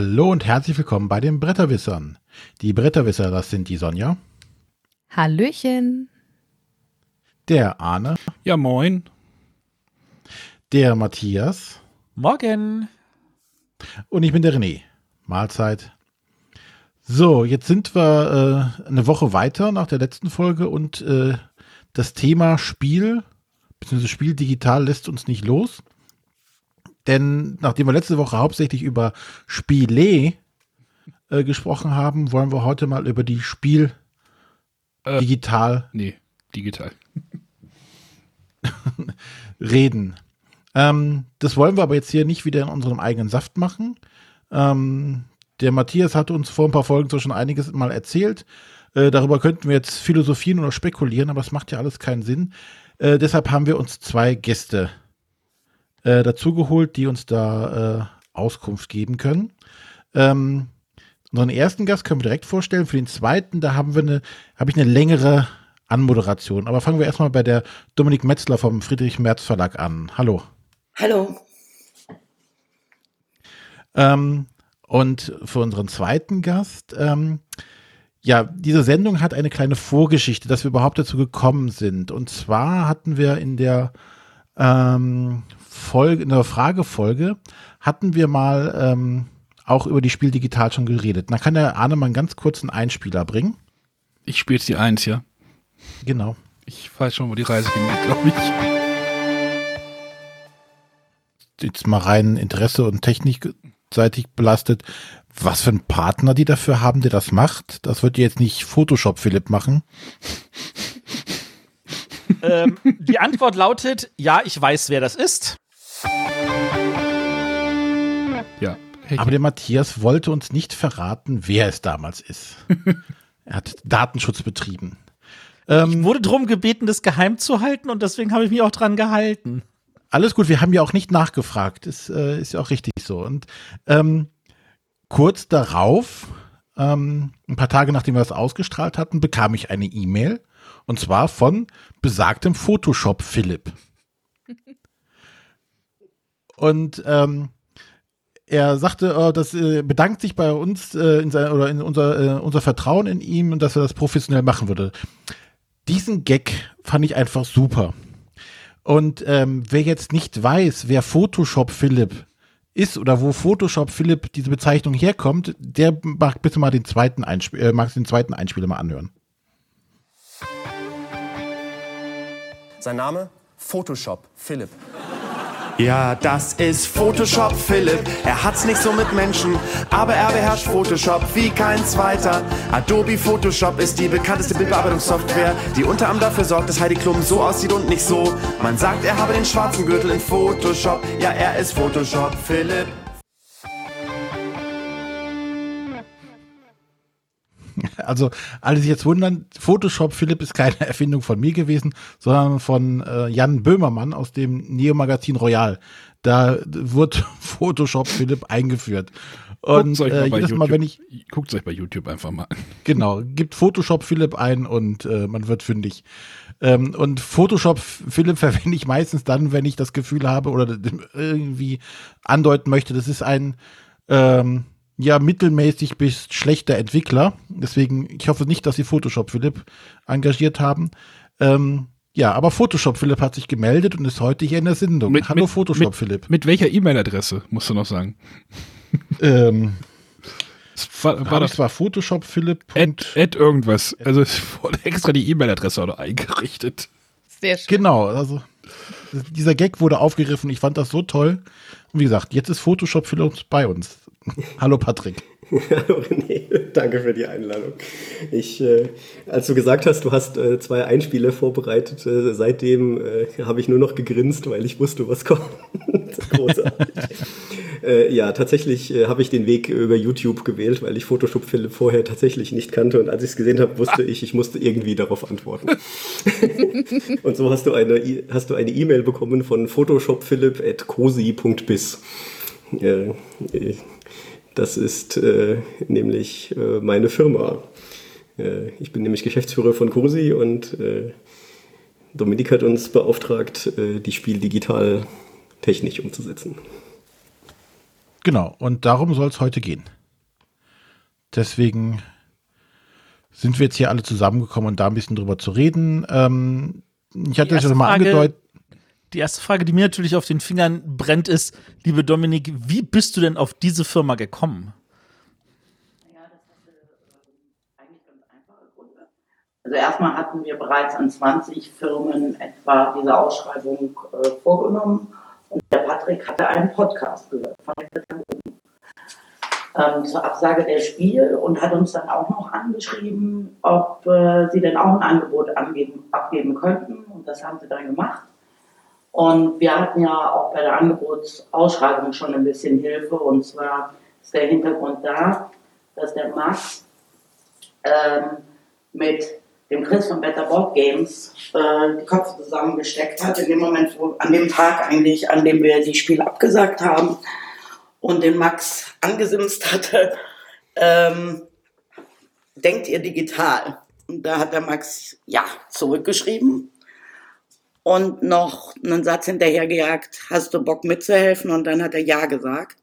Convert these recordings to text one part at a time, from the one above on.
Hallo und herzlich willkommen bei den Bretterwissern. Die Bretterwisser, das sind die Sonja. Hallöchen. Der Arne. Ja, moin. Der Matthias. Morgen. Und ich bin der René. Mahlzeit. So, jetzt sind wir äh, eine Woche weiter nach der letzten Folge und äh, das Thema Spiel, beziehungsweise Spiel digital lässt uns nicht los. Denn nachdem wir letzte Woche hauptsächlich über Spiele äh, gesprochen haben, wollen wir heute mal über die Spiel Äh, digital Nee, digital. reden. Ähm, das wollen wir aber jetzt hier nicht wieder in unserem eigenen Saft machen. Ähm, der Matthias hat uns vor ein paar Folgen so schon einiges mal erzählt. Äh, darüber könnten wir jetzt philosophieren oder spekulieren, aber es macht ja alles keinen Sinn. Äh, deshalb haben wir uns zwei Gäste äh, dazugeholt, die uns da äh, Auskunft geben können. Ähm, unseren ersten Gast können wir direkt vorstellen. Für den zweiten, da haben wir eine, habe ich eine längere Anmoderation. Aber fangen wir erstmal bei der Dominik Metzler vom Friedrich Merz Verlag an. Hallo. Hallo. Ähm, und für unseren zweiten Gast, ähm, ja, diese Sendung hat eine kleine Vorgeschichte, dass wir überhaupt dazu gekommen sind. Und zwar hatten wir in der ähm, Folge, in der Fragefolge, hatten wir mal ähm, auch über die Spiel digital schon geredet. Da kann der Arne mal einen ganz kurzen Einspieler bringen. Ich spiele jetzt die Eins, ja. Genau. Ich weiß schon, wo die Reise hingeht, glaube ich. Jetzt mal rein Interesse und technikseitig belastet. Was für einen Partner die dafür haben, der das macht? Das wird jetzt nicht Photoshop Philipp machen. ähm, die Antwort lautet: Ja, ich weiß, wer das ist. Ja. Aber der Matthias wollte uns nicht verraten, wer es damals ist. er hat Datenschutz betrieben. Ich wurde darum gebeten, das geheim zu halten und deswegen habe ich mich auch dran gehalten. Alles gut, wir haben ja auch nicht nachgefragt. Das äh, ist ja auch richtig so. Und ähm, kurz darauf, ähm, ein paar Tage nachdem wir das ausgestrahlt hatten, bekam ich eine E-Mail. Und zwar von besagtem Photoshop Philipp. Und ähm, er sagte, äh, das äh, bedankt sich bei uns äh, in sein, oder in unser, äh, unser Vertrauen in ihm und dass er das professionell machen würde. Diesen Gag fand ich einfach super. Und ähm, wer jetzt nicht weiß, wer Photoshop Philipp ist oder wo Photoshop Philipp diese Bezeichnung herkommt, der mag bitte mal den zweiten Einspiel, äh, mag den zweiten Einspieler mal anhören. Sein Name? Photoshop Philipp. Ja, das ist Photoshop Philipp. Er hat's nicht so mit Menschen, aber er beherrscht Photoshop wie kein zweiter. Adobe Photoshop ist die bekannteste Bildbearbeitungssoftware, die unter anderem dafür sorgt, dass Heidi Klum so aussieht und nicht so. Man sagt, er habe den schwarzen Gürtel in Photoshop. Ja, er ist Photoshop Philipp. Also, alle sich jetzt wundern, Photoshop Philipp ist keine Erfindung von mir gewesen, sondern von äh, Jan Böhmermann aus dem Neo-Magazin Royal. Da wird Photoshop Philipp eingeführt. Und äh, jedes Mal, YouTube- wenn ich, Guckt euch bei YouTube einfach mal an. genau, gibt Photoshop Philipp ein und äh, man wird fündig. Ähm, und Photoshop Philipp verwende ich meistens dann, wenn ich das Gefühl habe oder irgendwie andeuten möchte, das ist ein ähm, ja mittelmäßig bis schlechter Entwickler. Deswegen, ich hoffe nicht, dass sie Photoshop Philipp engagiert haben. Ähm, ja, aber Photoshop Philipp hat sich gemeldet und ist heute hier in der Sendung. Hallo Photoshop mit, Philipp. Mit welcher E-Mail-Adresse, musst du noch sagen? Ähm, Es War, war das war Photoshop Philipp. Ad, Ad irgendwas? Also es wurde extra die E-Mail-Adresse eingerichtet. Sehr schön. Genau, also dieser Gag wurde aufgegriffen. Ich fand das so toll. Und wie gesagt, jetzt ist Photoshop Philipp bei uns. Hallo Patrick. Hallo René, danke für die Einladung. Ich, äh, als du gesagt hast, du hast äh, zwei Einspiele vorbereitet, äh, seitdem äh, habe ich nur noch gegrinst, weil ich wusste, was kommt. Großartig. äh, ja, tatsächlich äh, habe ich den Weg über YouTube gewählt, weil ich Photoshop Philipp vorher tatsächlich nicht kannte und als ich es gesehen habe, wusste ich, ich musste irgendwie darauf antworten. und so hast du eine hast du eine E-Mail bekommen von photoshopphilipp@cosi.biz. Äh, das ist äh, nämlich äh, meine Firma. Äh, ich bin nämlich Geschäftsführer von Cosi und äh, Dominik hat uns beauftragt, äh, die Spiel digital technisch umzusetzen. Genau, und darum soll es heute gehen. Deswegen sind wir jetzt hier alle zusammengekommen, um da ein bisschen drüber zu reden. Ähm, ich hatte ja erste schon mal angedeutet. Die erste Frage, die mir natürlich auf den Fingern brennt, ist, liebe Dominik, wie bist du denn auf diese Firma gekommen? Also erstmal hatten wir bereits an 20 Firmen etwa diese Ausschreibung äh, vorgenommen und der Patrick hatte einen Podcast gehört von der ähm, zur Absage der Spiel und hat uns dann auch noch angeschrieben, ob äh, sie denn auch ein Angebot angeben, abgeben könnten und das haben sie dann gemacht. Und wir hatten ja auch bei der Angebotsausschreibung schon ein bisschen Hilfe und zwar ist der Hintergrund da, dass der Max ähm, mit dem Chris von Better Board Games äh, die Köpfe zusammengesteckt hat, in dem Moment, wo, an dem Tag eigentlich, an dem wir die Spiele abgesagt haben und den Max angesimst hatte, ähm, denkt ihr digital? Und da hat der Max ja zurückgeschrieben und noch einen Satz hinterhergejagt, hast du Bock mitzuhelfen? Und dann hat er ja gesagt.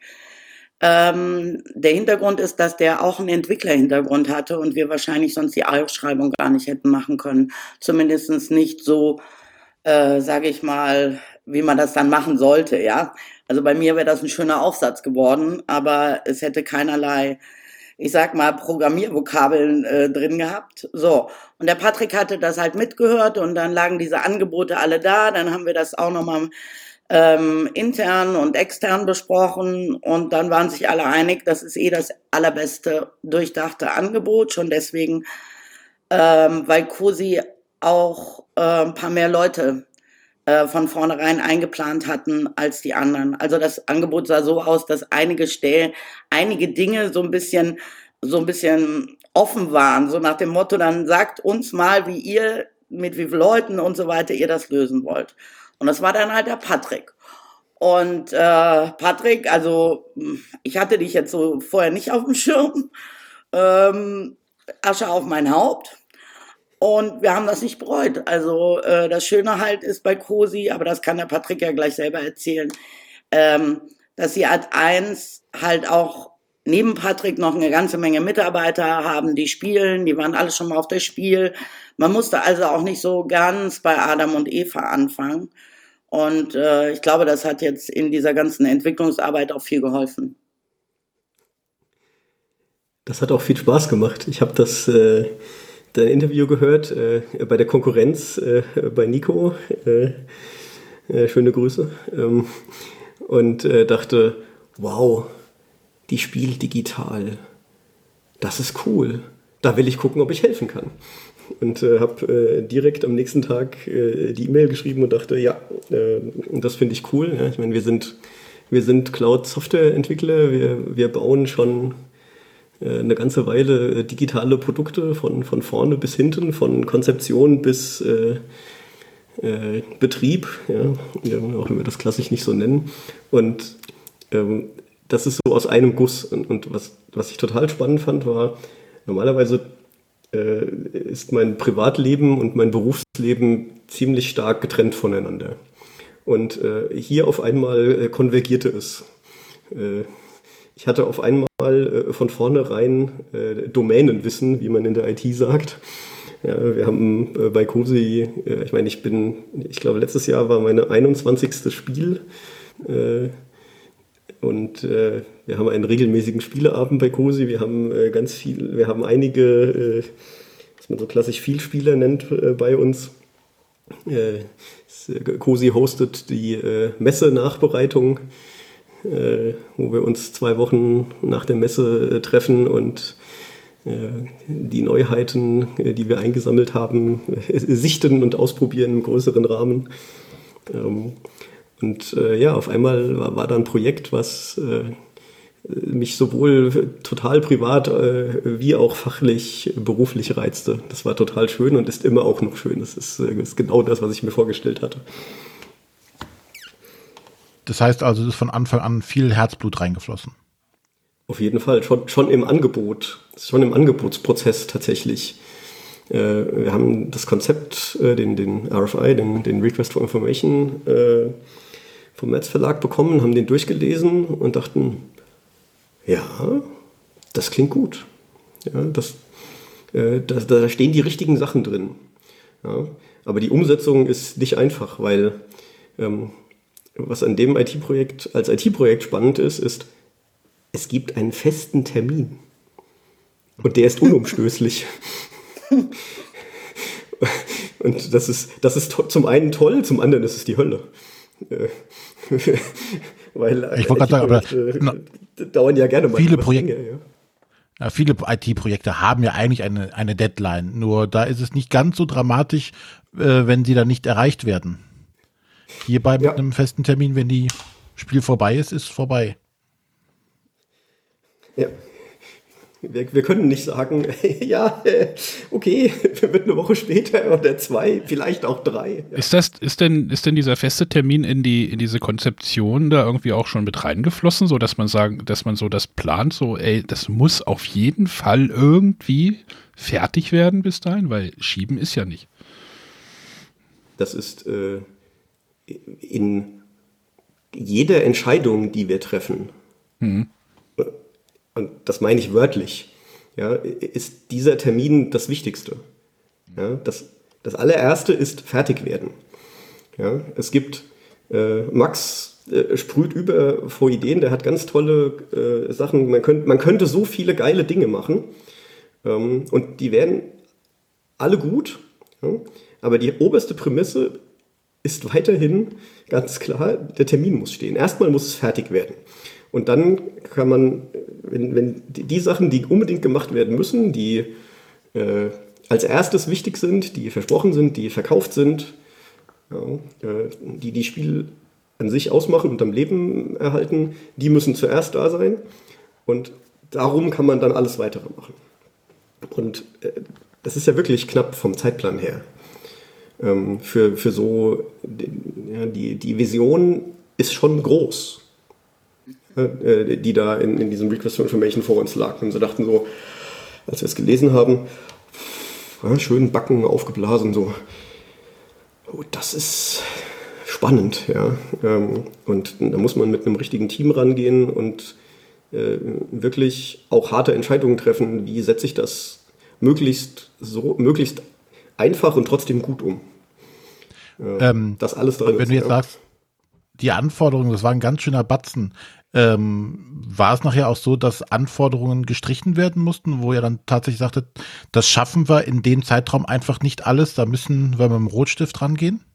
Ähm, der Hintergrund ist, dass der auch einen Entwicklerhintergrund hatte und wir wahrscheinlich sonst die Ausschreibung gar nicht hätten machen können. Zumindest nicht so, äh, sage ich mal, wie man das dann machen sollte, ja. Also bei mir wäre das ein schöner Aufsatz geworden, aber es hätte keinerlei, ich sag mal, Programmiervokabeln äh, drin gehabt. So. Und der Patrick hatte das halt mitgehört und dann lagen diese Angebote alle da. Dann haben wir das auch nochmal ähm, intern und extern besprochen und dann waren sich alle einig, das ist eh das allerbeste durchdachte Angebot, schon deswegen, ähm, weil COSI auch äh, ein paar mehr Leute äh, von vornherein eingeplant hatten als die anderen. Also das Angebot sah so aus, dass einige Stellen, einige Dinge so ein bisschen, so ein bisschen offen waren, so nach dem Motto, dann sagt uns mal, wie ihr, mit wie vielen Leuten und so weiter ihr das lösen wollt. Und das war dann halt der Patrick. Und äh, Patrick, also ich hatte dich jetzt so vorher nicht auf dem Schirm. Ähm, Asche auf mein Haupt. Und wir haben das nicht bereut. Also äh, das Schöne halt ist bei Cosi, aber das kann der Patrick ja gleich selber erzählen, ähm, dass sie als eins halt auch neben Patrick noch eine ganze Menge Mitarbeiter haben, die spielen, die waren alle schon mal auf das Spiel. Man musste also auch nicht so ganz bei Adam und Eva anfangen. Und äh, ich glaube, das hat jetzt in dieser ganzen Entwicklungsarbeit auch viel geholfen. Das hat auch viel Spaß gemacht. Ich habe das äh, dein Interview gehört äh, bei der Konkurrenz äh, bei Nico. Äh, äh, schöne Grüße. Ähm, und äh, dachte, wow, die spielt digital. Das ist cool. Da will ich gucken, ob ich helfen kann. Und äh, habe äh, direkt am nächsten Tag äh, die E-Mail geschrieben und dachte, ja, äh, das finde ich cool. Ja, ich meine, wir sind, wir sind Cloud-Software-Entwickler, wir, wir bauen schon äh, eine ganze Weile äh, digitale Produkte von, von vorne bis hinten, von Konzeption bis äh, äh, Betrieb, ja, auch wenn wir das klassisch nicht so nennen. Und ähm, das ist so aus einem Guss. Und, und was, was ich total spannend fand, war, normalerweise äh, ist mein Privatleben und mein Berufsleben ziemlich stark getrennt voneinander. Und äh, hier auf einmal äh, konvergierte es. Ich hatte auf einmal äh, von vornherein äh, Domänenwissen, wie man in der IT sagt. Ja, wir haben äh, bei COSI, äh, ich meine, ich bin, ich glaube, letztes Jahr war meine 21. Spiel. Äh, und äh, wir haben einen regelmäßigen Spieleabend bei COSI. Wir haben ganz viel, wir haben einige, was man so klassisch Vielspieler nennt, bei uns. COSI hostet die Messe-Nachbereitung, äh, wo wir uns zwei Wochen nach der Messe äh, treffen und äh, die Neuheiten, äh, die wir eingesammelt haben, sichten und ausprobieren im größeren Rahmen. Ähm, und ja, auf einmal war, war da ein Projekt, was mich sowohl total privat äh, wie auch fachlich, beruflich reizte. Das war total schön und ist immer auch noch schön. Das ist, äh, ist genau das, was ich mir vorgestellt hatte. Das heißt also, es ist von Anfang an viel Herzblut reingeflossen. Auf jeden Fall, schon, schon im Angebot, schon im Angebotsprozess tatsächlich. Äh, wir haben das Konzept, äh, den, den RFI, den, den Request for Information äh, vom Metz Verlag bekommen, haben den durchgelesen und dachten, ja, das klingt gut. Ja, das, äh, da, da stehen die richtigen Sachen drin. Ja, aber die Umsetzung ist nicht einfach, weil ähm, was an dem IT-Projekt als IT-Projekt spannend ist, ist, es gibt einen festen Termin. Und der ist unumstößlich. Und das ist, das ist zum einen toll, zum anderen ist es die Hölle. Äh, weil ich wollte gerade sagen, aber dauern ja gerne mal viele Projekte. ja. Ja, viele IT-Projekte haben ja eigentlich eine, eine Deadline. Nur da ist es nicht ganz so dramatisch, äh, wenn sie dann nicht erreicht werden. Hierbei mit ja. einem festen Termin, wenn die Spiel vorbei ist, ist vorbei. Ja. Wir, wir können nicht sagen, ja, okay, wird eine Woche später oder zwei, vielleicht auch drei. Ja. Ist das, ist denn, ist denn dieser feste Termin in die, in diese Konzeption da irgendwie auch schon mit reingeflossen, so dass man sagen, dass man so das plant, so, ey, das muss auf jeden Fall irgendwie fertig werden bis dahin, weil schieben ist ja nicht. Das ist äh, in jeder Entscheidung, die wir treffen, mhm und das meine ich wörtlich, ja, ist dieser Termin das Wichtigste. Ja, das, das allererste ist fertig werden. Ja, es gibt, äh, Max äh, sprüht über vor Ideen, der hat ganz tolle äh, Sachen, man, könnt, man könnte so viele geile Dinge machen ähm, und die werden alle gut, ja, aber die oberste Prämisse ist weiterhin ganz klar, der Termin muss stehen. Erstmal muss es fertig werden. Und dann kann man, wenn, wenn die Sachen, die unbedingt gemacht werden müssen, die äh, als erstes wichtig sind, die versprochen sind, die verkauft sind, ja, äh, die die Spiel an sich ausmachen und am Leben erhalten, die müssen zuerst da sein. Und darum kann man dann alles weitere machen. Und äh, das ist ja wirklich knapp vom Zeitplan her. Ähm, für, für so, ja, die, die Vision ist schon groß. Äh, die da in, in diesem Request for Information vor uns lag. Und sie dachten so, als wir es gelesen haben, ja, schön Backen aufgeblasen, so, oh, das ist spannend, ja. Ähm, und da muss man mit einem richtigen Team rangehen und äh, wirklich auch harte Entscheidungen treffen, wie setze ich das möglichst so, möglichst einfach und trotzdem gut um. Ähm, das alles drin Wenn ist, du jetzt ja. sagst, die Anforderungen, das war ein ganz schöner Batzen. Ähm, war es nachher auch so, dass Anforderungen gestrichen werden mussten, wo ihr dann tatsächlich sagtet, das schaffen wir in dem Zeitraum einfach nicht alles, da müssen wir mit dem Rotstift rangehen?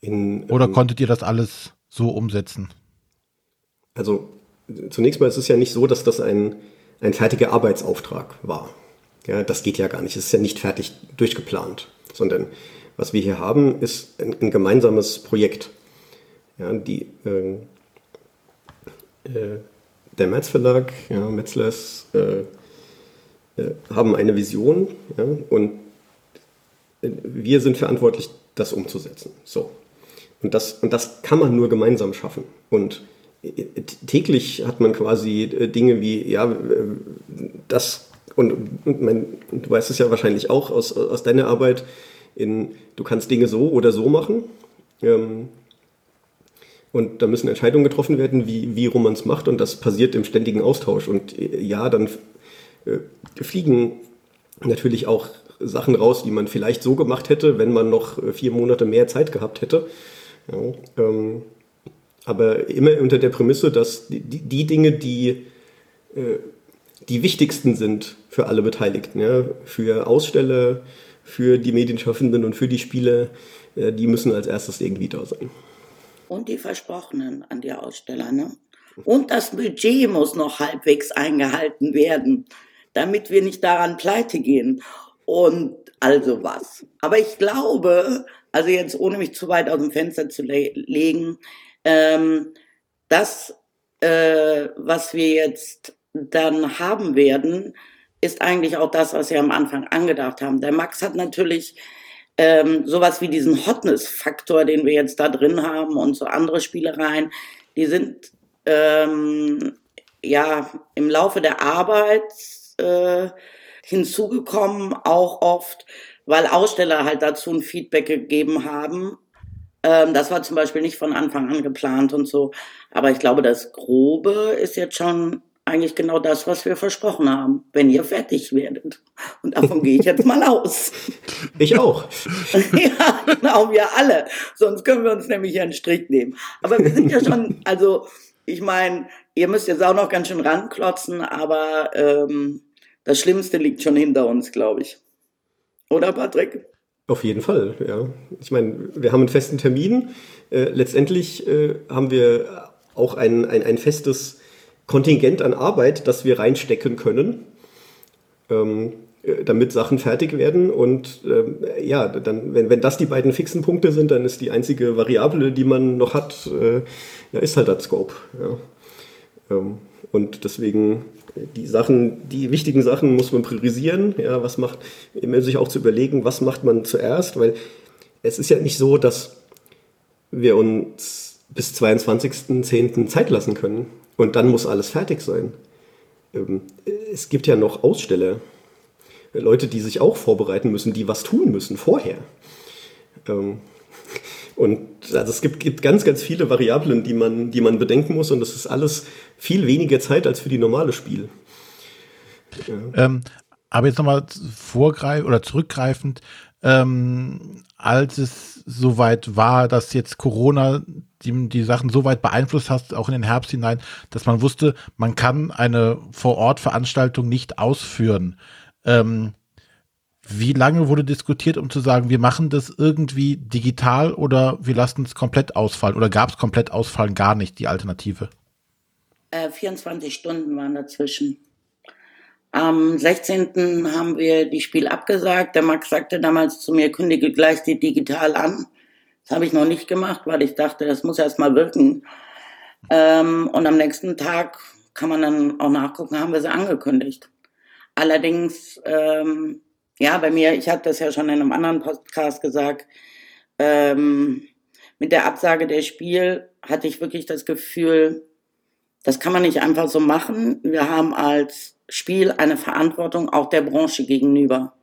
In, Oder ähm, konntet ihr das alles so umsetzen? Also zunächst mal ist es ja nicht so, dass das ein, ein fertiger Arbeitsauftrag war. Ja, das geht ja gar nicht. Es ist ja nicht fertig durchgeplant, sondern was wir hier haben, ist ein, ein gemeinsames Projekt. Ja, die, äh, äh, der Metz Verlag, ja, Metzlers, äh, äh, haben eine Vision ja, und wir sind verantwortlich, das umzusetzen. So. Und das, und das kann man nur gemeinsam schaffen. Und täglich hat man quasi Dinge wie, ja, das, und, mein, du weißt es ja wahrscheinlich auch aus, aus deiner Arbeit, in, du kannst Dinge so oder so machen. Ähm, und da müssen Entscheidungen getroffen werden, wie, wie rum man es macht. Und das passiert im ständigen Austausch. Und äh, ja, dann äh, fliegen natürlich auch Sachen raus, die man vielleicht so gemacht hätte, wenn man noch äh, vier Monate mehr Zeit gehabt hätte. Ja, ähm, aber immer unter der Prämisse, dass die, die Dinge, die äh, die wichtigsten sind für alle Beteiligten, ja, für Aussteller, für die Medienschaffenden und für die Spieler, äh, die müssen als erstes irgendwie da sein und die Versprochenen an die Aussteller. Ne? Und das Budget muss noch halbwegs eingehalten werden, damit wir nicht daran pleite gehen. Und also was. Aber ich glaube, also jetzt ohne mich zu weit aus dem Fenster zu le legen, ähm, das, äh, was wir jetzt dann haben werden, ist eigentlich auch das, was wir am Anfang angedacht haben. Der Max hat natürlich ähm, sowas wie diesen Hotness-Faktor, den wir jetzt da drin haben und so andere Spielereien, die sind ähm, ja im Laufe der Arbeit äh, hinzugekommen, auch oft, weil Aussteller halt dazu ein Feedback gegeben haben. Ähm, das war zum Beispiel nicht von Anfang an geplant und so. Aber ich glaube, das Grobe ist jetzt schon eigentlich genau das, was wir versprochen haben, wenn ihr fertig werdet. Und davon gehe ich jetzt mal aus. Ich auch. ja, genau, wir alle. Sonst können wir uns nämlich einen Strich nehmen. Aber wir sind ja schon, also ich meine, ihr müsst jetzt auch noch ganz schön ranklotzen, aber ähm, das Schlimmste liegt schon hinter uns, glaube ich. Oder, Patrick? Auf jeden Fall, ja. Ich meine, wir haben einen festen Termin. Äh, letztendlich äh, haben wir auch ein, ein, ein festes Kontingent an Arbeit, das wir reinstecken können, ähm, äh, damit Sachen fertig werden. Und ähm, ja, dann, wenn, wenn das die beiden fixen Punkte sind, dann ist die einzige Variable, die man noch hat, äh, ja, ist halt das Scope. Ja. Ähm, und deswegen die Sachen, die wichtigen Sachen muss man priorisieren. Ja, was macht, immer sich auch zu überlegen, was macht man zuerst, weil es ist ja nicht so, dass wir uns bis 22.10. Zeit lassen können und dann muss alles fertig sein. Ähm, es gibt ja noch Aussteller, Leute, die sich auch vorbereiten müssen, die was tun müssen vorher. Ähm, und also es gibt, ganz, ganz viele Variablen, die man, die man bedenken muss und das ist alles viel weniger Zeit als für die normale Spiel. Ähm, aber jetzt nochmal vorgreifend oder zurückgreifend, ähm, als es soweit war, dass jetzt Corona die, die Sachen so weit beeinflusst hat, auch in den Herbst hinein, dass man wusste, man kann eine Vor-Ort-Veranstaltung nicht ausführen. Ähm, wie lange wurde diskutiert, um zu sagen, wir machen das irgendwie digital oder wir lassen es komplett ausfallen? Oder gab es komplett ausfallen gar nicht, die Alternative? Äh, 24 Stunden waren dazwischen. Am 16. haben wir die Spiel abgesagt. Der Max sagte damals zu mir, kündige gleich die digital an. Das habe ich noch nicht gemacht, weil ich dachte, das muss erst mal wirken. Ähm, und am nächsten Tag kann man dann auch nachgucken, haben wir sie angekündigt. Allerdings, ähm, ja, bei mir, ich hatte das ja schon in einem anderen Podcast gesagt, ähm, mit der Absage der Spiel hatte ich wirklich das Gefühl, das kann man nicht einfach so machen. Wir haben als Spiel eine Verantwortung auch der Branche gegenüber.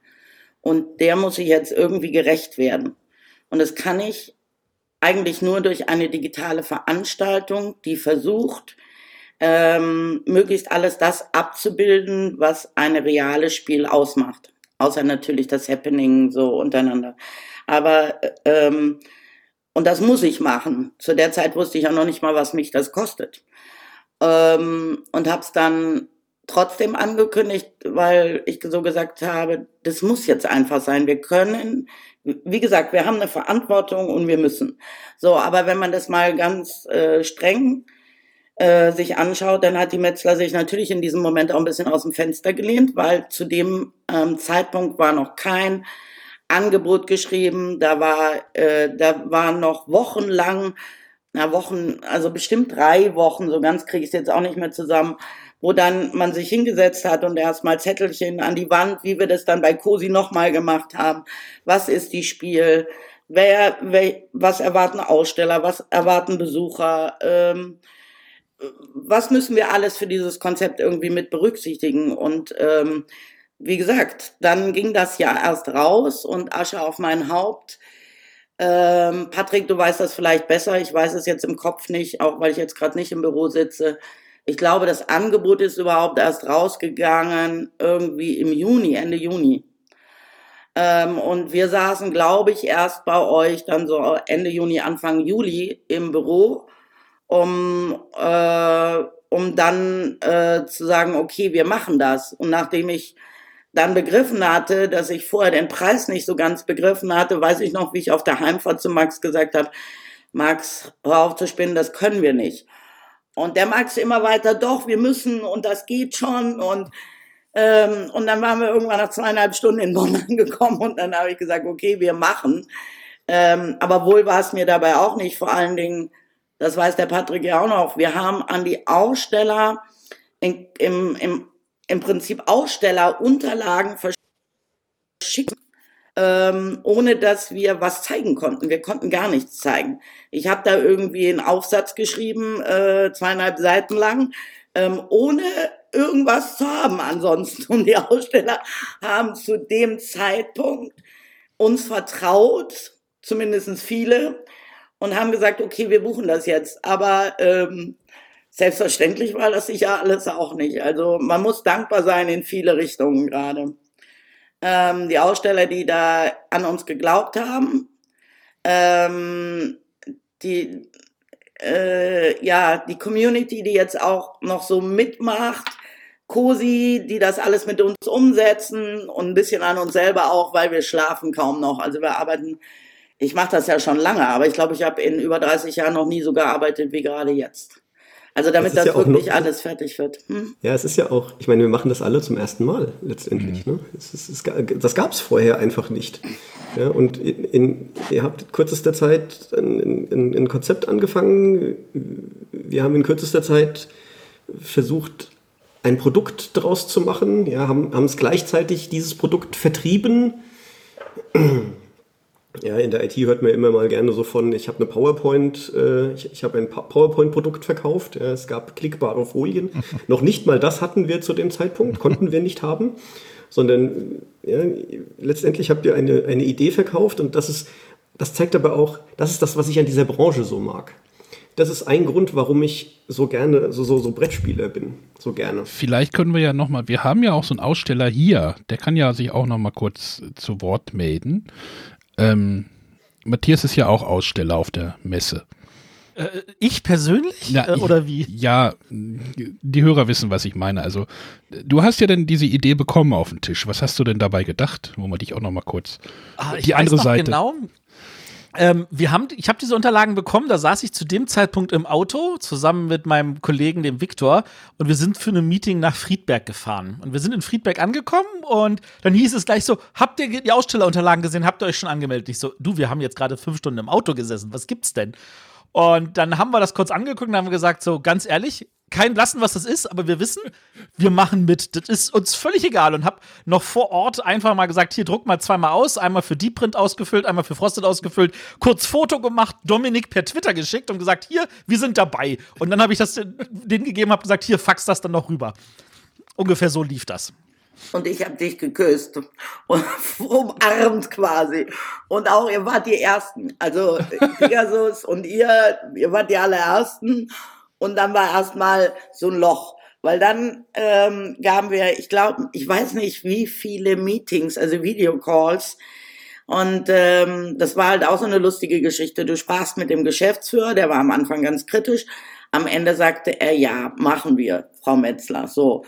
Und der muss sich jetzt irgendwie gerecht werden. Und das kann ich eigentlich nur durch eine digitale Veranstaltung, die versucht, ähm, möglichst alles das abzubilden, was eine reale Spiel ausmacht. Außer natürlich das Happening so untereinander. Aber ähm, und das muss ich machen. Zu der Zeit wusste ich ja noch nicht mal, was mich das kostet. Ähm, und habe es dann trotzdem angekündigt, weil ich so gesagt habe, das muss jetzt einfach sein. Wir können, wie gesagt, wir haben eine Verantwortung und wir müssen. So, aber wenn man das mal ganz äh, streng äh, sich anschaut, dann hat die Metzler sich natürlich in diesem Moment auch ein bisschen aus dem Fenster gelehnt, weil zu dem ähm, Zeitpunkt war noch kein Angebot geschrieben. Da war, äh, da war noch wochenlang, na Wochen, also bestimmt drei Wochen, so ganz kriege ich es jetzt auch nicht mehr zusammen, wo dann man sich hingesetzt hat und erstmal Zettelchen an die Wand, wie wir das dann bei Cosi nochmal gemacht haben. Was ist die Spiel? Wer, wer, was erwarten Aussteller? Was erwarten Besucher? Ähm, was müssen wir alles für dieses Konzept irgendwie mit berücksichtigen? Und ähm, wie gesagt, dann ging das ja erst raus und Asche auf mein Haupt. Ähm, Patrick, du weißt das vielleicht besser. Ich weiß es jetzt im Kopf nicht, auch weil ich jetzt gerade nicht im Büro sitze. Ich glaube, das Angebot ist überhaupt erst rausgegangen irgendwie im Juni, Ende Juni. Ähm, und wir saßen, glaube ich, erst bei euch dann so Ende Juni, Anfang Juli im Büro, um, äh, um dann äh, zu sagen, okay, wir machen das. Und nachdem ich dann begriffen hatte, dass ich vorher den Preis nicht so ganz begriffen hatte, weiß ich noch, wie ich auf der Heimfahrt zu Max gesagt habe, Max, hör auf zu spinnen, das können wir nicht. Und der Max immer weiter, doch, wir müssen und das geht schon. Und, ähm, und dann waren wir irgendwann nach zweieinhalb Stunden in Bonn angekommen und dann habe ich gesagt, okay, wir machen. Ähm, aber wohl war es mir dabei auch nicht. Vor allen Dingen, das weiß der Patrick ja auch noch, wir haben an die Aussteller in, im, im, im Prinzip Ausstellerunterlagen verschickt ähm, ohne dass wir was zeigen konnten. Wir konnten gar nichts zeigen. Ich habe da irgendwie einen Aufsatz geschrieben, äh, zweieinhalb Seiten lang, ähm, ohne irgendwas zu haben ansonsten. Und die Aussteller haben zu dem Zeitpunkt uns vertraut, zumindest viele, und haben gesagt, okay, wir buchen das jetzt. Aber ähm, Selbstverständlich war das sicher alles auch nicht. Also man muss dankbar sein in viele Richtungen gerade. Ähm, die Aussteller, die da an uns geglaubt haben, ähm, die, äh, ja, die Community, die jetzt auch noch so mitmacht, Cosi, die das alles mit uns umsetzen und ein bisschen an uns selber auch, weil wir schlafen kaum noch. Also wir arbeiten, ich mache das ja schon lange, aber ich glaube, ich habe in über 30 Jahren noch nie so gearbeitet wie gerade jetzt. Also damit das, ja wirklich noch- alles fertig wird. Hm? Ja, es ist ja auch, ich meine, wir machen das alle zum ersten Mal letztendlich. Ne? Es ist, es, das gab es vorher einfach nicht. Ja, und in, in, ihr habt in kürzester Zeit ein, ein, ein Konzept angefangen. Wir haben in kürzester Zeit versucht, ein Produkt daraus zu machen. Ja, haben es gleichzeitig dieses Produkt vertrieben. Ja, in der IT hört man immer mal gerne so von, ich habe eine PowerPoint, äh, ich, ich habe ein PowerPoint-Produkt verkauft. Ja, es gab klickbare Folien. Noch nicht mal das hatten wir zu dem Zeitpunkt, konnten wir nicht haben, sondern ja, letztendlich habt ihr eine, eine Idee verkauft und das ist, das zeigt aber auch, das ist das, was ich an dieser Branche so mag. Das ist ein Grund, warum ich so gerne, so, so, so Brettspieler bin, so gerne. Vielleicht können wir ja nochmal, wir haben ja auch so einen Aussteller hier, der kann ja sich auch nochmal kurz zu Wort melden. Ähm, Matthias ist ja auch Aussteller auf der Messe. Äh, ich persönlich? Ja, äh, oder wie? Ja, die Hörer wissen, was ich meine. Also, du hast ja dann diese Idee bekommen auf den Tisch. Was hast du denn dabei gedacht? Wo man dich auch nochmal kurz. Ah, die andere noch Seite. Genau. Ähm, wir haben, ich habe diese Unterlagen bekommen, da saß ich zu dem Zeitpunkt im Auto zusammen mit meinem Kollegen, dem Viktor, und wir sind für ein Meeting nach Friedberg gefahren. Und wir sind in Friedberg angekommen und dann hieß es gleich so, habt ihr die Ausstellerunterlagen gesehen, habt ihr euch schon angemeldet? Ich so, du, wir haben jetzt gerade fünf Stunden im Auto gesessen, was gibt's denn? Und dann haben wir das kurz angeguckt und haben gesagt, so ganz ehrlich, kein Lassen, was das ist, aber wir wissen, wir machen mit. Das ist uns völlig egal und hab noch vor Ort einfach mal gesagt, hier druck mal zweimal aus, einmal für Deep Print ausgefüllt, einmal für Frosted ausgefüllt, kurz Foto gemacht, Dominik per Twitter geschickt und gesagt, hier, wir sind dabei. Und dann habe ich das denen gegeben, habe gesagt, hier, fax das dann noch rüber. Ungefähr so lief das. Und ich habe dich geküsst und umarmt quasi. Und auch ihr wart die Ersten. Also Pegasus und ihr, ihr wart die allerersten. Und dann war erstmal so ein Loch. Weil dann ähm, gaben wir, ich glaube, ich weiß nicht, wie viele Meetings, also Videocalls. Und ähm, das war halt auch so eine lustige Geschichte. Du sprachst mit dem Geschäftsführer, der war am Anfang ganz kritisch. Am Ende sagte er, ja, machen wir, Frau Metzler. So.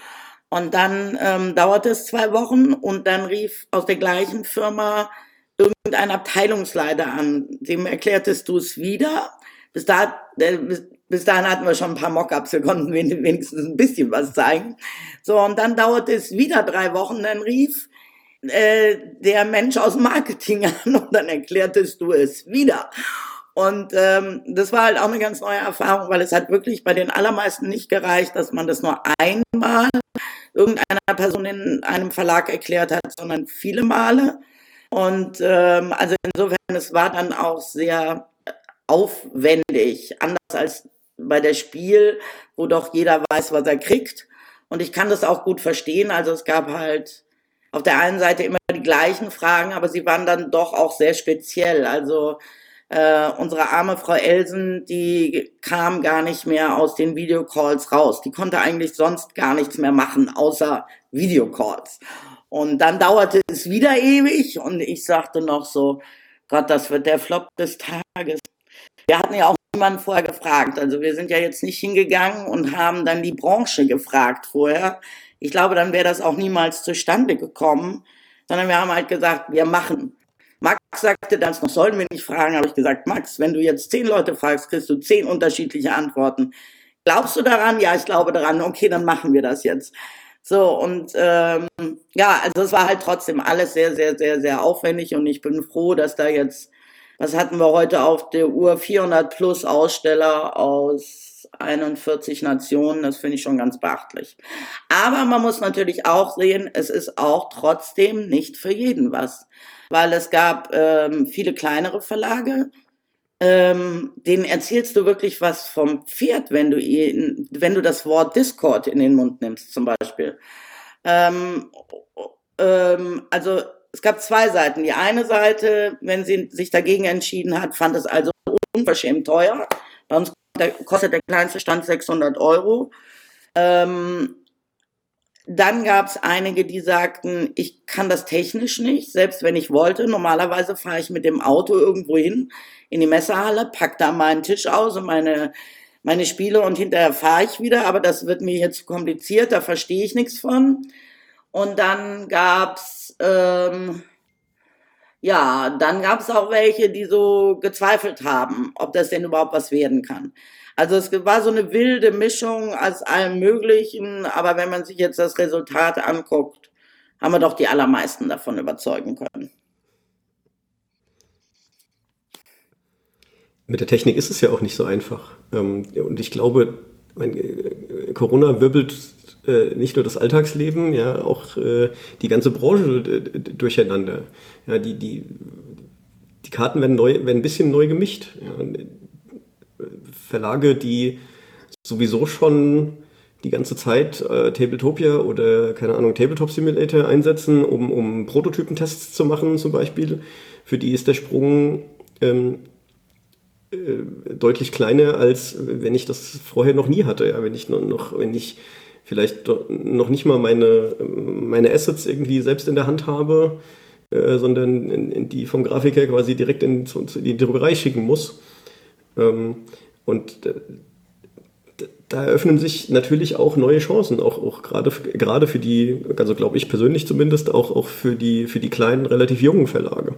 Und dann ähm, dauerte es zwei Wochen und dann rief aus der gleichen Firma irgendein Abteilungsleiter an. Dem erklärtest du es wieder. Bis, da, bis, bis dahin hatten wir schon ein paar Mockups, wir konnten wen- wenigstens ein bisschen was zeigen. So, und dann dauerte es wieder drei Wochen, dann rief äh, der Mensch aus Marketing an und dann erklärtest du es wieder. Und ähm, das war halt auch eine ganz neue Erfahrung, weil es hat wirklich bei den allermeisten nicht gereicht, dass man das nur einmal irgendeiner Person in einem Verlag erklärt hat, sondern viele Male. Und ähm, also insofern, es war dann auch sehr aufwendig, anders als bei der Spiel, wo doch jeder weiß, was er kriegt. Und ich kann das auch gut verstehen. Also es gab halt auf der einen Seite immer die gleichen Fragen, aber sie waren dann doch auch sehr speziell. Also äh, unsere arme Frau Elsen, die kam gar nicht mehr aus den Videocalls raus. Die konnte eigentlich sonst gar nichts mehr machen, außer Videocalls. Und dann dauerte es wieder ewig und ich sagte noch so, Gott, das wird der Flop des Tages. Wir hatten ja auch niemanden vorher gefragt. Also wir sind ja jetzt nicht hingegangen und haben dann die Branche gefragt vorher. Ich glaube, dann wäre das auch niemals zustande gekommen, sondern wir haben halt gesagt, wir machen. Max sagte dann noch, sollen wir nicht fragen, habe ich gesagt, Max, wenn du jetzt zehn Leute fragst, kriegst du zehn unterschiedliche Antworten. Glaubst du daran? Ja, ich glaube daran. Okay, dann machen wir das jetzt. So, und ähm, ja, also es war halt trotzdem alles sehr, sehr, sehr, sehr aufwendig und ich bin froh, dass da jetzt, was hatten wir heute auf der Uhr, 400 plus Aussteller aus 41 Nationen, das finde ich schon ganz beachtlich. Aber man muss natürlich auch sehen, es ist auch trotzdem nicht für jeden was, weil es gab ähm, viele kleinere Verlage, ähm, denen erzählst du wirklich was vom Pferd, wenn du ihn, wenn du das Wort Discord in den Mund nimmst, zum Beispiel. Ähm, ähm, also es gab zwei Seiten. Die eine Seite, wenn sie sich dagegen entschieden hat, fand es also unverschämt teuer. Bei uns kostet der kleinste Stand 600 Euro. Ähm, dann gab es einige, die sagten, ich kann das technisch nicht, selbst wenn ich wollte. Normalerweise fahre ich mit dem Auto irgendwo hin in die Messerhalle, pack da meinen Tisch aus und meine, meine Spiele und hinterher fahre ich wieder. Aber das wird mir jetzt zu kompliziert, da verstehe ich nichts von. Und dann gab's ähm, ja, dann gab's auch welche, die so gezweifelt haben, ob das denn überhaupt was werden kann. Also es war so eine wilde Mischung aus allem Möglichen, aber wenn man sich jetzt das Resultat anguckt, haben wir doch die allermeisten davon überzeugen können. Mit der Technik ist es ja auch nicht so einfach. Ähm, und ich glaube, Corona wirbelt äh, nicht nur das Alltagsleben, ja, auch äh, die ganze Branche durcheinander. Ja, die, die, die Karten werden, neu, werden ein bisschen neu gemischt. Ja. Verlage, die sowieso schon die ganze Zeit äh, Tabletopia oder, keine Ahnung, Tabletop Simulator einsetzen, um, um Prototypentests zu machen zum Beispiel. Für die ist der Sprung ähm, äh, deutlich kleiner, als wenn ich das vorher noch nie hatte. Ja, wenn ich noch, wenn ich vielleicht noch nicht mal meine, meine Assets irgendwie selbst in der Hand habe, äh, sondern in, in die vom Grafiker quasi direkt in, in die Druckerei schicken muss. Ähm, und da eröffnen sich natürlich auch neue Chancen, auch, auch gerade, gerade für die, also glaube ich persönlich zumindest, auch, auch für, die, für die kleinen, relativ jungen Verlage,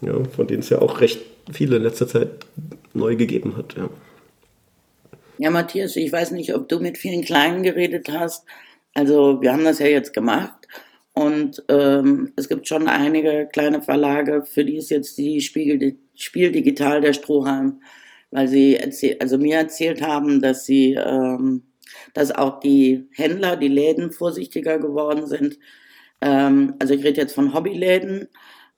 ja, von denen es ja auch recht viele in letzter Zeit neu gegeben hat. Ja. Ja, Matthias, ich weiß nicht, ob du mit vielen Kleinen geredet hast. Also wir haben das ja jetzt gemacht und ähm, es gibt schon einige kleine Verlage, für die ist jetzt die Spiegel, Spiel Digital der Strohhalm weil sie also mir erzählt haben, dass sie, ähm, dass auch die Händler, die Läden vorsichtiger geworden sind. Ähm, also ich rede jetzt von Hobbyläden,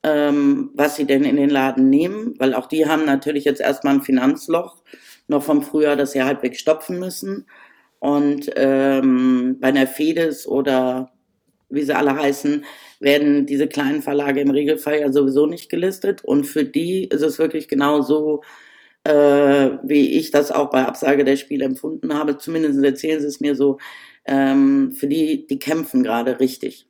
ähm, was sie denn in den Laden nehmen, weil auch die haben natürlich jetzt erstmal ein Finanzloch noch vom Frühjahr, das sie halbwegs stopfen müssen. Und ähm, bei einer Fedes oder wie sie alle heißen, werden diese kleinen Verlage im Regelfall ja sowieso nicht gelistet. Und für die ist es wirklich genau so, äh, wie ich das auch bei Absage der Spiele empfunden habe. Zumindest erzählen sie es mir so. Ähm, für die, die kämpfen gerade richtig.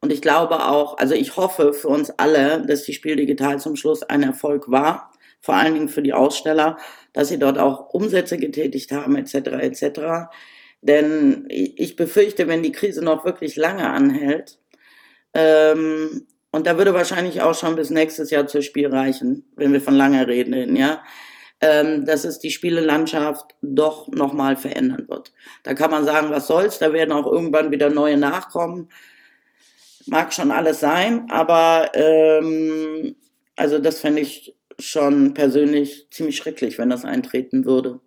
Und ich glaube auch, also ich hoffe für uns alle, dass die Spiel Digital zum Schluss ein Erfolg war. Vor allen Dingen für die Aussteller, dass sie dort auch Umsätze getätigt haben, etc., etc. Denn ich befürchte, wenn die Krise noch wirklich lange anhält, ähm, und da würde wahrscheinlich auch schon bis nächstes Jahr zur Spiel reichen, wenn wir von lange reden, ja, ähm, dass es die Spielelandschaft doch nochmal verändern wird. Da kann man sagen, was soll's, da werden auch irgendwann wieder neue nachkommen. Mag schon alles sein, aber ähm, also das fände ich schon persönlich ziemlich schrecklich, wenn das eintreten würde.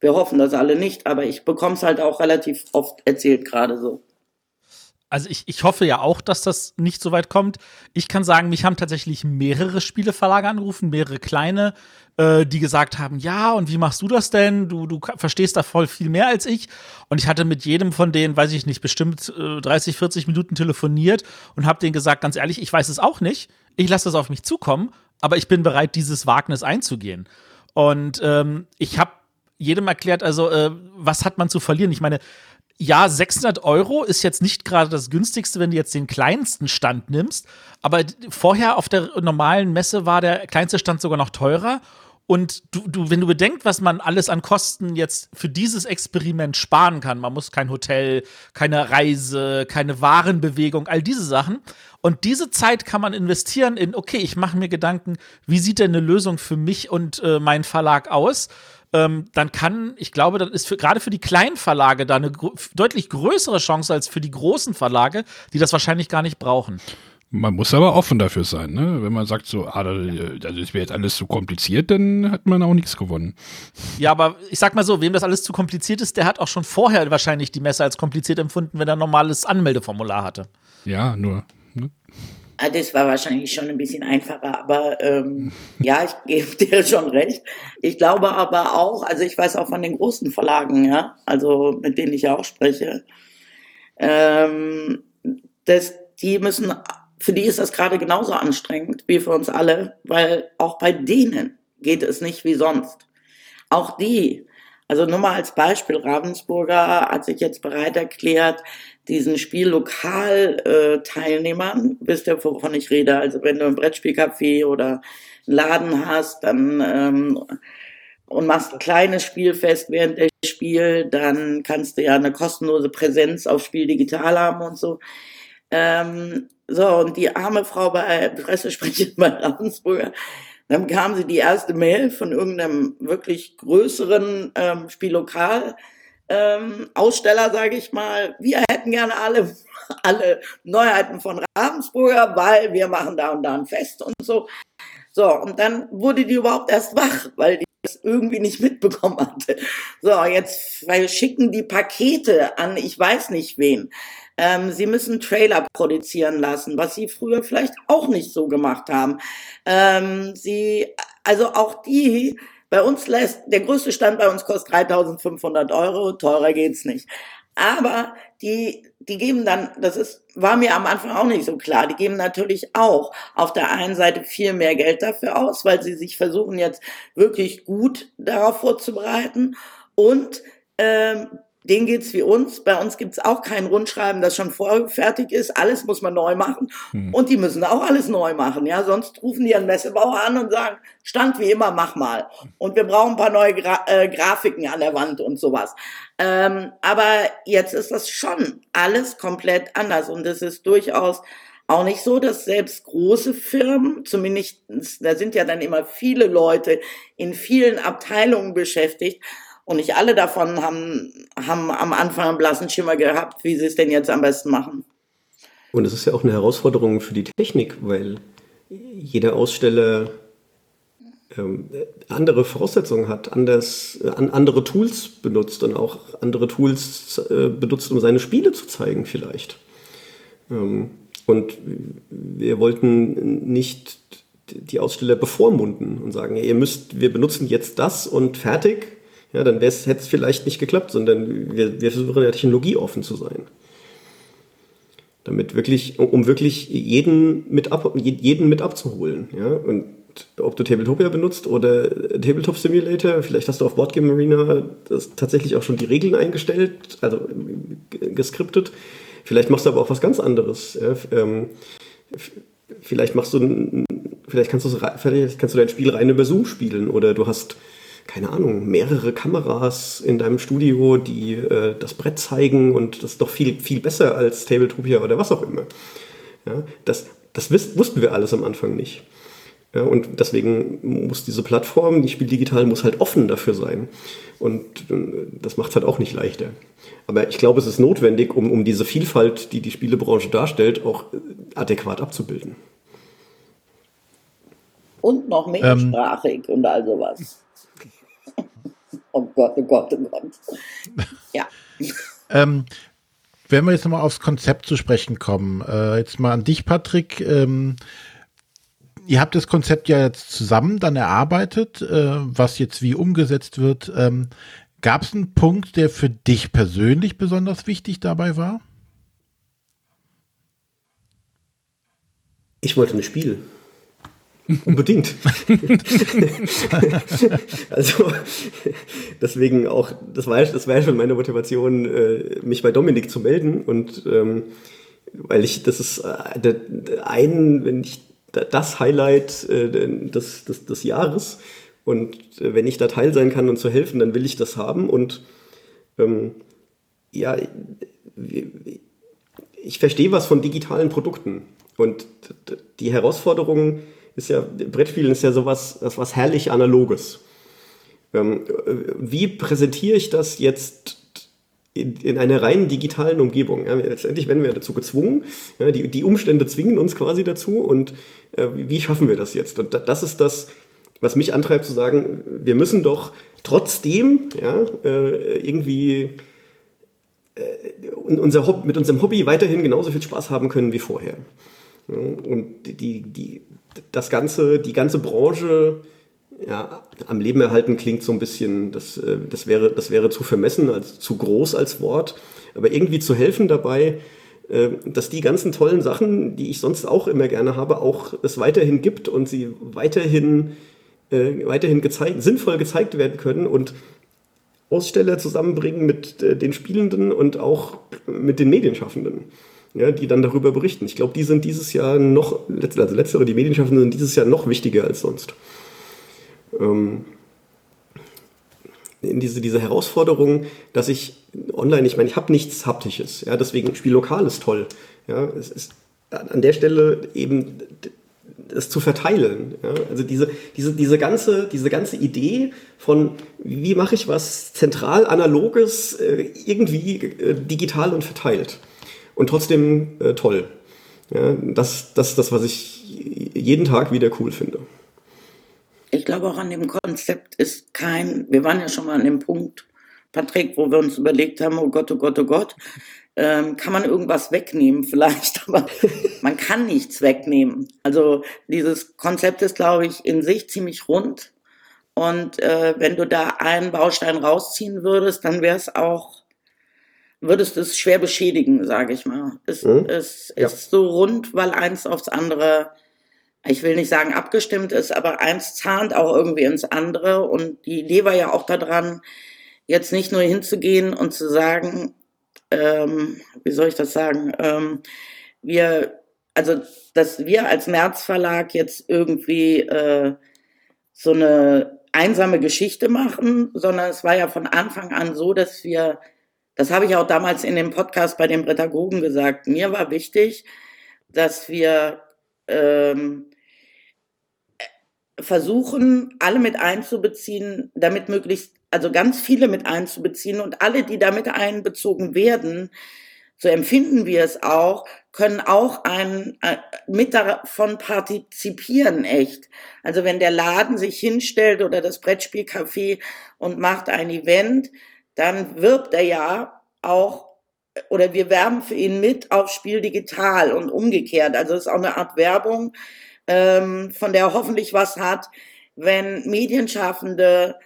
Wir hoffen das alle nicht, aber ich bekomme es halt auch relativ oft erzählt gerade so also ich, ich hoffe ja auch, dass das nicht so weit kommt. Ich kann sagen, mich haben tatsächlich mehrere Spieleverlage angerufen, mehrere kleine, äh, die gesagt haben, ja, und wie machst du das denn? Du, du verstehst da voll viel mehr als ich. Und ich hatte mit jedem von denen, weiß ich nicht, bestimmt äh, 30, 40 Minuten telefoniert und habe denen gesagt, ganz ehrlich, ich weiß es auch nicht. Ich lasse das auf mich zukommen, aber ich bin bereit, dieses Wagnis einzugehen. Und ähm, ich habe jedem erklärt, also äh, was hat man zu verlieren? Ich meine, ja, 600 Euro ist jetzt nicht gerade das günstigste, wenn du jetzt den kleinsten Stand nimmst. Aber vorher auf der normalen Messe war der kleinste Stand sogar noch teurer. Und du, du, wenn du bedenkst, was man alles an Kosten jetzt für dieses Experiment sparen kann, man muss kein Hotel, keine Reise, keine Warenbewegung, all diese Sachen. Und diese Zeit kann man investieren in, okay, ich mache mir Gedanken, wie sieht denn eine Lösung für mich und äh, meinen Verlag aus? ähm, dann kann, ich glaube, dann ist für, gerade für die kleinen Verlage da eine gr deutlich größere Chance als für die großen Verlage, die das wahrscheinlich gar nicht brauchen. Man muss aber offen dafür sein, ne? Wenn man sagt so, ah, das ist mir jetzt alles zu kompliziert, dann hat man auch nichts gewonnen. Ja, aber ich sag mal so, wem das alles zu kompliziert ist, der hat auch schon vorher wahrscheinlich die Messe als kompliziert empfunden, wenn er ein normales Anmeldeformular hatte. Ja, nur. Ne? Ah, das war wahrscheinlich schon ein bisschen einfacher, aber ähm, ja, ich gebe dir schon recht. Ich glaube aber auch, also ich weiß auch von den großen Verlagen, ja, also mit denen ich ja auch spreche, ähm, dass die müssen, für die ist das gerade genauso anstrengend wie für uns alle, weil auch bei denen geht es nicht wie sonst. Auch die Also nur mal als Beispiel, Ravensburger hat sich jetzt bereit erklärt, diesen Spiellokal-Teilnehmern, äh, wisst ihr, wovon ich rede, also wenn du ein Brettspielcafé oder einen Laden hast, dann ähm, und machst ein kleines Spielfest während der Spiel, dann kannst du ja eine kostenlose Präsenz auf Spiel digital haben und so. Ähm, so, und die arme Frau bei Pressesprecherin bei Ravensburger, dann kam sie die erste Mail von irgendeinem wirklich größeren ähm, Spiellokal, ähm, Aussteller, sage ich mal, wir hätten gerne alle, alle Neuheiten von Ravensburger, weil wir machen da und da ein Fest und so. So, und dann wurde die überhaupt erst wach, weil die das irgendwie nicht mitbekommen hatte. So, jetzt schicken die Pakete an, ich weiß nicht wen. Ähm, sie müssen Trailer produzieren lassen, was sie früher vielleicht auch nicht so gemacht haben. Ähm, sie, also auch die, bei uns lässt, der größte Stand bei uns kostet 3500 Euro, teurer geht's nicht. Aber die, die geben dann, das ist, war mir am Anfang auch nicht so klar, die geben natürlich auch auf der einen Seite viel mehr Geld dafür aus, weil sie sich versuchen jetzt wirklich gut darauf vorzubereiten und ähm, denen geht's wie uns. Bei uns gibt's auch kein Rundschreiben, das schon vorfertig ist. Alles muss man neu machen. Hm. Und die müssen auch alles neu machen. Ja, sonst rufen die einen Messebauer an und sagen, Stand wie immer, mach mal. Und wir brauchen ein paar neue Gra äh, Grafiken an der Wand und sowas. Ähm, aber jetzt ist das schon alles komplett anders. Und es ist durchaus auch nicht so, dass selbst große Firmen, zumindest, da sind ja dann immer viele Leute in vielen Abteilungen beschäftigt, und nicht alle davon haben, haben am Anfang einen blassen Schimmer gehabt, wie sie es denn jetzt am besten machen. Und es ist ja auch eine Herausforderung für die Technik, weil jeder Aussteller ähm, andere Voraussetzungen hat, anders, äh, andere Tools benutzt und auch andere Tools äh, benutzt, um seine Spiele zu zeigen vielleicht. Ähm, und wir wollten nicht die Aussteller bevormunden und sagen, ihr müsst, wir benutzen jetzt das und fertig, ja, dann hätte es vielleicht nicht geklappt, sondern wir, wir versuchen ja technologieoffen zu sein. Damit wirklich, um wirklich jeden mit, ab, jeden mit abzuholen. Ja? Und ob du Tabletopia benutzt oder Tabletop Simulator, vielleicht hast du auf Boardgame Arena das tatsächlich auch schon die Regeln eingestellt, also geskriptet. Vielleicht machst du aber auch was ganz anderes. Ja? Ähm, vielleicht machst du, vielleicht kannst, vielleicht kannst du dein Spiel rein über Zoom spielen oder du hast keine Ahnung, mehrere Kameras in deinem Studio, die äh, das Brett zeigen und das ist doch viel, viel besser als Tabletopia oder was auch immer. Ja, das das wiss, wussten wir alles am Anfang nicht. Ja, und deswegen muss diese Plattform, die Spiel Digital, muss halt offen dafür sein. Und äh, das macht es halt auch nicht leichter. Aber ich glaube, es ist notwendig, um, um diese Vielfalt, die die Spielebranche darstellt, auch äh, adäquat abzubilden. Und noch mehrsprachig ähm, und all sowas. Oh Gott, oh Gott, oh Gott. Ja. ähm, wenn wir jetzt nochmal aufs Konzept zu sprechen kommen, äh, jetzt mal an dich, Patrick. Ähm, ihr habt das Konzept ja jetzt zusammen dann erarbeitet, äh, was jetzt wie umgesetzt wird. Ähm, Gab es einen Punkt, der für dich persönlich besonders wichtig dabei war? Ich wollte ein Spiel. Unbedingt. also deswegen auch, das war, das war schon meine Motivation, äh, mich bei Dominik zu melden und ähm, weil ich, das ist äh, ein, wenn ich das Highlight äh, des, des, des Jahres und wenn ich da Teil sein kann und zu helfen, dann will ich das haben und ähm, ja, ich verstehe was von digitalen Produkten und die Herausforderungen ist ja, Brettspielen ist ja sowas, das was herrlich Analoges. Ähm, wie präsentiere ich das jetzt in, in einer rein digitalen Umgebung? Ja, letztendlich werden wir dazu gezwungen. Ja, die, die Umstände zwingen uns quasi dazu. Und äh, wie schaffen wir das jetzt? Und das ist das, was mich antreibt zu sagen, wir müssen doch trotzdem ja, äh, irgendwie äh, unser Hobby, mit unserem Hobby weiterhin genauso viel Spaß haben können wie vorher. Und die, die, das ganze, die ganze Branche ja, am Leben erhalten klingt so ein bisschen, das, äh, das, wäre, das wäre zu vermessen, als zu groß als Wort, aber irgendwie zu helfen dabei, äh, dass die ganzen tollen Sachen, die ich sonst auch immer gerne habe, auch es weiterhin gibt und sie weiterhin, äh, weiterhin gezeigt, sinnvoll gezeigt werden können und Aussteller zusammenbringen mit äh, den Spielenden und auch mit den Medienschaffenden, ja, die dann darüber berichten. Ich glaube, die sind dieses Jahr noch, also letztere, die Medienschaffenden sind dieses Jahr noch wichtiger als sonst. Ähm, diese, diese Herausforderung, dass ich online, ich meine, ich habe nichts Haptisches, ja, deswegen Spiel lokal ist toll. Ja, es ist an der Stelle eben das zu verteilen. Ja? Also diese, diese, diese, ganze, diese ganze Idee von, wie mache ich was zentral analoges äh, irgendwie äh, digital und verteilt und trotzdem äh, toll. Ja? Das, das ist das, was ich jeden Tag wieder cool finde. Ich glaube auch an dem Konzept ist kein, wir waren ja schon mal an dem Punkt, Patrick, wo wir uns überlegt haben, oh Gott, oh Gott, oh Gott, ähm, kann man irgendwas wegnehmen vielleicht, aber man kann nichts wegnehmen. Also dieses Konzept ist, glaube ich, in sich ziemlich rund. Und äh, wenn du da einen Baustein rausziehen würdest, dann wäre es auch, würdest du es schwer beschädigen, sage ich mal. Es, mhm. es ja. ist so rund, weil eins aufs andere, ich will nicht sagen abgestimmt ist, aber eins zahnt auch irgendwie ins andere. Und die Idee war ja auch daran, jetzt nicht nur hinzugehen und zu sagen, ähm, wie soll ich das sagen, ähm, wir, also, dass wir als März Verlag jetzt irgendwie äh, so eine einsame Geschichte machen, sondern es war ja von Anfang an so, dass wir, das habe ich auch damals in dem Podcast bei den Pädagogen gesagt, mir war wichtig, dass wir ähm, versuchen, alle mit einzubeziehen, damit möglichst also ganz viele mit einzubeziehen und alle, die damit einbezogen werden, so empfinden wir es auch, können auch ein, äh, mit davon partizipieren, echt. Also wenn der Laden sich hinstellt oder das Brettspielcafé und macht ein Event, dann wirbt er ja auch oder wir werben für ihn mit auf Spiel digital und umgekehrt. Also es ist auch eine Art Werbung, ähm, von der er hoffentlich was hat, wenn Medienschaffende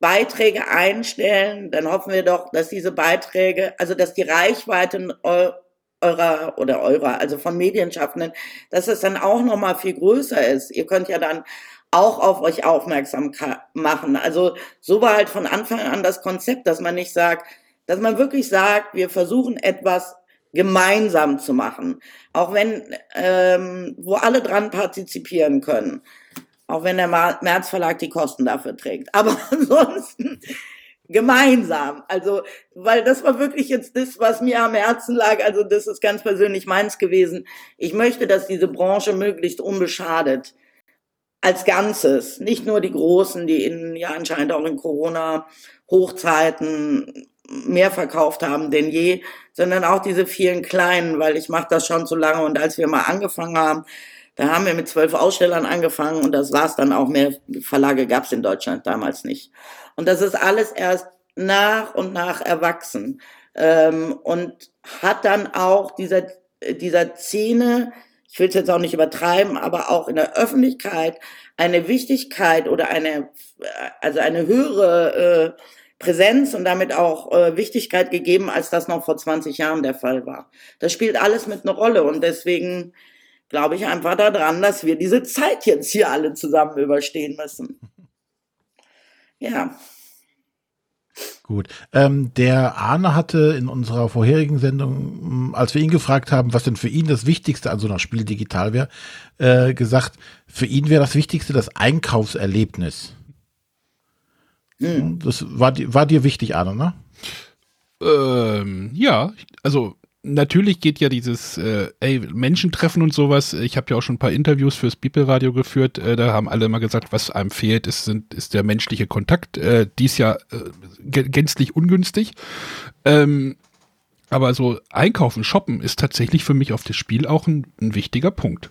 Beiträge einstellen, dann hoffen wir doch, dass diese Beiträge, also dass die Reichweite eurer oder eurer, also von Medienschaffenden, dass es dann auch noch mal viel größer ist. Ihr könnt ja dann auch auf euch aufmerksam machen. Also so war halt von Anfang an das Konzept, dass man nicht sagt, dass man wirklich sagt, wir versuchen etwas gemeinsam zu machen, auch wenn ähm, wo alle dran partizipieren können. Auch wenn der März Verlag die Kosten dafür trägt. Aber ansonsten gemeinsam. Also, weil das war wirklich jetzt das, was mir am Herzen lag. Also, das ist ganz persönlich meins gewesen. Ich möchte, dass diese Branche möglichst unbeschadet als Ganzes, nicht nur die Großen, die in, ja anscheinend auch in Corona-Hochzeiten mehr verkauft haben denn je, sondern auch diese vielen Kleinen, weil ich mache das schon so lange und als wir mal angefangen haben, da haben wir mit zwölf Ausstellern angefangen und das war's dann auch. Mehr Verlage gab's in Deutschland damals nicht. Und das ist alles erst nach und nach erwachsen ähm, und hat dann auch dieser, dieser Szene, ich will es jetzt auch nicht übertreiben, aber auch in der Öffentlichkeit eine Wichtigkeit oder eine, also eine höhere äh, Präsenz und damit auch äh, Wichtigkeit gegeben, als das noch vor 20 Jahren der Fall war. Das spielt alles mit einer Rolle und deswegen glaube ich einfach daran, dass wir diese Zeit jetzt hier alle zusammen überstehen müssen. Ja. Gut. Ähm, der Arne hatte in unserer vorherigen Sendung, als wir ihn gefragt haben, was denn für ihn das Wichtigste an so einer Spiel digital wäre, äh, gesagt, für ihn wäre das Wichtigste das Einkaufserlebnis. Hm. Das war, war dir wichtig, Arne, ne? Ähm, ja, also natürlich geht ja dieses äh, ey, Menschen treffen und sowas. Ich habe ja auch schon ein paar Interviews fürs Bibelradio geführt. Äh, da haben alle immer gesagt, was einem fehlt, ist, sind, ist der menschliche Kontakt. Äh, dies ja äh, gänzlich ungünstig. Ähm, aber so einkaufen, shoppen ist tatsächlich für mich auf das Spiel auch ein, ein wichtiger Punkt.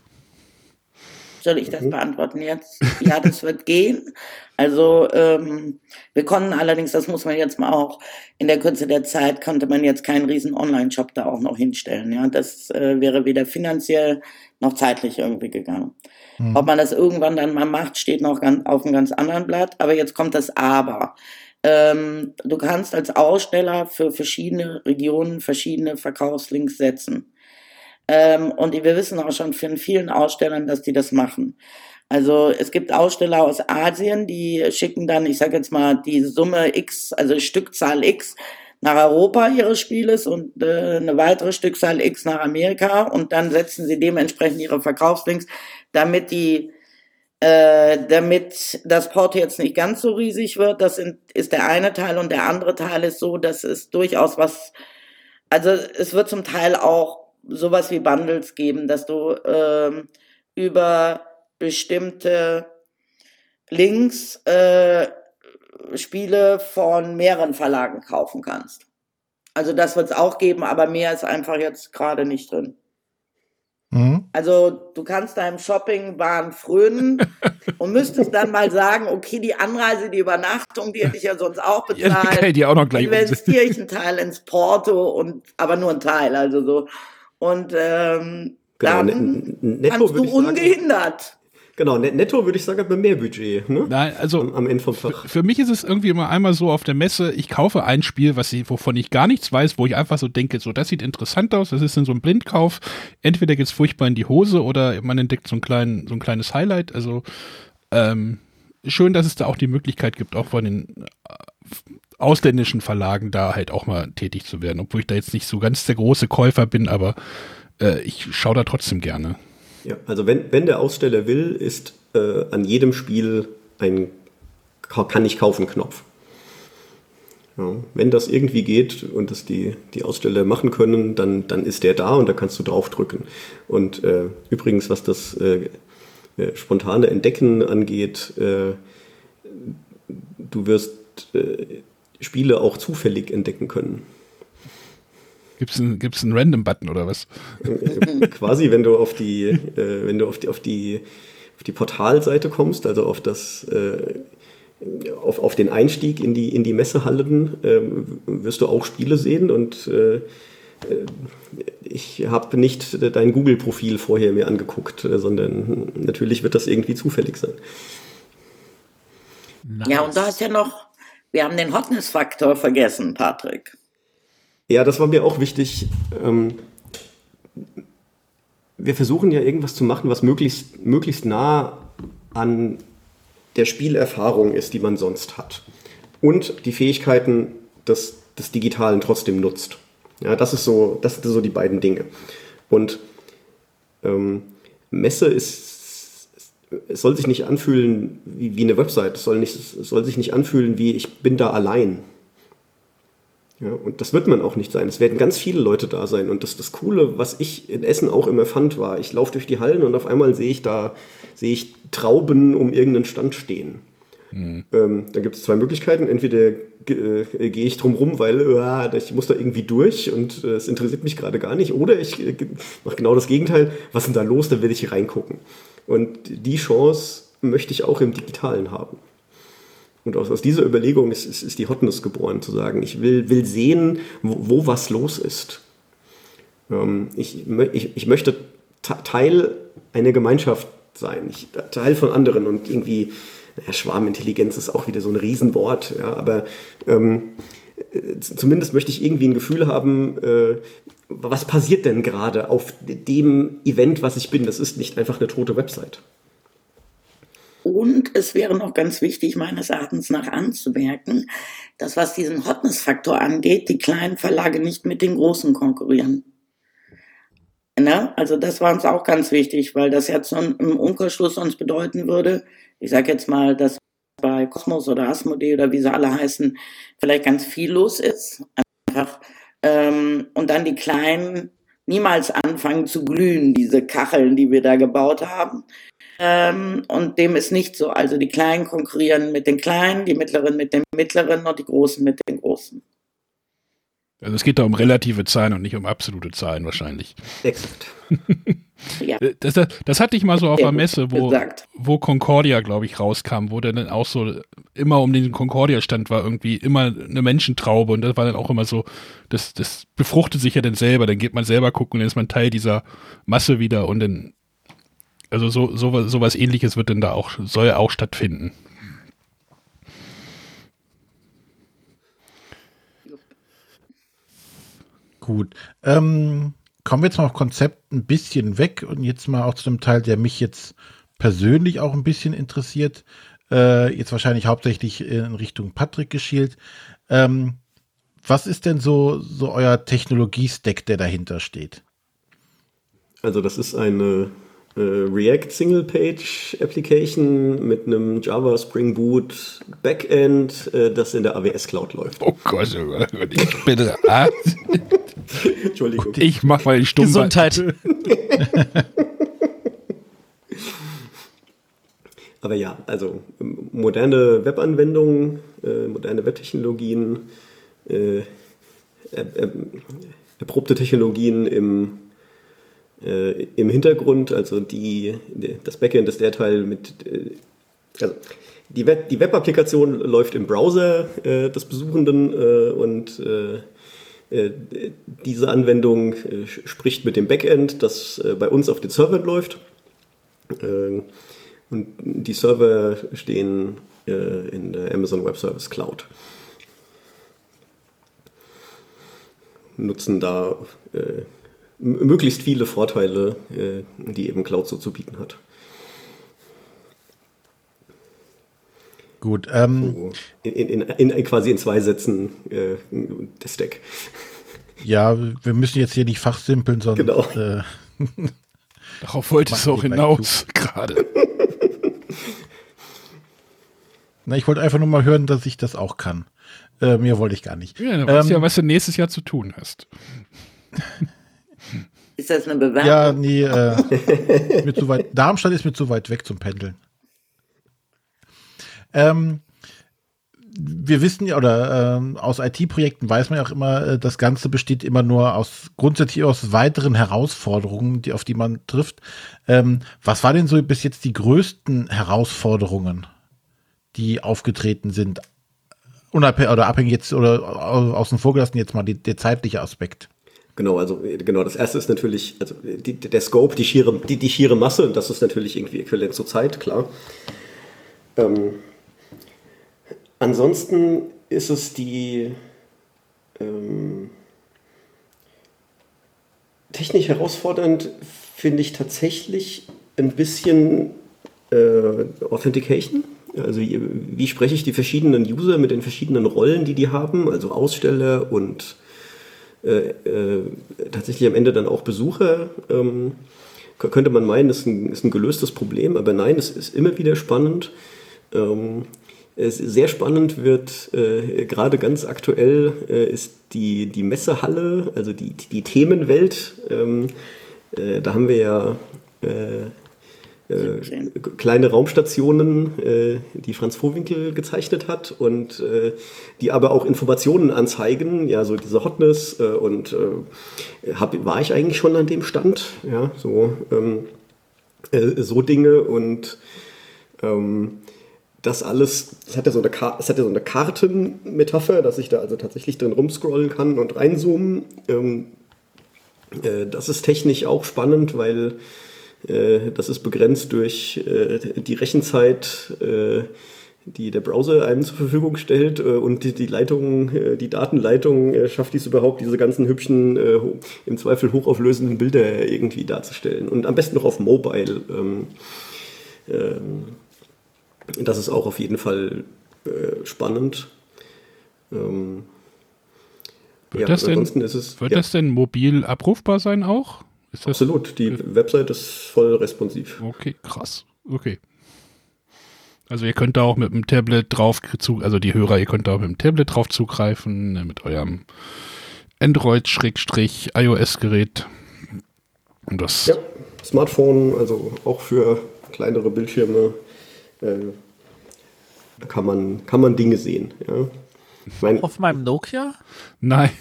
Soll ich das mhm. beantworten jetzt? Ja, das wird gehen. Also ähm, wir konnten allerdings, das muss man jetzt mal auch, in der Kürze der Zeit konnte man jetzt keinen riesen Online-Shop da auch noch hinstellen. Ja, Das äh, wäre weder finanziell noch zeitlich irgendwie gegangen. Mhm. Ob man das irgendwann dann mal macht, steht noch ganz, auf einem ganz anderen Blatt. Aber jetzt kommt das Aber. Ähm, du kannst als Aussteller für verschiedene Regionen verschiedene Verkaufslinks setzen. Ähm, und wir wissen auch schon von vielen Ausstellern, dass die das machen. Also es gibt Aussteller aus Asien, die schicken dann, ich sage jetzt mal, die Summe X, also Stückzahl X nach Europa ihres Spieles und äh, eine weitere Stückzahl X nach Amerika und dann setzen sie dementsprechend ihre Verkaufslinks, damit die äh, damit das Porto jetzt nicht ganz so riesig wird. Das sind, ist der eine Teil und der andere Teil ist so, dass es durchaus was, also es wird zum Teil auch sowas wie Bundles geben, dass du ähm, über bestimmte Links äh, Spiele von mehreren Verlagen kaufen kannst. Also das wird es auch geben, aber mehr ist einfach jetzt gerade nicht drin. Mhm. Also du kannst deinem Shopping-Wahn frönen und müsstest dann mal sagen, okay, die Anreise, die Übernachtung, die hätte ich ja sonst auch bezahlt. Ja, die auch noch gleich investiere ich einen Teil ins Porto und aber nur einen Teil, also so. Und ähm, genau, dann kannst du ungehindert Genau, netto würde ich sagen, hat man mehr Budget. Ne? Nein, also am, am Ende vom Tag. Für, mich ist es irgendwie immer einmal so auf der Messe, ich kaufe ein Spiel, was ich, wovon ich gar nichts weiß, wo ich einfach so denke, so das sieht interessant aus, das ist in so ein Blindkauf. Entweder geht's furchtbar in die Hose oder man entdeckt so ein, klein, so ein kleines Highlight. Also ähm, schön, dass es da auch die Möglichkeit gibt, auch von den äh, ausländischen Verlagen da halt auch mal tätig zu werden, obwohl ich da jetzt nicht so ganz der große Käufer bin, aber äh, ich schaue da trotzdem gerne. Ja, also wenn, wenn der Aussteller will, ist äh, an jedem Spiel ein Kann ich kaufen Knopf. Ja, wenn das irgendwie geht und das die, die Aussteller machen können, dann, dann ist der da und da kannst du draufdrücken. Und äh, übrigens, was das äh, äh spontane Entdecken angeht, äh, du wirst äh, Spiele auch zufällig entdecken können. Gibt es einen, gibt's einen Random-Button oder was? Quasi, wenn du auf die, äh, wenn du auf die, auf die, auf die Portalseite kommst, also auf das, äh, auf, auf den Einstieg in die, in die Messehallen, äh, wirst du auch Spiele sehen und äh, ich habe nicht dein Google-Profil vorher mir angeguckt, äh, sondern natürlich wird das irgendwie zufällig sein. Nice. Ja, und da ist ja noch, wir haben den Hotness-Faktor vergessen, Patrick. Ja, das war mir auch wichtig. Ähm, wir versuchen ja irgendwas zu machen, was möglichst, möglichst nah an der Spielerfahrung ist, die man sonst hat. Und die Fähigkeiten des, des Digitalen trotzdem nutzt. Ja, das ist so, das sind so die beiden Dinge. Und ähm, Messe ist, es soll sich nicht anfühlen wie, wie eine Website. Es soll, nicht, es soll sich nicht anfühlen wie ich bin da allein. Ja, und das wird man auch nicht sein. Es werden ganz viele Leute da sein. Und das, das Coole, was ich in Essen auch immer fand, war, ich laufe durch die Hallen und auf einmal sehe ich da, sehe ich Trauben um irgendeinen Stand stehen. Mhm. Ähm, da gibt es zwei Möglichkeiten. Entweder äh, gehe ich drum rum, weil äh, ich muss da irgendwie durch und äh, es interessiert mich gerade gar nicht. Oder ich äh, mache genau das Gegenteil. Was ist denn da los? Da will ich hier reingucken. Und die Chance möchte ich auch im Digitalen haben. Und aus, aus dieser Überlegung ist, ist, ist, die Hotness geboren, zu sagen, ich will, will sehen, wo, wo was los ist. Ähm, ich, ich, ich möchte Teil einer Gemeinschaft sein, ich, Teil von anderen und irgendwie, naja, Schwarmintelligenz ist auch wieder so ein Riesenwort, ja, aber ähm, zumindest möchte ich irgendwie ein Gefühl haben, äh, was passiert denn gerade auf dem Event, was ich bin? Das ist nicht einfach eine tote Website. Und es wäre noch ganz wichtig, meines Erachtens nach anzumerken, dass was diesen Hotness-Faktor angeht, die kleinen Verlage nicht mit den großen konkurrieren. Ne? Also das war uns auch ganz wichtig, weil das jetzt so im Umkehrschluss sonst bedeuten würde, ich sage jetzt mal, dass bei Cosmos oder Asmodee oder wie sie alle heißen, vielleicht ganz viel los ist. Einfach, ähm, und dann die Kleinen niemals anfangen zu glühen, diese Kacheln, die wir da gebaut haben. Ähm, und dem ist nicht so. Also die Kleinen konkurrieren mit den Kleinen, die Mittleren mit den Mittleren und die Großen mit den Großen. Also es geht da um relative Zahlen und nicht um absolute Zahlen wahrscheinlich. Exakt. ja. Äh, das, das, das, hatte ich mal so auf der Messe, wo, wo Concordia, glaube ich, rauskam, wo dann auch so immer um den Concordia-Stand war irgendwie immer eine Menschentraube und das war dann auch immer so, das, das befruchtet sich ja dann selber, dann geht man selber gucken, dann ist man Teil dieser Masse wieder und dann also so, so, so was ähnliches wird denn da auch, soll auch stattfinden. Gut. Ähm, kommen wir jetzt mal auf Konzept ein bisschen weg und jetzt mal auch zu dem Teil, der mich jetzt persönlich auch ein bisschen interessiert. Äh, jetzt wahrscheinlich hauptsächlich in Richtung Patrick geschielt. Ähm, was ist denn so, so euer Technologie-Stack, der dahinter steht? Also das ist eine React Single Page Application mit einem Java Spring Boot Backend, äh, das in der AWS Cloud läuft. Oh Gott, oh Gott, ich bin Arzt. Entschuldigung. Ich mach mal die Stumme. Gesundheit. Aber ja, also ähm, moderne Webanwendungen, äh, moderne Webtechnologien, äh, er, erprobte Technologien im, äh, im Hintergrund, also die, das Backend ist der Teil mit, äh, also die, Web, die Web-Applikation läuft im Browser äh, des Besuchenden äh, und diese Anwendung spricht mit dem Backend, das bei uns auf den Servern läuft. Und die Server stehen äh, in der Amazon Web Service Cloud. Nutzen da äh, möglichst viele Vorteile, äh, die eben Cloud so zu bieten hat. Gut. Ähm, so, in, in, in, quasi in zwei Sätzen äh, der Stack. Ja, wir müssen jetzt hier nicht fachsimpeln, sondern. Genau. Äh, Darauf wollte es auch hinaus gerade. Na, ich wollte einfach nur mal hören, dass ich das auch kann. Äh, mehr wollte ich gar nicht. Ja, dann weißt ähm, ja, was du nächstes Jahr zu tun hast. Ist das eine Bewerbung? Ja, nee, äh, mir zu weit. Darmstadt ist mir zu weit weg zum Pendeln. Ähm, wir wissen ja, oder ähm, aus IT-Projekten weiß man ja auch immer, äh, das Ganze besteht immer nur aus grundsätzlich aus weiteren Herausforderungen, die, auf die man trifft. Ähm, was war denn so bis jetzt die größten Herausforderungen? die aufgetreten sind. Unabhängig oder abhängig jetzt oder außen vor gelassen jetzt mal die, der zeitliche Aspekt. Genau, also genau, das erste ist natürlich, also die, der Scope, die schiere, die, die schiere Masse, und das ist natürlich irgendwie äquivalent zur Zeit, klar. Ähm, ansonsten ist es die ähm, technisch herausfordernd, finde ich tatsächlich ein bisschen äh, Authentication. Also wie spreche ich die verschiedenen User mit den verschiedenen Rollen, die die haben, also Aussteller und äh, äh, tatsächlich am Ende dann auch Besucher. Ähm, könnte man meinen, ist ein, ist ein gelöstes Problem, aber nein, es ist immer wieder spannend. Ähm, sehr spannend wird, äh, gerade ganz aktuell, äh, ist die, die Messehalle, also die, die Themenwelt. Ähm, äh, da haben wir ja äh, kleine Raumstationen, äh, die Franz Vohwinkel gezeichnet hat und äh, die aber auch Informationen anzeigen, ja, so diese Hotness äh, und äh, hab, war ich eigentlich schon an dem Stand, ja, so, ähm, äh, so Dinge und ähm, das alles, es hat ja so eine, es hat ja so eine Kartenmetapher, dass ich da also tatsächlich drin rumscrollen kann und reinzoomen. Ähm, das ist technisch auch spannend, weil das ist begrenzt durch äh, die Rechenzeit, äh, die der Browser einem zur Verfügung stellt und die, die Leitung, die Datenleitung schafft dies überhaupt, diese ganzen hübschen, im Zweifel hochauflösenden Bilder irgendwie darzustellen. Und am besten noch auf Mobile. Ähm, ähm, das ist auch auf jeden Fall spannend. Ähm, wird, ja, das, denn, wird ja. das denn mobil abrufbar sein auch? Absolut, die Website ist voll responsiv. Okay, krass. Okay. Also ihr könnt da auch mit dem Tablet drauf, also die Hörer, ihr könnt da auch mit dem Tablet drauf zugreifen, ne, mit eurem Android-iOS-Gerät. Und das. Ja, Smartphone, also auch für kleinere Bildschirme, äh, kann man, kann man Dinge sehen. Ja. Mein, Auf meinem Nokia? Nein.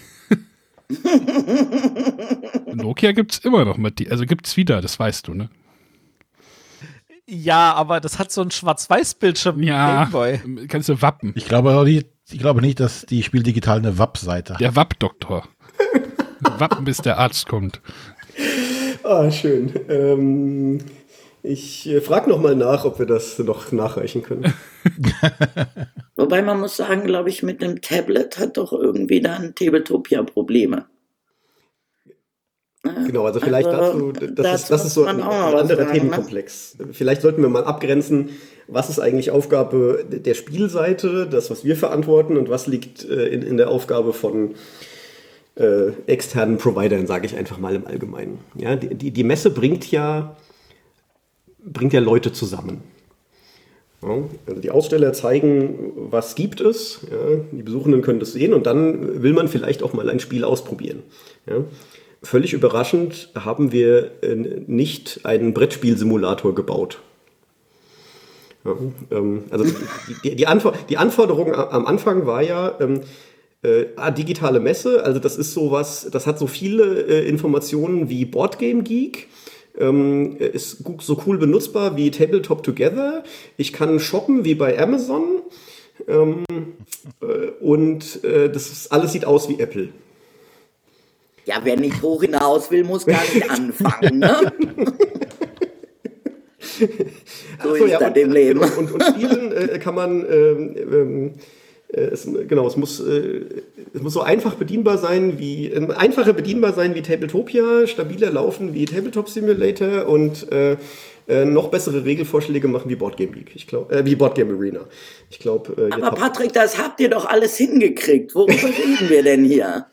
Nokia gibt es immer noch mit, also gibt es wieder, das weißt du, ne? Ja, aber das hat so einen Schwarz-Weiß-Bildschirm. Ja, Gameboy. kannst du wappen. Ich glaube, auch nicht, ich glaube nicht, dass die Spiel digital eine Wapp-Seite hat. Der Wapp-Doktor. wappen, bis der Arzt kommt. Ah, schön. Ähm, ich äh, frage nochmal nach, ob wir das noch nachreichen können. Wobei man muss sagen, glaube ich, mit einem Tablet hat doch irgendwie dann Tabletopia Probleme. Genau, also vielleicht Also, dazu, das, dazu ist, das ist so ein, ein anderer sagen, ne? Themenkomplex. Vielleicht sollten wir mal abgrenzen, was ist eigentlich Aufgabe der Spielseite, das, was wir verantworten, und was liegt äh, in, in der Aufgabe von äh, externen Providern, sage ich einfach mal im Allgemeinen. Ja, die, die, die Messe bringt ja, bringt ja Leute zusammen. Also die Aussteller zeigen, was gibt es. Ja, die Besuchenden können das sehen und dann will man vielleicht auch mal ein Spiel ausprobieren. Ja. Völlig überraschend haben wir äh, nicht einen Brettspielsimulator gebaut. Ja, ähm, also die, die, Anfor die Anforderung am Anfang war ja ähm, äh, ah, digitale Messe, also das ist sowas, das hat so viele äh, Informationen wie Boardgame Geek, ähm, ist so cool benutzbar wie Tabletop Together. Ich kann shoppen wie bei Amazon. Ähm, äh, und äh, das ist, alles sieht aus wie Apple. Ja, wer nicht hoch hinaus will, muss gar nicht anfangen, ne? so so, ist ja, das und, im Leben. Und, und spielen äh, kann man, ähm, ähm, äh, es, genau, es muss, äh, es muss so einfach bedienbar sein wie, ähm, einfacher bedienbar sein wie Tabletopia, stabiler laufen wie Tabletop Simulator und äh, äh, noch bessere Regelvorschläge machen wie Boardgame Geek. Ich glaube, äh, wie Boardgame Arena. Ich glaube, äh, Aber Patrick, das habt ihr doch alles hingekriegt. Worüber reden wir denn hier?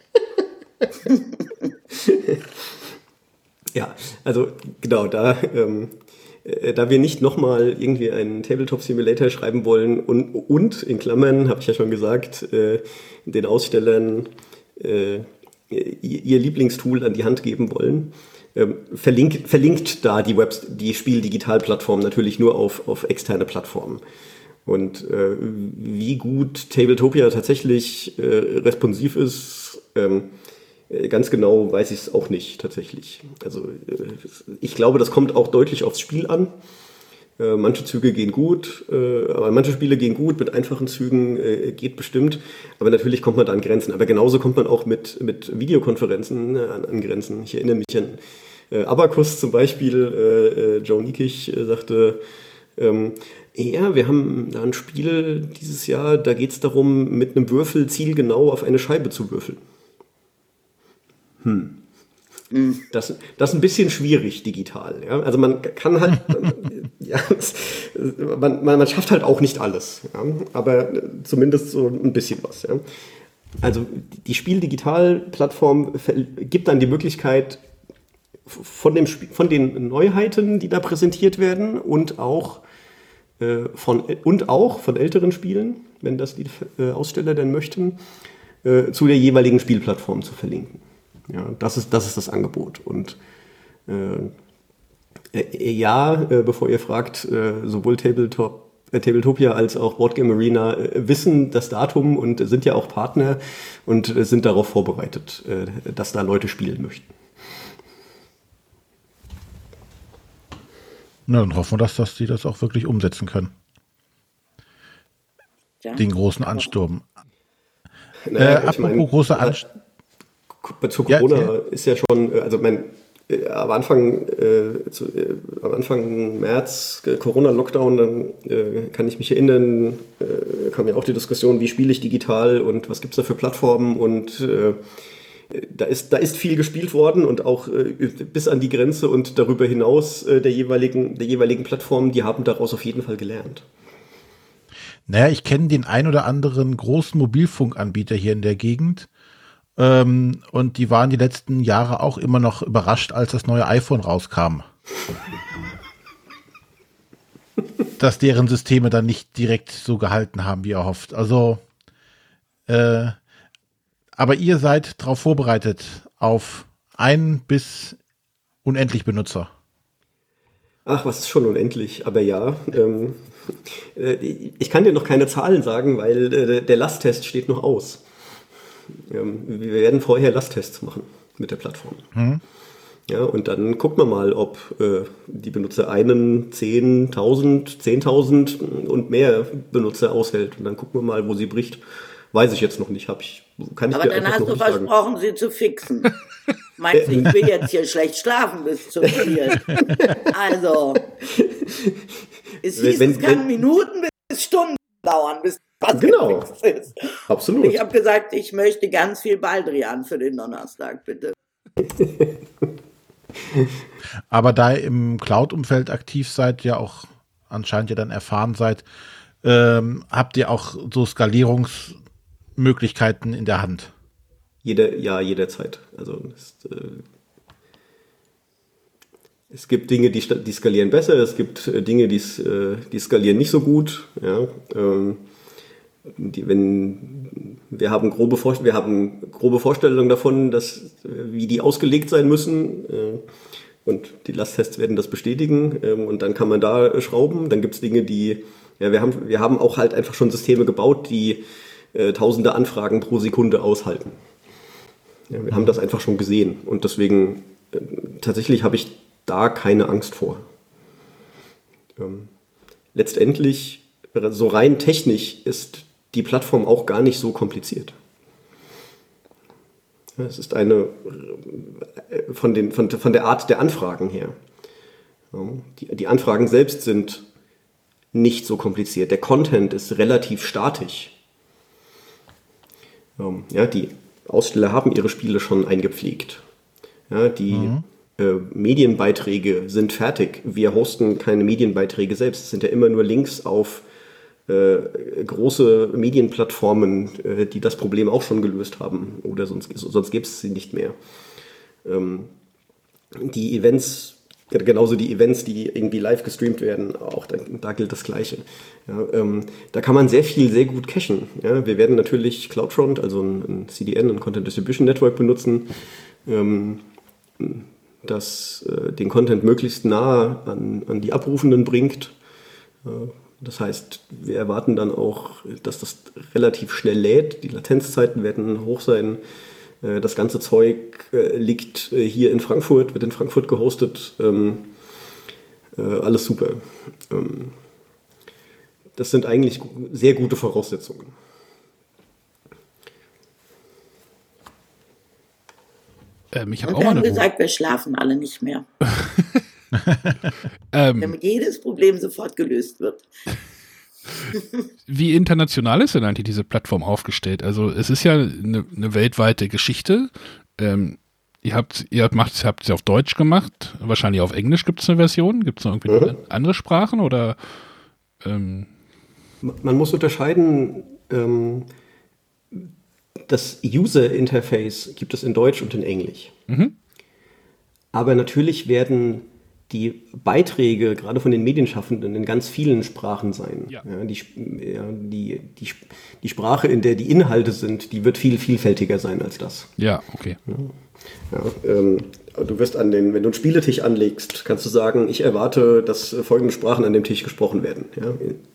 Ja, also genau, da, ähm, äh, da wir nicht nochmal irgendwie einen Tabletop Simulator schreiben wollen und, und in Klammern, habe ich ja schon gesagt, äh, den Ausstellern äh, ihr, Lieblingstool an die Hand geben wollen, ähm, verlinkt, verlinkt da die, Web die Spiel-Digital-Plattform natürlich nur auf, auf externe Plattformen. Und äh, wie gut Tabletopia tatsächlich äh, responsiv ist, ähm, äh, Ganz genau weiß ich es auch nicht tatsächlich. Also äh, ich glaube, das kommt auch deutlich aufs Spiel an. Äh, Manche Züge gehen gut, äh, aber manche Spiele gehen gut, mit einfachen Zügen äh, geht bestimmt. Aber natürlich kommt man da an Grenzen. Aber genauso kommt man auch mit, mit Videokonferenzen äh, an, Grenzen. Ich erinnere mich an äh, Abacus zum Beispiel. Äh, äh, Joe Nikich äh, sagte, ähm, ja, wir haben da ein Spiel dieses Jahr, da geht es darum, mit einem Würfel zielgenau auf eine Scheibe zu würfeln. Hm. Das, das ist ein bisschen schwierig digital. Ja? Also man kann halt, ja, man, man, man schafft halt auch nicht alles, ja? aber zumindest so ein bisschen was. Ja? Also die Spiel-Digital-Plattform gibt dann die Möglichkeit, von, dem, von den Neuheiten, die da präsentiert werden und auch äh, von, und auch von älteren Spielen, wenn das die äh, Aussteller denn möchten, äh, zu der jeweiligen Spielplattform zu verlinken. Ja, das ist das, ist das Angebot. Und äh, äh, ja, äh, bevor ihr fragt, äh, sowohl Tabletop, äh, Tabletopia als auch Boardgame Arena äh, wissen das Datum und sind ja auch Partner und äh, sind darauf vorbereitet, äh, dass da Leute spielen möchten. Na, dann hoffen wir, dass, dass die das auch wirklich umsetzen können. Ja. Den großen Ansturm. Naja, äh, ich apropos mein, großer Ansturm. Zu Ja, Corona ja. ist ja schon, äh, also mein, äh, am Anfang, äh, zu, äh, am Anfang März äh, Corona-Lockdown, dann äh, kann ich mich erinnern, kam ja auch die Diskussion, wie spiele ich digital und was gibt's da für Plattformen und da ist, da ist viel gespielt worden und auch bis an die Grenze und darüber hinaus der, jeweiligen, der jeweiligen Plattformen, die haben daraus auf jeden Fall gelernt. Naja, ich kenne den ein oder anderen großen Mobilfunkanbieter hier in der Gegend. Ähm, und die waren die letzten Jahre auch immer noch überrascht, als das neue iPhone rauskam. Dass deren Systeme dann nicht direkt so gehalten haben, wie erhofft. Also, äh, aber ihr seid darauf vorbereitet, auf ein bis unendlich Benutzer. Ach, was ist schon unendlich, aber ja. Ähm, äh, ich kann dir noch keine Zahlen sagen, weil äh, der Lasttest steht noch aus. Ähm, wir werden vorher Lasttests machen mit der Plattform. Ja, und dann gucken wir mal, ob äh, die Benutzer einen, 10.000, 10.000 und mehr Benutzer aushält. Und dann gucken wir mal, wo sie bricht. Weiß ich jetzt noch nicht, hab ich, kann ich Aber dir dann hast noch du nicht sagen. versprochen, sie zu fixen. Meinst du, ich will jetzt hier schlecht schlafen bis zum Spiel? Also, es Wenn- hieß, wenn- es kann wenn- Minuten bis Stunden dauern, bis was Genau. ist. Absolut. Ich habe gesagt, ich möchte ganz viel Baldrian für den Donnerstag, bitte. Aber da ihr im Cloud-Umfeld aktiv seid, ja auch anscheinend ja dann erfahren seid, ähm, habt ihr auch so Skalierungsmöglichkeiten in der Hand? Jede, ja, jederzeit. Also ist, äh, es gibt Dinge, die, die skalieren besser, es gibt äh, Dinge, die, äh, die skalieren nicht so gut. Ja, ähm, die, wenn, wir, haben grobe Vor wir haben grobe Vorstellungen davon, dass, wie die ausgelegt sein müssen. Äh, und die Lasttests werden das bestätigen. Ähm, und dann kann man da äh, schrauben. Dann gibt es Dinge, die, ja, wir haben, wir haben auch halt einfach schon Systeme gebaut, die äh, tausende Anfragen pro Sekunde aushalten. Ja, wir haben das einfach schon gesehen. Und deswegen, äh, tatsächlich habe ich da keine Angst vor. Ähm, letztendlich, so rein technisch, ist die Plattform auch gar nicht so kompliziert. Es ist eine äh, von, den, von, von der Art der Anfragen her. Die, die Anfragen selbst sind nicht so kompliziert. Der Content ist relativ statisch. Ja, die Aussteller haben ihre Spiele schon eingepflegt. Ja, die äh, Medienbeiträge sind fertig. Wir hosten keine Medienbeiträge selbst. Es sind ja immer nur Links auf äh, große Medienplattformen, äh, die das Problem auch schon gelöst haben. Oder sonst, sonst gäbe es sie nicht mehr. Ähm, die Events, genauso die Events, die irgendwie live gestreamt werden, auch da, da gilt das Gleiche. Ja, ähm, da kann man sehr viel, sehr gut cachen. Ja, wir werden natürlich CloudFront, also ein, ein CDN, ein Content Distribution Network benutzen, ähm, das äh, den Content möglichst nah an, an die Abrufenden bringt. Äh, das heißt, wir erwarten dann auch, dass das relativ schnell lädt. Die Latenzzeiten werden hoch sein. Äh, Das ganze Zeug äh, liegt äh, hier in Frankfurt, wird in Frankfurt gehostet. Ähm, äh, Alles super. Ähm, Das sind eigentlich sehr gute Voraussetzungen. Ähm, ich habe Und auch wir haben gesagt, wir schlafen alle nicht mehr, ähm, damit jedes Problem sofort gelöst wird. Wie international ist denn eigentlich diese Plattform aufgestellt? Also es ist ja eine, eine weltweite Geschichte. Ähm, ihr habt, ihr macht, habt es auf Deutsch gemacht, wahrscheinlich auf Englisch gibt es eine Version. Gibt es noch irgendwie Mhm. andere Sprachen oder ähm, Man muss unterscheiden, ähm, das User-Interface gibt es in Deutsch und in Englisch. Mhm. Aber natürlich werden die Beiträge, gerade von den Medienschaffenden, in ganz vielen Sprachen sein. Ja. die, ja, die, die, Sp- die Sprache, in der die Inhalte sind, die wird viel vielfältiger sein als das. ja, okay. Ja, ähm, du wirst an den, wenn du einen Spieletisch anlegst, kannst du sagen, ich erwarte, dass folgende Sprachen an dem Tisch gesprochen werden,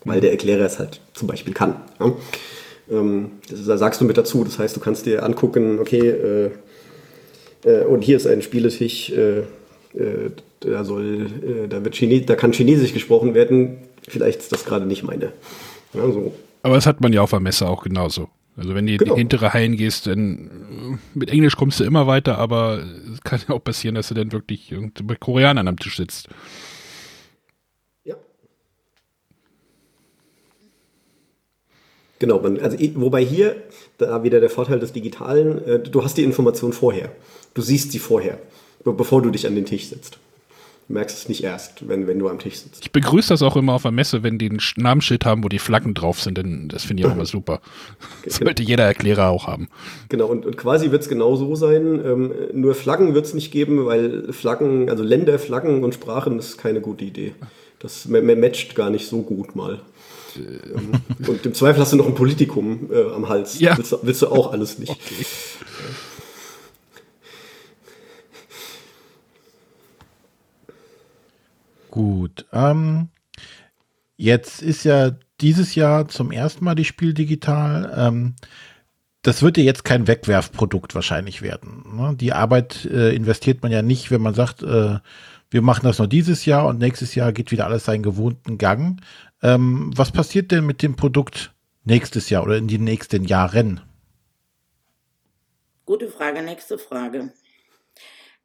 weil der Erklärer es halt zum Beispiel kann. Ähm, das, da sagst du mit dazu, das heißt, du kannst dir angucken, okay, äh, äh, und hier ist ein Spieletisch, äh, äh, da soll, äh, da wird Chine da kann Chinesisch gesprochen werden, vielleicht ist das gerade nicht meine. Ja, so. Aber das hat man ja auf der Messe auch genauso. Also wenn du in Genau. die hintere Hallen gehst, dann äh, mit Englisch kommst du immer weiter, aber es kann ja auch passieren, dass du dann wirklich mit Koreanern am Tisch sitzt. Ja. Genau, man, also wobei hier, da wieder der Vorteil des Digitalen, äh, du hast die Information vorher. Du siehst sie vorher, be bevor du dich an den Tisch setzt. Du merkst es nicht erst, wenn, wenn du am Tisch sitzt. Ich begrüße das auch immer auf der Messe, wenn die ein Sch- Namensschild haben, wo die Flaggen drauf sind, denn das finde ich auch immer super. Das sollte jeder Erklärer auch haben. Genau, und, und quasi wird es genau so sein. Ähm, nur Flaggen wird es nicht geben, weil Flaggen, also Länder, Flaggen und Sprachen ist keine gute Idee. Das ma- ma- matcht gar nicht so gut mal. Ähm, und im Zweifel hast du noch ein Politikum äh, am Hals. Ja. Willst, willst du auch alles nicht. Gut. Ähm, jetzt ist ja dieses Jahr zum ersten Mal die Spiel digital. Ähm, das wird ja jetzt kein Wegwerfprodukt wahrscheinlich werden. Ne? Die Arbeit äh, investiert man ja nicht, wenn man sagt, äh, wir machen das nur dieses Jahr und nächstes Jahr geht wieder alles seinen gewohnten Gang. Ähm, was passiert denn mit dem Produkt nächstes Jahr oder in den nächsten Jahren? Gute Frage, nächste Frage.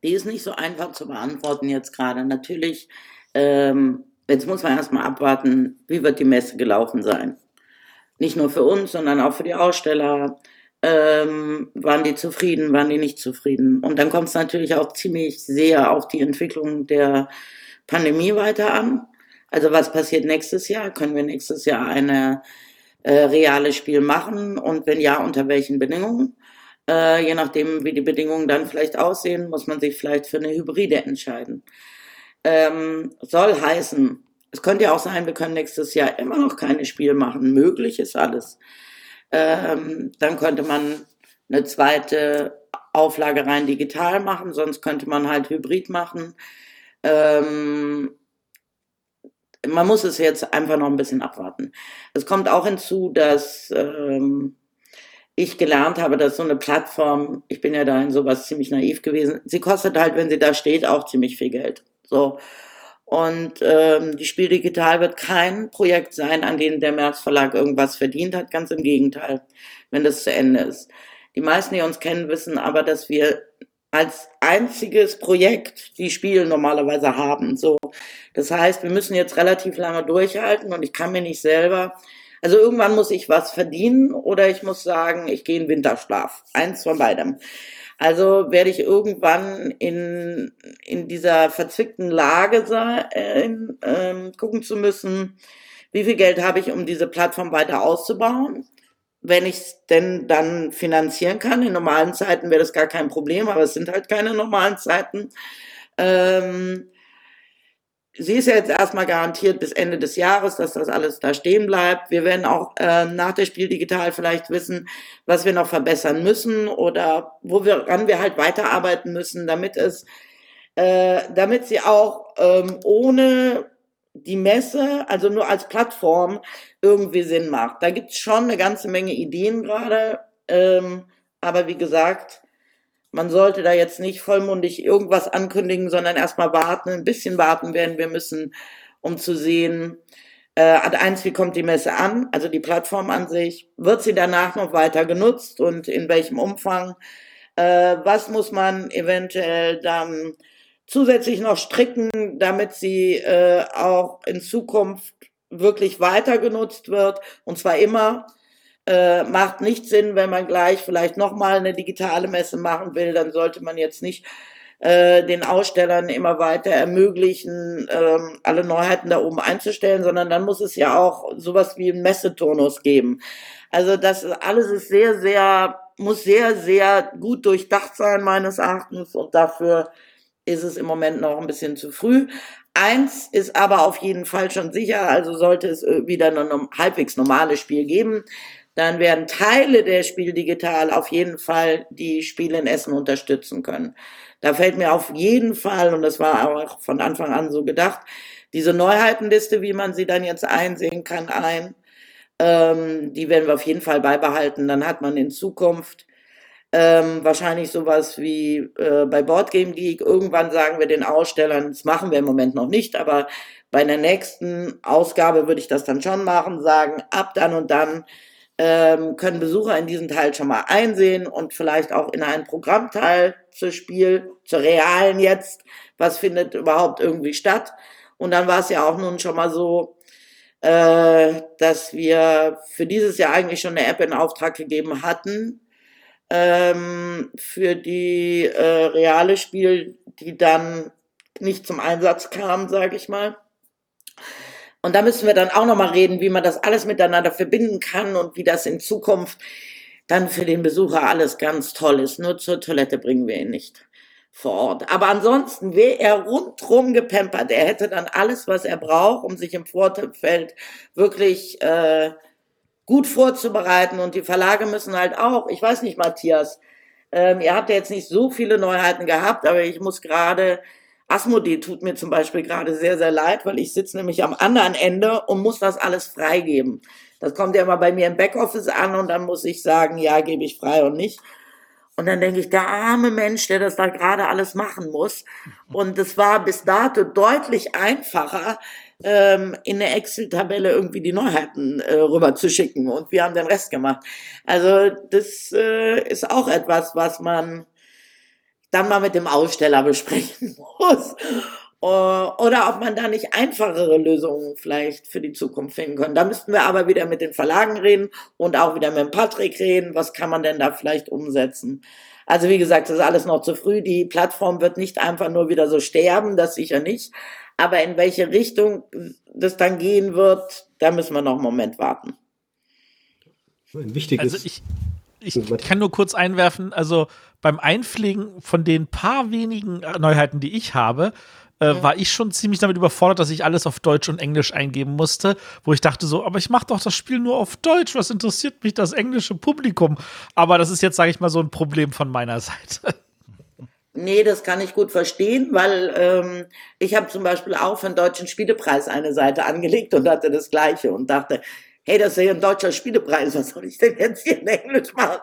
Die ist nicht so einfach zu beantworten jetzt gerade. Natürlich, ähm, jetzt muss man erstmal abwarten, wie wird die Messe gelaufen sein. Nicht nur für uns, sondern auch für die Aussteller. ähm, waren die zufrieden, waren die nicht zufrieden. Und dann kommt es natürlich auch ziemlich sehr auf die Entwicklung der Pandemie weiter an. Also was passiert nächstes Jahr? Können wir nächstes Jahr eine äh, reales Spiel machen und wenn ja, unter welchen Bedingungen? Äh, je nachdem, wie die Bedingungen dann vielleicht aussehen, muss man sich vielleicht für eine Hybride entscheiden. Ähm, soll heißen, es könnte ja auch sein, wir können nächstes Jahr immer noch keine Spiele machen. Möglich ist alles. Ähm, dann könnte man eine zweite Auflage rein digital machen, sonst könnte man halt Hybrid machen. Ähm, man muss es jetzt einfach noch ein bisschen abwarten. Es kommt auch hinzu, dass ähm, ich gelernt habe, dass so eine Plattform, ich bin ja da in sowas ziemlich naiv gewesen, sie kostet halt, wenn sie da steht, auch ziemlich viel Geld. So. Und ähm, die Spiel Digital wird kein Projekt sein, an dem der März Verlag irgendwas verdient hat, ganz im Gegenteil, wenn das zu Ende ist. Die meisten, die uns kennen, wissen aber, dass wir als einziges Projekt die Spiele normalerweise haben. So, das heißt, wir müssen jetzt relativ lange durchhalten und ich kann mir nicht selber, also irgendwann muss ich was verdienen oder ich muss sagen, ich gehe in Winterschlaf. Eins von beidem. Also werde ich irgendwann in, in dieser verzwickten Lage sein, äh, gucken zu müssen, wie viel Geld habe ich, um diese Plattform weiter auszubauen wenn ich es denn dann finanzieren kann. In normalen Zeiten wäre das gar kein Problem, aber es sind halt keine normalen Zeiten. Ähm, sie ist jetzt erstmal garantiert bis Ende des Jahres, dass das alles da stehen bleibt. Wir werden auch äh, nach der Spiel digital vielleicht wissen, was wir noch verbessern müssen oder wo wir, ran wir halt weiterarbeiten müssen, damit es, äh, damit sie auch ähm, ohne die Messe, also nur als Plattform, irgendwie Sinn macht. Da gibt's schon eine ganze Menge Ideen gerade, ähm, aber wie gesagt, man sollte da jetzt nicht vollmundig irgendwas ankündigen, sondern erstmal warten, ein bisschen warten werden wir müssen, um zu sehen, äh, ad eins, wie kommt die Messe an, also die Plattform an sich, wird sie danach noch weiter genutzt und in welchem Umfang, äh, was muss man eventuell dann zusätzlich noch stricken, damit sie äh, auch in Zukunft wirklich weiter genutzt wird. Und zwar immer. Äh, macht nicht Sinn, wenn man gleich vielleicht nochmal eine digitale Messe machen will, dann sollte man jetzt nicht äh, den Ausstellern immer weiter ermöglichen, ähm, alle Neuheiten da oben einzustellen, sondern dann muss es ja auch sowas wie einen Messeturnus geben. Also das alles ist sehr, sehr, muss sehr, sehr gut durchdacht sein meines Erachtens und dafür ist es im Moment noch ein bisschen zu früh. Eins ist aber auf jeden Fall schon sicher, also sollte es äh, wieder ein halbwegs normales Spiel geben, dann werden Teile der Spiel digital auf jeden Fall die Spiele in Essen unterstützen können. Da fällt mir auf jeden Fall, und das war auch von Anfang an so gedacht, diese Neuheitenliste, wie man sie dann jetzt einsehen kann, ein. Ähm, die werden wir auf jeden Fall beibehalten. Dann hat man in Zukunft ähm, wahrscheinlich sowas wie äh, bei Boardgame Geek. Irgendwann sagen wir den Ausstellern, das machen wir im Moment noch nicht, aber bei der nächsten Ausgabe würde ich das dann schon machen, sagen, ab dann und dann ähm, können Besucher in diesen Teil schon mal einsehen und vielleicht auch in einen Programmteil zu Spiel, zur realen jetzt, was findet überhaupt irgendwie statt. Und dann war es ja auch nun schon mal so, äh, dass wir für dieses Jahr eigentlich schon eine App in Auftrag gegeben hatten, ähm, für die äh, reale Spiel, die dann nicht zum Einsatz kam, sage ich mal. Und da müssen wir dann auch nochmal reden, wie man das alles miteinander verbinden kann und wie das in Zukunft dann für den Besucher alles ganz toll ist. Nur zur Toilette bringen wir ihn nicht vor Ort. Aber ansonsten wäre er rundrum gepempert. Er hätte dann alles, was er braucht, um sich im Vorfeld wirklich äh, gut vorzubereiten und die Verlage müssen halt auch, ich weiß nicht, Matthias, ähm, ihr habt ja jetzt nicht so viele Neuheiten gehabt, aber ich muss gerade, Asmodee tut mir zum Beispiel gerade sehr, sehr leid, weil ich sitze nämlich am anderen Ende und muss das alles freigeben. Das kommt ja immer bei mir im Backoffice an und dann muss ich sagen, ja, gebe ich frei und nicht. Und dann denke ich, der arme Mensch, der das da gerade alles machen muss. Und es war bis dato deutlich einfacher, ähm, in eine Excel-Tabelle irgendwie die Neuheiten äh, rüber zu schicken und wir haben den Rest gemacht. Also das äh, ist auch etwas, was man dann mal mit dem Aussteller besprechen muss. Äh, Oder ob man da nicht einfachere Lösungen vielleicht für die Zukunft finden kann. Da müssten wir aber wieder mit den Verlagen reden und auch wieder mit dem Patrick reden. Was kann man denn da vielleicht umsetzen? Also wie gesagt, das ist alles noch zu früh. Die Plattform wird nicht einfach nur wieder so sterben, das sicher nicht. Aber in welche Richtung das dann gehen wird, da müssen wir noch einen Moment warten. Ein wichtiges. Also ich, ich kann nur kurz einwerfen, also beim Einpflegen von den paar wenigen Neuheiten, die ich habe, äh, war ich schon ziemlich damit überfordert, dass ich alles auf Deutsch und Englisch eingeben musste, wo ich dachte so, aber ich mache doch das Spiel nur auf Deutsch, was interessiert mich das englische Publikum? Aber das ist jetzt, sage ich mal, so ein Problem von meiner Seite. Nee, das kann ich gut verstehen, weil ähm, ich habe zum Beispiel auch für den Deutschen Spielepreis eine Seite angelegt und hatte das Gleiche und dachte, hey, das ist ja ein deutscher Spielepreis, was soll ich denn jetzt hier in Englisch machen?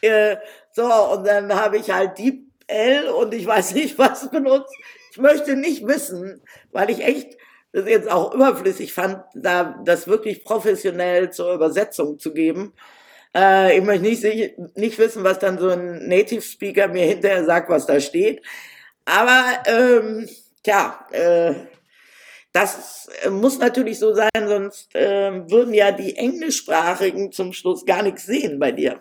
äh, so, und dann habe ich halt DeepL und ich weiß nicht, was benutzt. Ich möchte nicht wissen, weil ich echt das jetzt auch überflüssig fand, da das wirklich professionell zur Übersetzung zu geben. Äh, ich möchte nicht, nicht wissen, was dann so ein Native Speaker mir hinterher sagt, was da steht. Aber ähm, tja, äh, das muss natürlich so sein, sonst äh, würden ja die Englischsprachigen zum Schluss gar nichts sehen bei dir.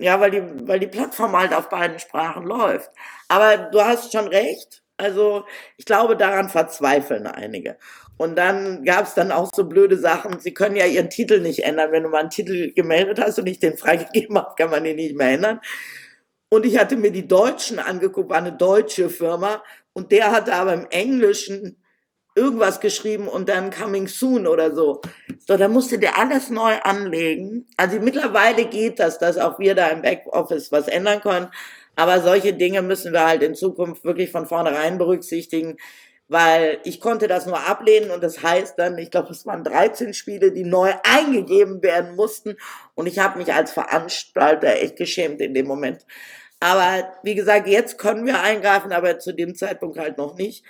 Ja, weil die, weil die Plattform halt auf beiden Sprachen läuft. Aber du hast schon recht. Also ich glaube, daran verzweifeln einige. Und dann gab es dann auch so blöde Sachen. Sie können ja ihren Titel nicht ändern. Wenn du mal einen Titel gemeldet hast und nicht den freigegeben hast, kann man den nicht mehr ändern. Und ich hatte mir die Deutschen angeguckt, war eine deutsche Firma. Und der hatte aber im Englischen irgendwas geschrieben und dann coming soon oder so. So, da musste der alles neu anlegen. Also mittlerweile geht das, dass auch wir da im Backoffice was ändern können. Aber solche Dinge müssen wir halt in Zukunft wirklich von vornherein berücksichtigen, weil ich konnte das nur ablehnen und das heißt dann, ich glaube, es waren 13 Spiele, die neu eingegeben werden mussten und ich habe mich als Veranstalter echt geschämt in dem Moment. Aber wie gesagt, jetzt können wir eingreifen, aber zu dem Zeitpunkt halt noch nicht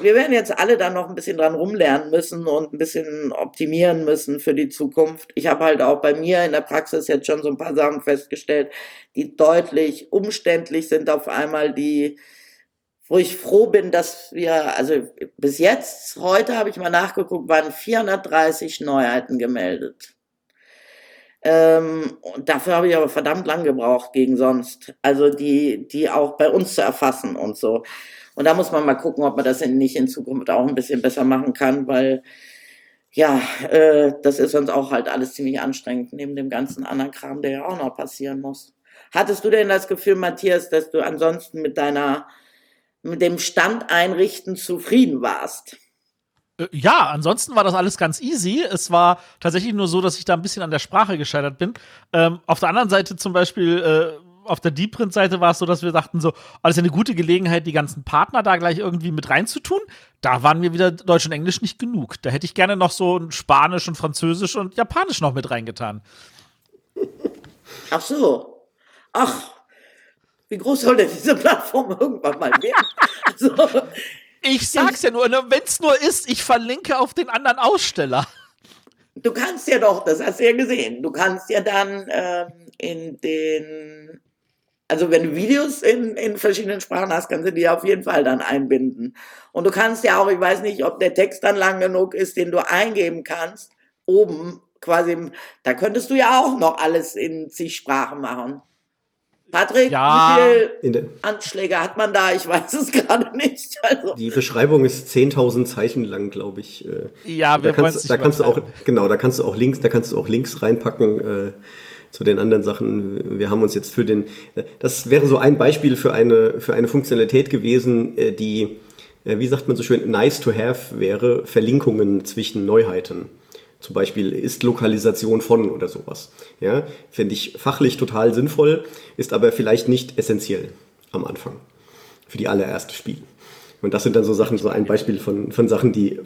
wir werden jetzt alle dann noch ein bisschen dran rumlernen müssen und ein bisschen optimieren müssen für die Zukunft. Ich habe halt auch bei mir in der Praxis jetzt schon so ein paar Sachen festgestellt, die deutlich umständlich sind auf einmal, die wo ich froh bin, dass wir, also bis jetzt, heute habe ich mal nachgeguckt, waren 430 Neuheiten gemeldet. Ähm, und dafür habe ich aber verdammt lang gebraucht gegen sonst. Also die, die auch bei uns zu erfassen und so. Und da muss man mal gucken, ob man das in, nicht in Zukunft auch ein bisschen besser machen kann, weil ja, äh, das ist sonst auch halt alles ziemlich anstrengend, neben dem ganzen anderen Kram, der ja auch noch passieren muss. Hattest du denn das Gefühl, Matthias, dass du ansonsten mit deiner, mit dem Stand einrichten zufrieden warst? Äh, ja, ansonsten war das alles ganz easy. Es war tatsächlich nur so, dass ich da ein bisschen an der Sprache gescheitert bin. Ähm, auf der anderen Seite zum Beispiel äh, auf der Deepprint-Seite war es so, dass wir dachten so, alles eine gute Gelegenheit, die ganzen Partner da gleich irgendwie mit reinzutun. Da waren mir wieder Deutsch und Englisch nicht genug. Da hätte ich gerne noch so Spanisch und Französisch und Japanisch noch mit reingetan. Ach so. Ach, wie groß soll denn diese Plattform irgendwann mal werden? also, ich sag's ja nur, ne, wenn's nur ist, ich verlinke auf den anderen Aussteller. Du kannst ja doch, das hast du ja gesehen, du kannst ja dann ähm, in den also wenn du Videos in, in verschiedenen Sprachen hast, kannst du die auf jeden Fall dann einbinden. Und du kannst ja auch, ich weiß nicht, ob der Text dann lang genug ist, den du eingeben kannst, oben quasi, da könntest du ja auch noch alles in zig Sprachen machen. Patrick, ja. wie viele Anschläge hat man da? Ich weiß es gerade nicht. Also. Die Beschreibung ist 10.000 Zeichen lang, glaube ich. Äh. Ja, wir da kannst, da kannst du auch genau, da kannst du auch Links, da kannst du auch Links reinpacken. Zu den anderen Sachen. Wir haben uns jetzt für den, das wäre so ein Beispiel für eine, für eine Funktionalität gewesen, äh, die, äh, wie sagt man so schön, nice to have wäre, Verlinkungen zwischen Neuheiten. Zum Beispiel ist Lokalisation von oder sowas. Ja, finde ich fachlich total sinnvoll, ist aber vielleicht nicht essentiell am Anfang für die allererste Spiel. Und das sind dann so Sachen, so ein Beispiel von, von Sachen, die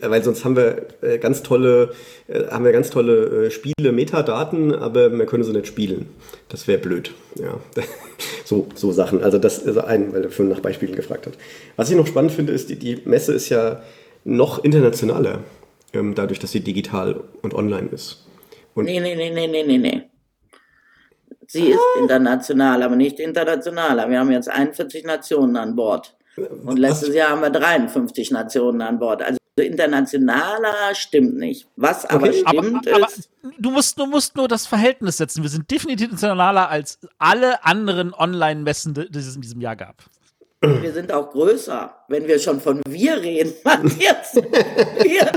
weil sonst haben wir äh, ganz tolle, äh, haben wir ganz tolle äh, Spiele, Metadaten, aber man könnte sie nicht spielen. Das wäre blöd. Ja. so, so Sachen. Also das ist ein, weil er vorhin nach Beispielen gefragt hat. Was ich noch spannend finde, ist, die, die Messe ist ja noch internationaler, ähm, dadurch, dass sie digital und online ist. Und nee, nee, nee, nee, nee, nee, nee. Sie ist international, aber nicht internationaler. Wir haben jetzt 41 Nationen an Bord. Und letztes Jahr haben wir 53 Nationen an Bord. Also internationaler stimmt nicht. Was aber Okay. stimmt aber, aber ist, du musst, du musst nur das Verhältnis setzen. Wir sind definitiv internationaler als alle anderen Online-Messen, die es in diesem Jahr gab. wir sind auch größer, wenn wir schon von wir reden. Matthias, wir.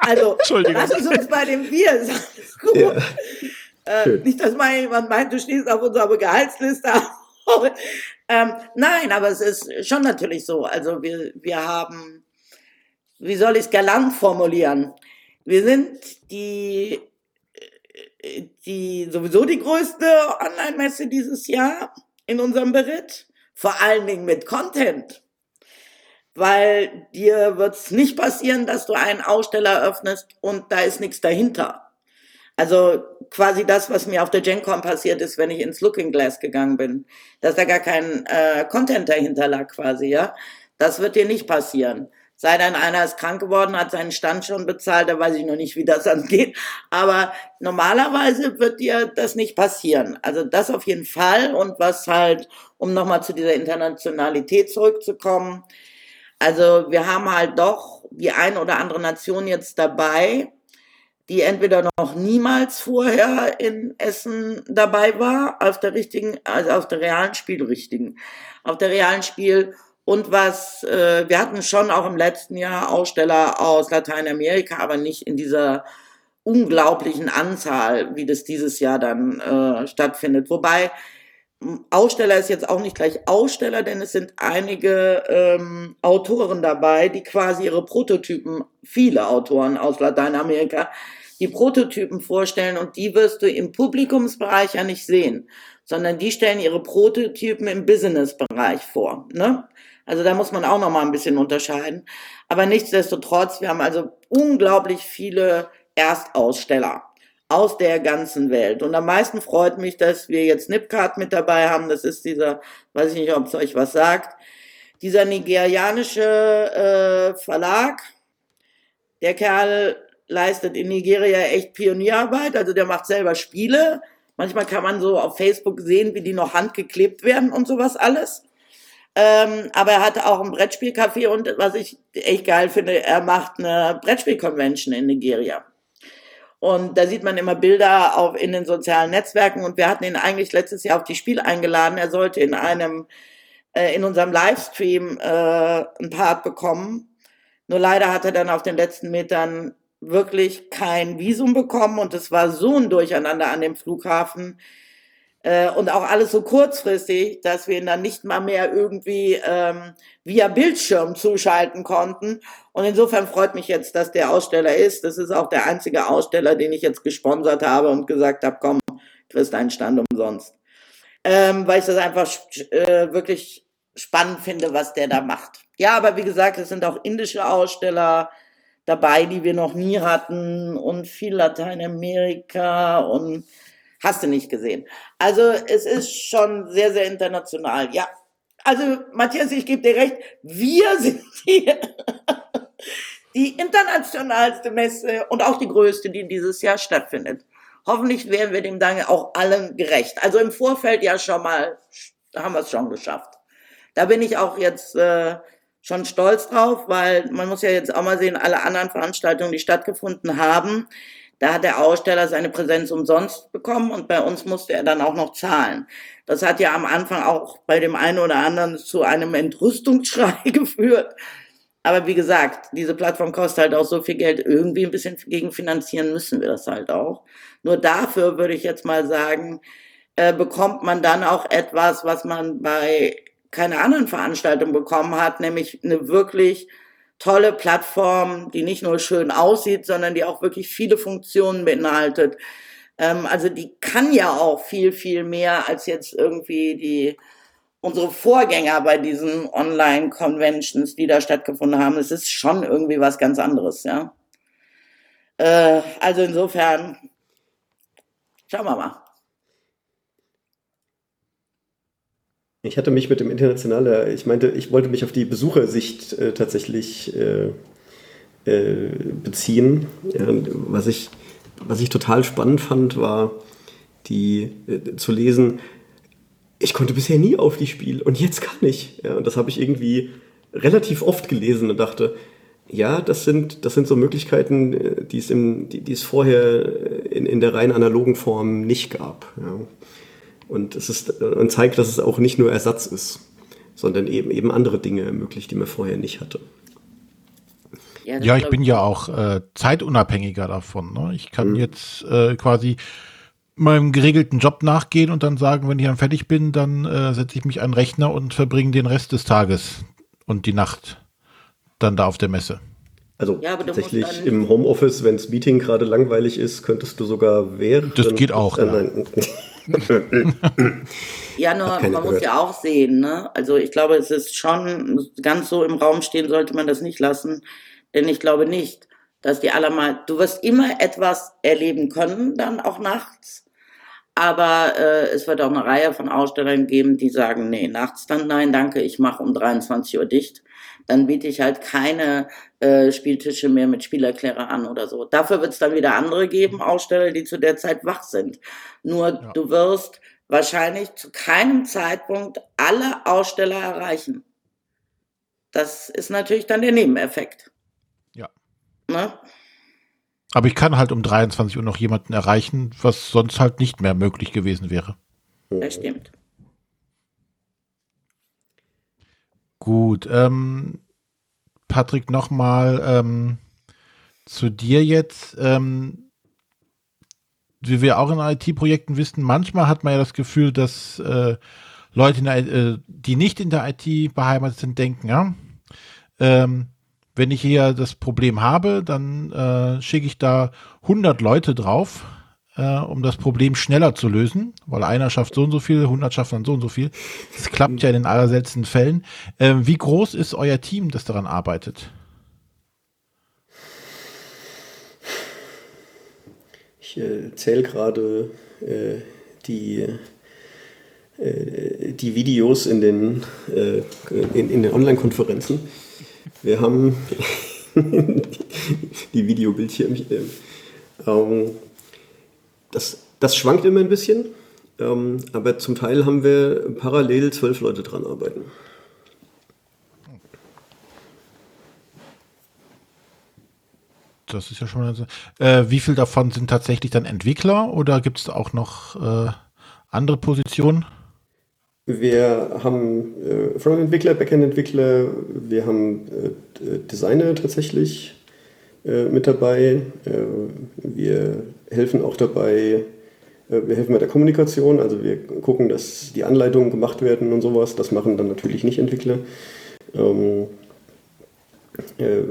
Also, lass es uns bei dem Wir. Ist alles gut. Ja. Äh, nicht, dass mal jemand meint, du stehst auf unserer Gehaltsliste. ähm, nein, aber es ist schon natürlich so. Also wir, wir haben, wie soll ich es galant formulieren? Wir sind die, die sowieso die größte Online-Messe dieses Jahr in unserem Beritt. Vor allen Dingen mit Content. Weil dir wird es nicht passieren, dass du einen Aussteller öffnest und da ist nichts dahinter. Also quasi das, was mir auf der GenCon passiert ist, wenn ich ins Looking Glass gegangen bin, dass da gar kein äh, Content dahinter lag quasi, ja. Das wird dir nicht passieren. Sei denn, einer ist krank geworden, hat seinen Stand schon bezahlt, da weiß ich noch nicht, wie das angeht. Aber normalerweise wird dir das nicht passieren. Also das auf jeden Fall. Und was halt, um nochmal zu dieser Internationalität zurückzukommen, also wir haben halt doch die ein oder andere Nation jetzt dabei, die entweder noch niemals vorher in Essen dabei war, auf der richtigen, also auf der realen Spielrichtigen, auf der realen Spiel und was, äh, wir hatten schon auch im letzten Jahr Aussteller aus Lateinamerika, aber nicht in dieser unglaublichen Anzahl, wie das dieses Jahr dann äh, stattfindet. Wobei Aussteller ist jetzt auch nicht gleich Aussteller, denn es sind einige ähm, Autoren dabei, die quasi ihre Prototypen, viele Autoren aus Lateinamerika, die Prototypen vorstellen und die wirst du im Publikumsbereich ja nicht sehen, sondern die stellen ihre Prototypen im Businessbereich vor. Ne? Also da muss man auch noch mal ein bisschen unterscheiden. Aber nichtsdestotrotz, wir haben also unglaublich viele Erstaussteller aus der ganzen Welt. Und am meisten freut mich, dass wir jetzt Nipcard mit dabei haben. Das ist dieser, weiß ich nicht, ob es euch was sagt, dieser nigerianische äh, Verlag. Der Kerl leistet in Nigeria echt Pionierarbeit. Also der macht selber Spiele. Manchmal kann man so auf Facebook sehen, wie die noch handgeklebt werden und sowas alles. Ähm, aber er hatte auch ein Brettspielcafé und was ich echt geil finde, er macht eine Brettspielconvention in Nigeria. Und da sieht man immer Bilder auf, in den sozialen Netzwerken und wir hatten ihn eigentlich letztes Jahr auf die Spiel eingeladen. Er sollte in einem, äh, in unserem Livestream äh, ein Part bekommen. Nur leider hat er dann auf den letzten Metern wirklich kein Visum bekommen und es war so ein Durcheinander an dem Flughafen äh, und auch alles so kurzfristig, dass wir ihn dann nicht mal mehr irgendwie ähm, via Bildschirm zuschalten konnten. Und insofern freut mich jetzt, dass der Aussteller ist. Das ist auch der einzige Aussteller, den ich jetzt gesponsert habe und gesagt habe, komm, kriegst einen Stand umsonst. Ähm, weil ich das einfach äh, wirklich spannend finde, was der da macht. Ja, aber wie gesagt, es sind auch indische Aussteller dabei, die wir noch nie hatten und viel Lateinamerika und hast du nicht gesehen. Also es ist schon sehr, sehr international. Ja, also Matthias, ich gebe dir recht, wir sind die, die internationalste Messe und auch die größte, die dieses Jahr stattfindet. Hoffentlich werden wir dem dann auch allen gerecht. Also im Vorfeld ja schon mal, haben wir es schon geschafft. Da bin ich auch jetzt äh, schon stolz drauf, weil man muss ja jetzt auch mal sehen, alle anderen Veranstaltungen, die stattgefunden haben, da hat der Aussteller seine Präsenz umsonst bekommen und bei uns musste er dann auch noch zahlen. Das hat ja am Anfang auch bei dem einen oder anderen zu einem Entrüstungsschrei geführt. Aber wie gesagt, diese Plattform kostet halt auch so viel Geld. Irgendwie ein bisschen gegenfinanzieren müssen wir das halt auch. Nur dafür würde ich jetzt mal sagen, äh, bekommt man dann auch etwas, was man bei keiner anderen Veranstaltung bekommen hat, nämlich eine wirklich tolle Plattform, die nicht nur schön aussieht, sondern die auch wirklich viele Funktionen beinhaltet. Ähm, also die kann ja auch viel, viel mehr als jetzt irgendwie die unsere Vorgänger bei diesen Online-Conventions, die da stattgefunden haben. Es ist schon irgendwie was ganz anderes, ja. Äh, also insofern, schauen wir mal. Ich hatte mich mit dem internationalen, ich meinte, ich wollte mich auf die Besuchersicht äh, tatsächlich äh, äh, beziehen. Ja, was, ich, was ich total spannend fand, war die, äh, zu lesen, ich konnte bisher nie auf die Spiel und jetzt kann ich. Ja, und das habe ich irgendwie relativ oft gelesen und dachte, ja, das sind, das sind so Möglichkeiten, äh, die es, im, die, die es vorher in, in der rein analogen Form nicht gab. Ja. Und es ist, und zeigt, dass es auch nicht nur Ersatz ist, sondern eben, eben andere Dinge ermöglicht, die man vorher nicht hatte. Ja, ja ich bin ja auch äh, zeitunabhängiger davon. Ne? Ich kann mhm. jetzt äh, quasi meinem geregelten Job nachgehen und dann sagen, wenn ich dann fertig bin, dann äh, setze ich mich an den Rechner und verbringe den Rest des Tages und die Nacht dann da auf der Messe. Also ja, tatsächlich im Homeoffice, wenn das Meeting gerade langweilig ist, könntest du sogar während. Das geht auch. Ja. ja, nur man muss ja auch sehen, ne? Also ich glaube, es ist schon ganz so im Raum stehen sollte man das nicht lassen, denn ich glaube nicht, dass die alle mal. Du wirst immer etwas erleben können, dann auch nachts. Aber äh, es wird auch eine Reihe von Ausstellern geben, die sagen, nee, nachts dann nein, danke, ich mache um 23 Uhr dicht. Dann biete ich halt keine äh, Spieltische mehr mit Spielerklärer an oder so. Dafür wird es dann wieder andere geben, Aussteller, die zu der Zeit wach sind. Nur ja. du wirst wahrscheinlich zu keinem Zeitpunkt alle Aussteller erreichen. Das ist natürlich dann der Nebeneffekt. Ja. Ne? Aber ich kann halt um 23 Uhr noch jemanden erreichen, was sonst halt nicht mehr möglich gewesen wäre. Das stimmt. Gut, ähm, Patrick, nochmal ähm, zu dir jetzt. Ähm, wie wir auch in IT-Projekten wissen, manchmal hat man ja das Gefühl, dass äh, Leute, der, äh, die nicht in der IT beheimatet sind, denken, ja, ähm, wenn ich hier das Problem habe, dann äh, schicke ich da 100 Leute drauf, äh, um das Problem schneller zu lösen, weil einer schafft so und so viel, 100 schafft dann so und so viel. Das klappt ja in den allerseltensten Fällen. Äh, wie groß ist euer Team, das daran arbeitet? Ich äh, zähle gerade äh, die äh, die Videos in den, äh, in, in den Online-Konferenzen wir haben die Videobildschirmchen. Ähm, das, das schwankt immer ein bisschen, ähm, aber zum Teil haben wir parallel zwölf Leute dran arbeiten. Das ist ja schon. Also, äh, wie viel davon sind tatsächlich dann Entwickler oder gibt es auch noch äh, andere Positionen? Wir haben äh, Frontend-Entwickler, Backend-Entwickler, wir haben äh, Designer tatsächlich äh, mit dabei. Äh, wir helfen auch dabei, äh, wir helfen bei der Kommunikation, also wir gucken, dass die Anleitungen gemacht werden und sowas. Das machen dann natürlich nicht Entwickler. Ähm, äh,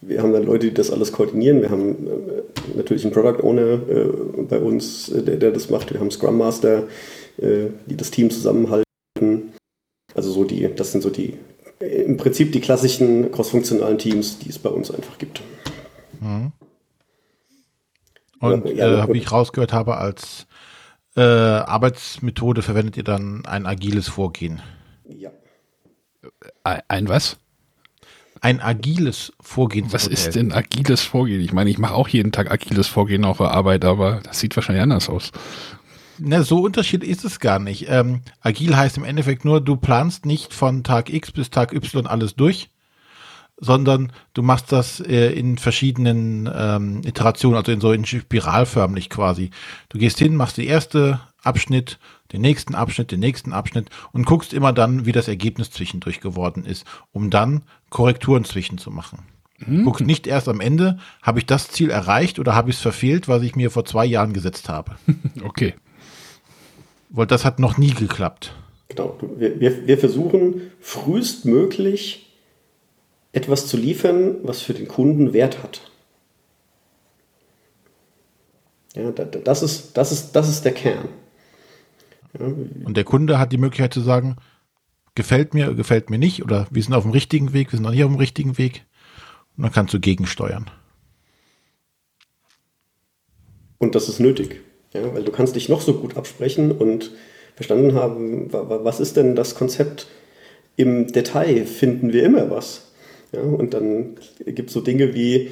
wir haben dann Leute, die das alles koordinieren. Wir haben natürlich einen Product Owner bei uns, der, der das macht. Wir haben Scrum Master äh, die das Team zusammenhalten. Also so die, das sind so die, im Prinzip die klassischen crossfunktionalen Teams, die es bei uns einfach gibt. Mhm. Und ja, äh, wie ich rausgehört habe, als äh, Arbeitsmethode verwendet ihr dann ein agiles Vorgehen. Ja. Ein was? Ein agiles Vorgehen. Was ist denn agiles Vorgehen? Ich meine, ich mache auch jeden Tag agiles Vorgehen auf der Arbeit, aber das sieht wahrscheinlich anders aus. Na, so unterschiedlich ist es gar nicht. Ähm, agil heißt im Endeffekt nur, du planst nicht von Tag X bis Tag Y alles durch, sondern du machst das äh, in verschiedenen ähm, Iterationen, also in so in spiralförmlich quasi. Du gehst hin, machst die erste Abschnitt, den nächsten Abschnitt, den nächsten Abschnitt und guckst immer dann, wie das Ergebnis zwischendurch geworden ist, um dann Korrekturen zwischen zu machen. Mhm. Guckst nicht erst am Ende, habe ich das Ziel erreicht oder habe ich es verfehlt, was ich mir vor zwei Jahren gesetzt habe. Okay. Weil das hat noch nie geklappt. Genau. Wir, wir, wir versuchen frühestmöglich etwas zu liefern, was für den Kunden Wert hat. Ja, das ist, das ist, das ist der Kern. Ja. Und der Kunde hat die Möglichkeit zu sagen, gefällt mir, gefällt mir nicht, oder wir sind auf dem richtigen Weg, wir sind noch nicht auf dem richtigen Weg. Und dann kannst du gegensteuern. Und das ist nötig. Ja, weil du kannst dich noch so gut absprechen und verstanden haben, was ist denn das Konzept im Detail, finden wir immer was. Ja, und dann gibt es so Dinge wie,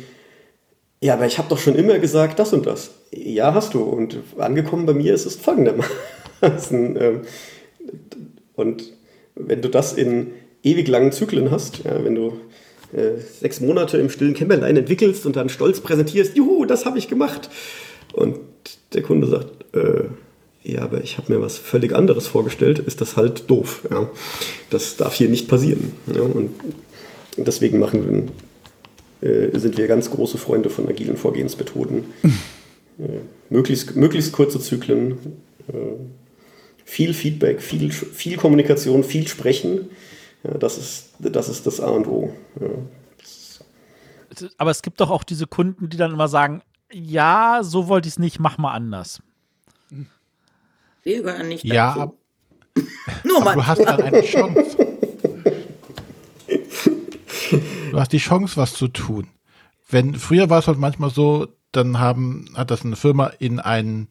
ja, aber ich habe doch schon immer gesagt das und das. Ja, hast du. Und angekommen bei mir ist es folgendermaßen. Ähm, Und wenn du das in ewig langen Zyklen hast, ja, wenn du äh, sechs Monate im stillen Kämmerlein entwickelst und dann stolz präsentierst, juhu, das habe ich gemacht. Und der Kunde sagt, äh, ja, aber ich habe mir was völlig anderes vorgestellt, ist das halt doof. Ja. Das darf hier nicht passieren. Ja. Und deswegen machen wir, äh, sind wir ganz große Freunde von agilen Vorgehensmethoden. äh, möglichst, möglichst kurze Zyklen, äh, viel Feedback, viel, viel Kommunikation, viel Sprechen. Ja, das, ist, das ist das A und O. Ja. Aber es gibt doch auch diese Kunden, die dann immer sagen, ja, so wollte ich es nicht, mach mal anders. Wir gehören nicht Ja, dazu. ab- Nur aber mal. du hast dann eine Chance. Du hast die Chance, was zu tun. Wenn früher war es halt manchmal so, dann haben, hat das eine Firma in ein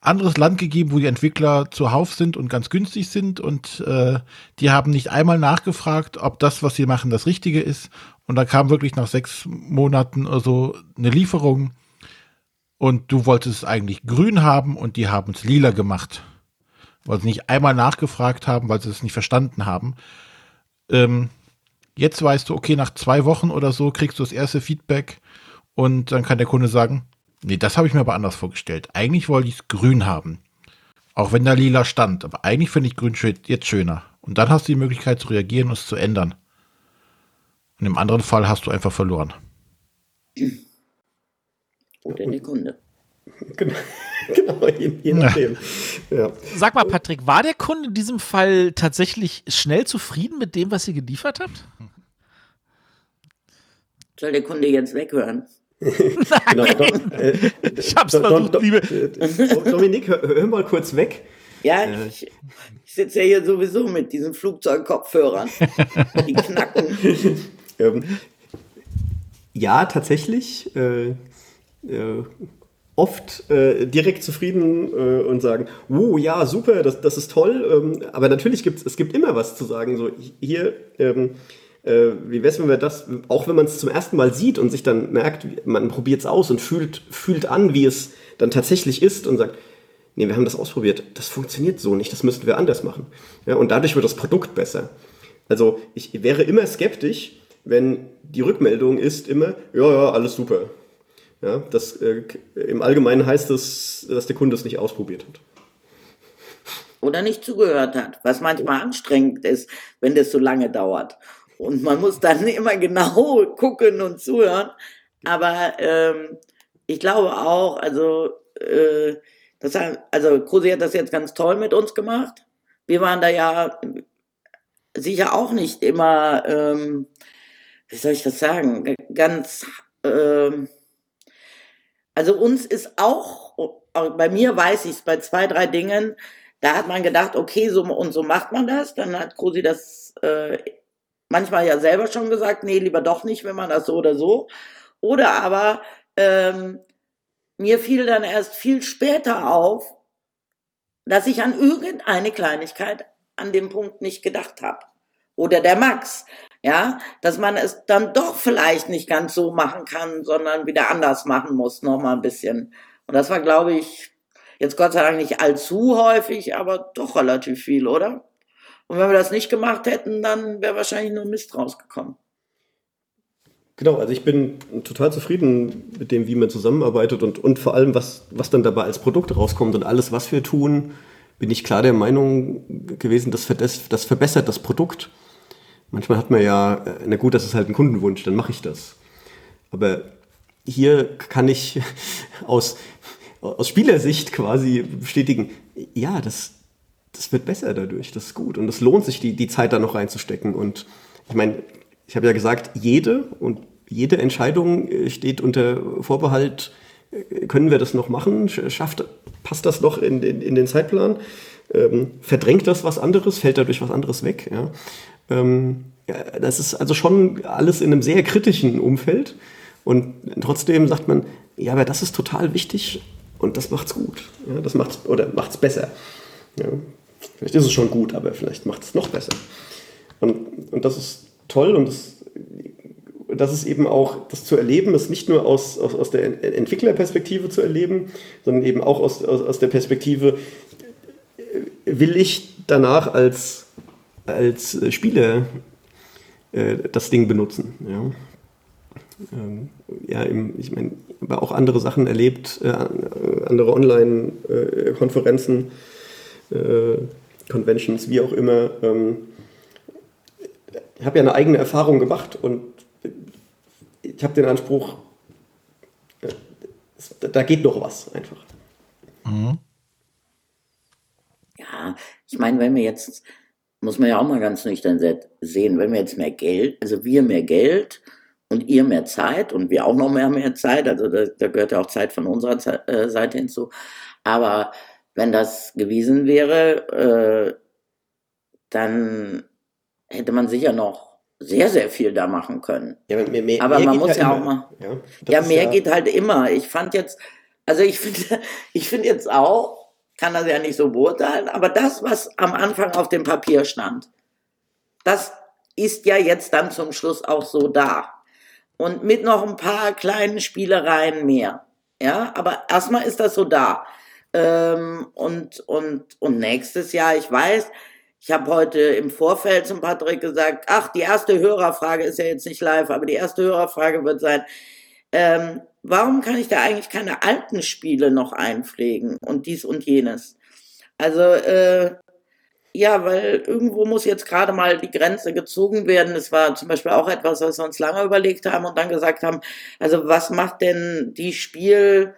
anderes Land gegeben, wo die Entwickler zuhauf sind und ganz günstig sind und äh, die haben nicht einmal nachgefragt, ob das, was sie machen, das Richtige ist. Und da kam wirklich nach sechs Monaten oder so eine Lieferung und du wolltest es eigentlich grün haben und die haben es lila gemacht, weil sie nicht einmal nachgefragt haben, weil sie es nicht verstanden haben. Ähm, jetzt weißt du, okay, nach zwei Wochen oder so kriegst du das erste Feedback und dann kann der Kunde sagen, nee, das habe ich mir aber anders vorgestellt. Eigentlich wollte ich es grün haben. Auch wenn da lila stand, aber eigentlich finde ich grün schön, jetzt schöner. Und dann hast du die Möglichkeit zu reagieren und es zu ändern. Und im anderen Fall hast du einfach verloren. Oder der Kunde. Genau, genau je, je nachdem. Ja. Sag mal, Patrick, war der Kunde in diesem Fall tatsächlich schnell zufrieden mit dem, was ihr geliefert habt? Soll der Kunde jetzt weghören? Genau, Dom, äh, Ich hab's Dom- versucht, Dom- liebe. äh, Dominik, hör, hör mal kurz weg. Ja, ich, ich sitze ja hier sowieso mit diesen Flugzeugkopfhörern. Die knacken. Ähm, ja, tatsächlich. Äh, äh, oft äh, direkt zufrieden äh, und sagen, oh ja, super, das, das ist toll. Ähm, aber natürlich gibt es gibt immer was zu sagen. So hier, ähm, äh, wie wär's, wenn wir das, auch wenn man es zum ersten Mal sieht und sich dann merkt, man probiert es aus und fühlt, fühlt an, wie es dann tatsächlich ist und sagt, nee, wir haben das ausprobiert, das funktioniert so nicht, das müssten wir anders machen. Ja, und dadurch wird das Produkt besser. Also ich wäre immer skeptisch, wenn die Rückmeldung ist immer, ja, ja, alles super. Ja, das, äh, Im Allgemeinen heißt das, dass der Kunde es nicht ausprobiert hat. Oder nicht zugehört hat, was manchmal anstrengend ist, wenn das so lange dauert. Und man muss dann immer genau gucken und zuhören. Aber ähm, ich glaube auch, also, äh, das, also Krusi hat das jetzt ganz toll mit uns gemacht. Wir waren da ja sicher auch nicht immer, ähm, wie soll ich das sagen, ganz, ähm, also uns ist auch, auch bei mir weiß ich es, bei zwei, drei Dingen, da hat man gedacht, okay, so und so macht man das. Dann hat Krusi das äh, manchmal ja selber schon gesagt, nee, lieber doch nicht, wenn man das so oder so. Oder aber ähm, mir fiel dann erst viel später auf, dass ich an irgendeine Kleinigkeit an dem Punkt nicht gedacht habe. Oder der Max, ja, dass man es dann doch vielleicht nicht ganz so machen kann, sondern wieder anders machen muss, noch mal ein bisschen. Und das war, glaube ich, jetzt Gott sei Dank nicht allzu häufig, aber doch relativ viel, oder? Und wenn wir das nicht gemacht hätten, dann wäre wahrscheinlich nur Mist rausgekommen. Genau, also ich bin total zufrieden mit dem, wie man zusammenarbeitet und, und vor allem, was, was dann dabei als Produkt rauskommt und alles, was wir tun, bin ich klar der Meinung gewesen, das, verdes- das verbessert das Produkt. Manchmal hat man ja, äh, na gut, das ist halt ein Kundenwunsch, dann mache ich das. Aber hier kann ich aus, aus Spielersicht quasi bestätigen, ja, das, das wird besser dadurch, das ist gut. Und es lohnt sich, die, die Zeit da noch reinzustecken. Und ich meine, ich habe ja gesagt, jede und jede Entscheidung äh, steht unter Vorbehalt, äh, können wir das noch machen? Sch- Schafft, passt das noch in, in, in den Zeitplan? Ähm, verdrängt das was anderes? Fällt dadurch was anderes weg? Ja? Ähm, das ist also schon alles in einem sehr kritischen Umfeld. Und trotzdem sagt man, ja, aber das ist total wichtig und das macht's gut. Ja, das macht's oder macht's besser. Ja, vielleicht ist es schon gut, aber vielleicht macht es noch besser. Und, und das ist toll und das, das ist eben auch, das zu erleben, ist nicht nur aus, aus, aus der Ent- Entwicklerperspektive zu erleben, sondern eben auch aus, aus, aus der Perspektive, äh, will ich danach als als äh, Spiele äh, das Ding benutzen. Ja, ähm, ja im, ich meine, aber auch andere Sachen erlebt, äh, andere Online-Konferenzen, äh, Conventions, wie auch immer. Ähm, ich habe ja eine eigene Erfahrung gemacht und ich habe den Anspruch, äh, da geht noch was einfach. Mhm. Ja, ich meine, wenn wir jetzt, muss man ja auch mal ganz nüchtern sehen, wenn wir jetzt mehr Geld, also wir mehr Geld und ihr mehr Zeit und wir auch noch mehr mehr Zeit, also da, da gehört ja auch Zeit von unserer Ze äh, Seite hinzu, aber wenn das gewesen wäre, äh, dann hätte man sicher noch sehr, sehr viel da machen können. Ja, mehr, mehr, aber man muss ja, ja auch mal. Ja, ja mehr ja geht halt immer. Ich fand jetzt, also ich finde, ich finde jetzt auch, kann das ja nicht so beurteilen, aber das, was am Anfang auf dem Papier stand, das ist ja jetzt dann zum Schluss auch so da. Und mit noch ein paar kleinen Spielereien mehr. Ja, aber erstmal ist das so da. Ähm, und, und, und nächstes Jahr, ich weiß, ich habe heute im Vorfeld zum Patrick gesagt, ach, die erste Hörerfrage ist ja jetzt nicht live, aber die erste Hörerfrage wird sein, ähm, warum kann ich da eigentlich keine alten Spiele noch einpflegen und dies und jenes? Also, äh, ja, weil irgendwo muss jetzt gerade mal die Grenze gezogen werden. Das war zum Beispiel auch etwas, was wir uns lange überlegt haben und dann gesagt haben, also was macht denn die Spiel,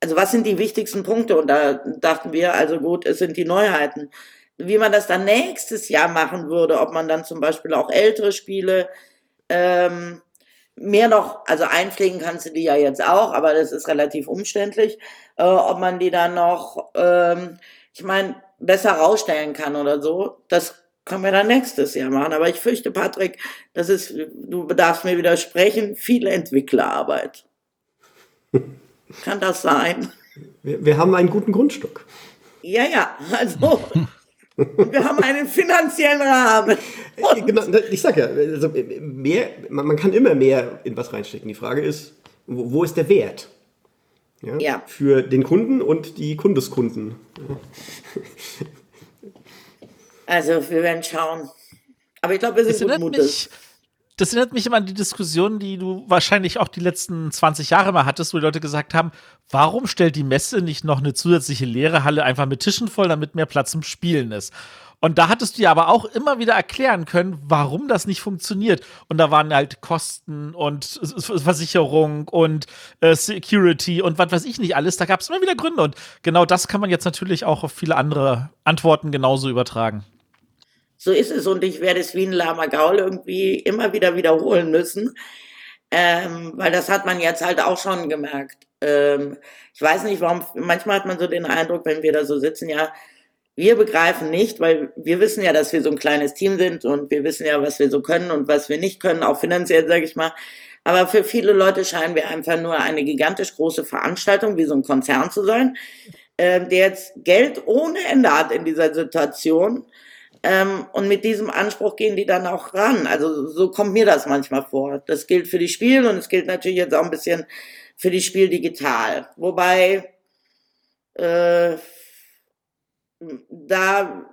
also was sind die wichtigsten Punkte? Und da dachten wir, also gut, es sind die Neuheiten. Wie man das dann nächstes Jahr machen würde, ob man dann zum Beispiel auch ältere Spiele ähm, mehr noch, also einpflegen kannst du die ja jetzt auch, aber das ist relativ umständlich, äh, ob man die dann noch, ähm, ich meine, besser rausstellen kann oder so, das können wir dann nächstes Jahr machen. Aber ich fürchte, Patrick, das ist, du darfst mir widersprechen, viel Entwicklerarbeit. kann das sein? Wir, wir haben einen guten Grundstock. Ja, ja, also wir haben einen finanziellen Rahmen. Äh, genau, ich sag ja, also mehr, man, man, kann immer mehr in was reinstecken. Die Frage ist, wo, wo ist der Wert? Ja, ja, Für den Kunden und die Kundeskunden. Also wir werden schauen. Aber ich glaube, wir sind gut das erinnert mich immer an die Diskussion, die du wahrscheinlich auch die letzten 20 Jahre mal hattest, wo die Leute gesagt haben, warum stellt die Messe nicht noch eine zusätzliche leere Halle einfach mit Tischen voll, damit mehr Platz zum Spielen ist? Und da hattest du ja aber auch immer wieder erklären können, warum das nicht funktioniert. Und da waren halt Kosten und Versicherung und äh, Security und was weiß ich nicht alles. Da gab es immer wieder Gründe. Und genau das kann man jetzt natürlich auch auf viele andere Antworten genauso übertragen. So ist es und ich werde es wie ein Lama Gaul irgendwie immer wieder wiederholen müssen, ähm, weil das hat man jetzt halt auch schon gemerkt. Ähm, ich weiß nicht, warum, manchmal hat man so den Eindruck, wenn wir da so sitzen, ja, wir begreifen nicht, weil wir wissen ja, dass wir so ein kleines Team sind und wir wissen ja, was wir so können und was wir nicht können, auch finanziell, sage ich mal. Aber für viele Leute scheinen wir einfach nur eine gigantisch große Veranstaltung, wie so ein Konzern zu sein, äh, der jetzt Geld ohne Ende hat in dieser Situation ähm, und mit diesem Anspruch gehen die dann auch ran. Also so kommt mir das manchmal vor. Das gilt für die Spiele und es gilt natürlich jetzt auch ein bisschen für die Spiel digital. Wobei äh, da,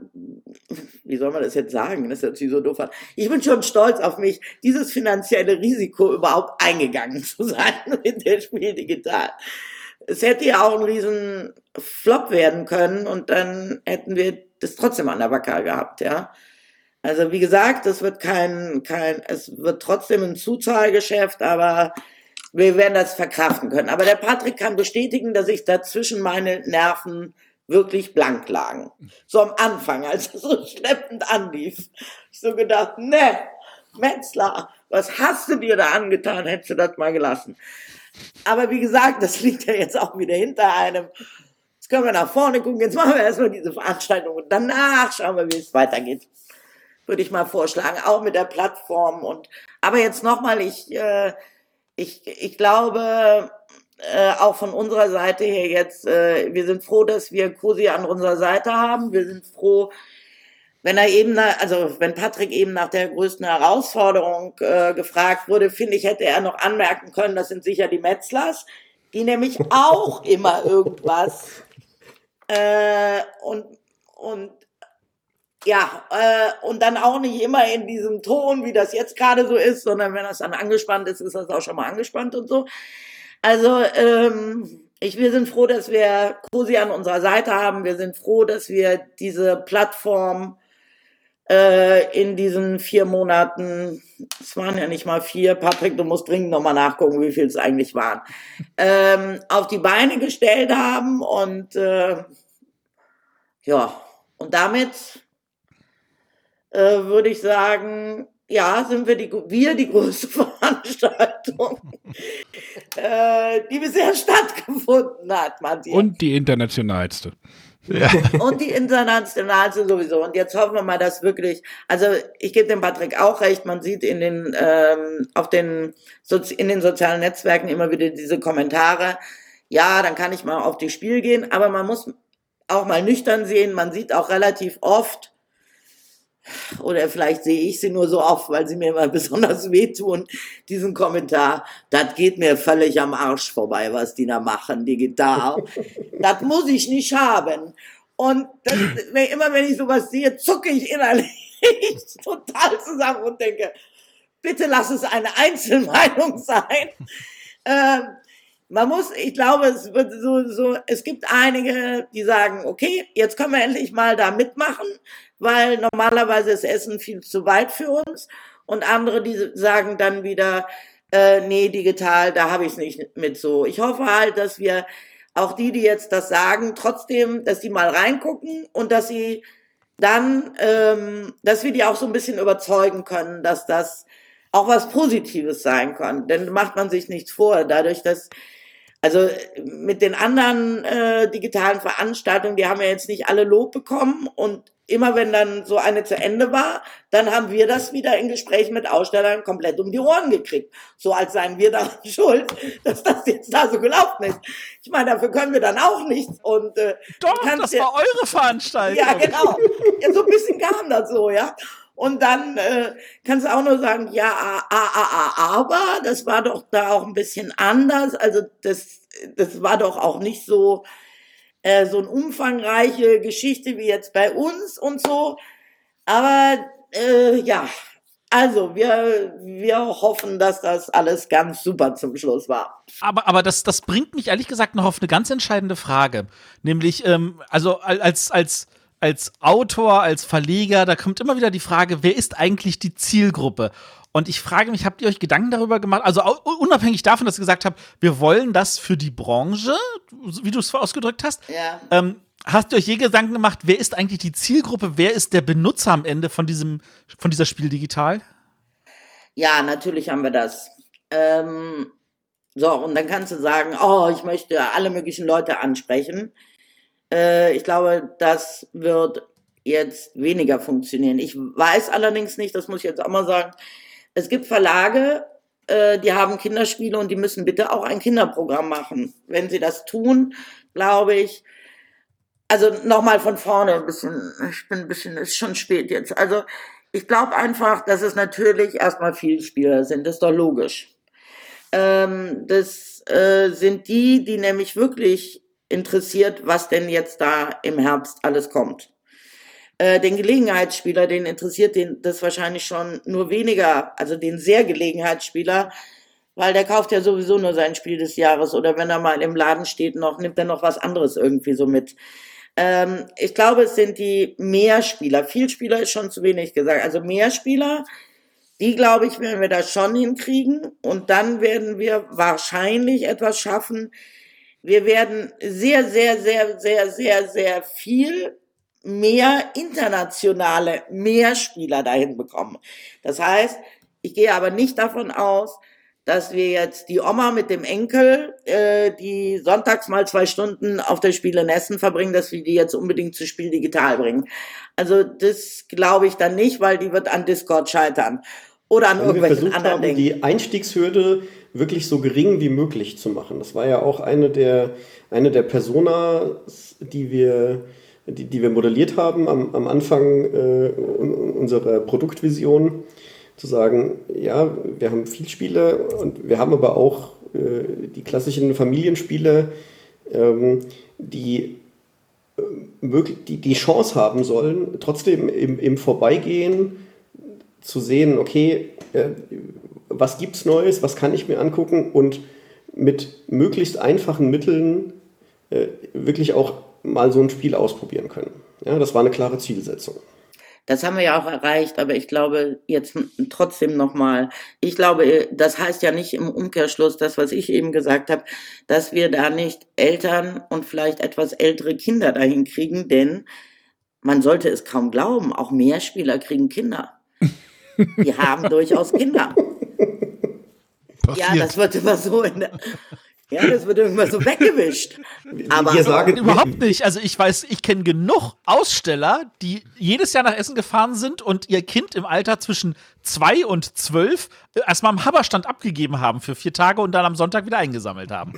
wie soll man das jetzt sagen? Das ist natürlich so doof. Ich bin schon stolz auf mich, dieses finanzielle Risiko überhaupt eingegangen zu sein mit der Spiel digital. Es hätte ja auch ein riesen Flop werden können und dann hätten wir das trotzdem an der Wacker gehabt, ja. Also wie gesagt, es wird kein, kein, es wird trotzdem ein Zuzahlgeschäft, aber wir werden das verkraften können. Aber der Patrick kann bestätigen, dass ich dazwischen meine Nerven wirklich blank lagen. So am Anfang, als es so schleppend anlief. So gedacht, ne, Metzler, was hast du dir da angetan, hättest du das mal gelassen. Aber wie gesagt, das liegt ja jetzt auch wieder hinter einem. Jetzt können wir nach vorne gucken. Jetzt machen wir erstmal diese Veranstaltung und danach schauen wir, wie es weitergeht. Würde ich mal vorschlagen, auch mit der Plattform. Und aber jetzt nochmal, ich, äh, ich, ich glaube, äh, auch von unserer Seite her jetzt, äh, wir sind froh, dass wir Cosi an unserer Seite haben. Wir sind froh, wenn er eben, also wenn Patrick eben nach der größten Herausforderung äh, gefragt wurde, finde ich, hätte er noch anmerken können, das sind sicher die Metzlers, die nämlich auch immer irgendwas äh, und, und ja, äh, und dann auch nicht immer in diesem Ton, wie das jetzt gerade so ist, sondern wenn das dann angespannt ist, ist das auch schon mal angespannt und so. Also, ähm, ich, wir sind froh, dass wir Cosi an unserer Seite haben. Wir sind froh, dass wir diese Plattform äh, in diesen vier Monaten, es waren ja nicht mal vier, Patrick, du musst dringend nochmal nachgucken, wie viel es eigentlich waren, ähm, auf die Beine gestellt haben und äh, ja, und damit äh, würde ich sagen, ja, sind wir die, wir die größte Veranstaltung, äh, die bisher stattgefunden hat, Matthias. Und die internationalste. Ja. Und die internationalste sowieso. Und jetzt hoffen wir mal, dass wirklich, also ich gebe dem Patrick auch recht, man sieht in den, ähm, auf den, Sozi- in den sozialen Netzwerken immer wieder diese Kommentare. Ja, dann kann ich mal auf die Spiel gehen, aber man muss auch mal nüchtern sehen. Man sieht auch relativ oft, oder vielleicht sehe ich sie nur so oft, weil sie mir immer besonders wehtun, diesen Kommentar, das geht mir völlig am Arsch vorbei, was die da machen, digital. das muss ich nicht haben. Und das, immer wenn ich sowas sehe, zucke ich innerlich total zusammen und denke, bitte lass es eine Einzelmeinung sein. Ähm, man muss, ich glaube, es wird so, so, es gibt einige, die sagen, okay, jetzt können wir endlich mal da mitmachen, weil normalerweise ist Essen viel zu weit für uns. Und andere, die sagen dann wieder, äh, nee, digital, da habe ich es nicht mit so. Ich hoffe halt, dass wir auch die, die jetzt das sagen, trotzdem, dass die mal reingucken und dass sie dann, ähm, dass wir die auch so ein bisschen überzeugen können, dass das auch was Positives sein kann. Denn macht man sich nichts vor, dadurch, dass also mit den anderen äh, digitalen Veranstaltungen, die haben ja jetzt nicht alle Lob bekommen und immer wenn dann so eine zu Ende war, dann haben wir das wieder in Gesprächen mit Ausstellern komplett um die Ohren gekriegt. So als seien wir da schuld, dass das jetzt da so gelaufen ist. Ich meine, dafür können wir dann auch nichts. Und äh, Doch, das ja- war eure Veranstaltung. ja, genau. Ja, so ein bisschen kam das so, ja. Und dann äh, kannst du auch nur sagen, ja, a, a, a, aber das war doch da auch ein bisschen anders. Also das, das war doch auch nicht so äh, so eine umfangreiche Geschichte wie jetzt bei uns und so. Aber äh, ja, also wir, wir hoffen, dass das alles ganz super zum Schluss war. Aber, aber das, das bringt mich ehrlich gesagt noch auf eine ganz entscheidende Frage. Nämlich, ähm, also al- als, als, als Autor, als Verleger, da kommt immer wieder die Frage, wer ist eigentlich die Zielgruppe? Und ich frage mich, habt ihr euch Gedanken darüber gemacht? Also unabhängig davon, dass ihr gesagt habt, wir wollen das für die Branche, wie du es ausgedrückt hast. Ja. Ähm, hast ihr euch je Gedanken gemacht, wer ist eigentlich die Zielgruppe? Wer ist der Benutzer am Ende von diesem, von dieser Spiel digital? Ja, natürlich haben wir das. Ähm, so, und dann kannst du sagen, oh, ich möchte alle möglichen Leute ansprechen. Äh, ich glaube, das wird jetzt weniger funktionieren. Ich weiß allerdings nicht, das muss ich jetzt auch mal sagen, es gibt Verlage, äh, die haben Kinderspiele und die müssen bitte auch ein Kinderprogramm machen. Wenn sie das tun, glaube ich, also nochmal von vorne ein bisschen, ich bin ein bisschen, ist schon spät jetzt. Also ich glaube einfach, dass es natürlich erstmal Vielspieler sind, das ist doch logisch. Ähm, das äh, sind die, die nämlich wirklich interessiert, was denn jetzt da im Herbst alles kommt. Äh, den Gelegenheitsspieler, den interessiert den das wahrscheinlich schon nur weniger, also den sehr Gelegenheitsspieler, weil der kauft ja sowieso nur sein Spiel des Jahres oder wenn er mal im Laden steht noch, nimmt er noch was anderes irgendwie so mit. Ähm, ich glaube, es sind die Mehrspieler. Vielspieler ist schon zu wenig gesagt. Also Mehrspieler, die glaube ich, werden wir da schon hinkriegen. Und dann werden wir wahrscheinlich etwas schaffen. Wir werden sehr, sehr, sehr, sehr, sehr, sehr viel mehr internationale Mehrspieler dahin bekommen. Das heißt, ich gehe aber nicht davon aus, dass wir jetzt die Oma mit dem Enkel, äh, die sonntags mal zwei Stunden auf der Spiele in Essen verbringen, dass wir die jetzt unbedingt zu Spiel digital bringen. Also das glaube ich dann nicht, weil die wird an Discord scheitern. Oder an wir irgendwelchen versucht anderen haben, Dingen. die Einstiegshürde wirklich so gering wie möglich zu machen. Das war ja auch eine der, eine der Personas, die wir, die, die wir modelliert haben am, am Anfang äh, un- unserer Produktvision. Zu sagen, ja, wir haben viel Spiele und wir haben aber auch äh, die klassischen Familienspiele, ähm, die möglich, die, die Chance haben sollen, trotzdem im, im Vorbeigehen zu sehen, okay, äh, was gibt's Neues, was kann ich mir angucken und mit möglichst einfachen Mitteln äh, wirklich auch mal so ein Spiel ausprobieren können. Ja, das war eine klare Zielsetzung. Das haben wir ja auch erreicht, aber ich glaube jetzt trotzdem nochmal, ich glaube, das heißt ja nicht im Umkehrschluss, das, was ich eben gesagt habe, dass wir da nicht Eltern und vielleicht etwas ältere Kinder dahin kriegen, denn man sollte es kaum glauben, auch Mehrspieler kriegen Kinder. Die haben durchaus Kinder. Passiert. Ja, das wird immer so in der, ja, das wird irgendwann so weggewischt. Aber wir sagen, überhaupt nicht. Also ich weiß, ich kenne genug Aussteller, die jedes Jahr nach Essen gefahren sind und ihr Kind im Alter zwischen zwei und zwölf äh, erstmal am Haberstand abgegeben haben für vier Tage und dann am Sonntag wieder eingesammelt haben.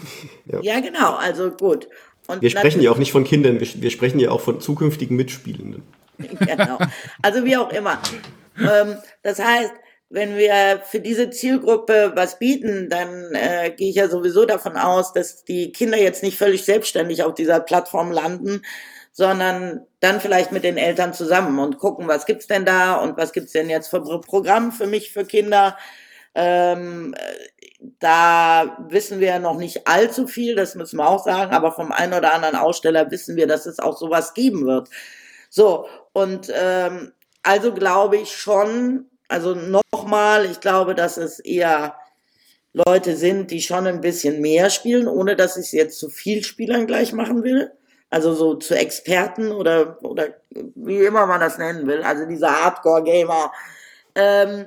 Ja, ja genau. Also gut. Und wir sprechen ja auch nicht von Kindern, wir, wir, sprechen ja auch von zukünftigen Mitspielenden. Genau. Also wie auch immer. ähm, das heißt, wenn wir für diese Zielgruppe was bieten, dann äh, gehe ich ja sowieso davon aus, dass die Kinder jetzt nicht völlig selbstständig auf dieser Plattform landen, sondern dann vielleicht mit den Eltern zusammen und gucken, was gibt's denn da und was gibt's denn jetzt für Programm für mich für Kinder. Ähm, da wissen wir noch nicht allzu viel, das müssen wir auch sagen, aber vom einen oder anderen Aussteller wissen wir, dass es auch sowas geben wird. So, und ähm, also glaube ich schon, also nochmal, ich glaube, dass es eher Leute sind, die schon ein bisschen mehr spielen, ohne dass ich es jetzt zu viel Spielern gleich machen will. Also so zu Experten oder, oder wie immer man das nennen will. Also diese Hardcore-Gamer. Ähm,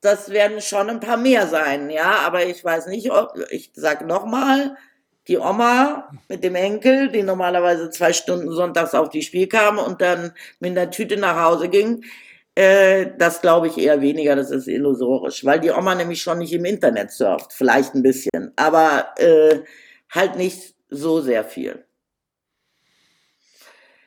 das werden schon ein paar mehr sein, ja. Aber ich weiß nicht, ob, ich sag nochmal, die Oma mit dem Enkel, die normalerweise zwei Stunden sonntags auf die Spiel kam und dann mit einer Tüte nach Hause ging, äh, das glaube ich eher weniger, das ist illusorisch, weil die Oma nämlich schon nicht im Internet surft, vielleicht ein bisschen, aber äh, halt nicht so sehr viel.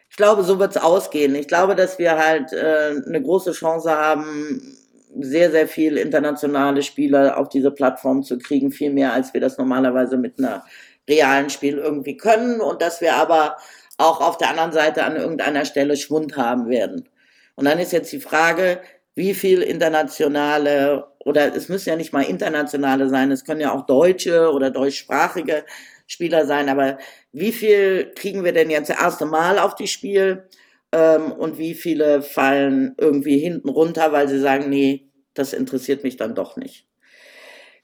Ich glaube, so wird es ausgehen. Ich glaube, dass wir halt äh, eine große Chance haben, sehr, sehr viel internationale Spieler auf diese Plattform zu kriegen, viel mehr, als wir das normalerweise mit einer realen Spiel irgendwie können und dass wir aber auch auf der anderen Seite an irgendeiner Stelle Schwund haben werden. Und dann ist jetzt die Frage, wie viel internationale oder es müssen ja nicht mal internationale sein, es können ja auch deutsche oder deutschsprachige Spieler sein, aber wie viel kriegen wir denn jetzt das erste Mal auf die Spiel ähm, und wie viele fallen irgendwie hinten runter, weil sie sagen, nee, das interessiert mich dann doch nicht.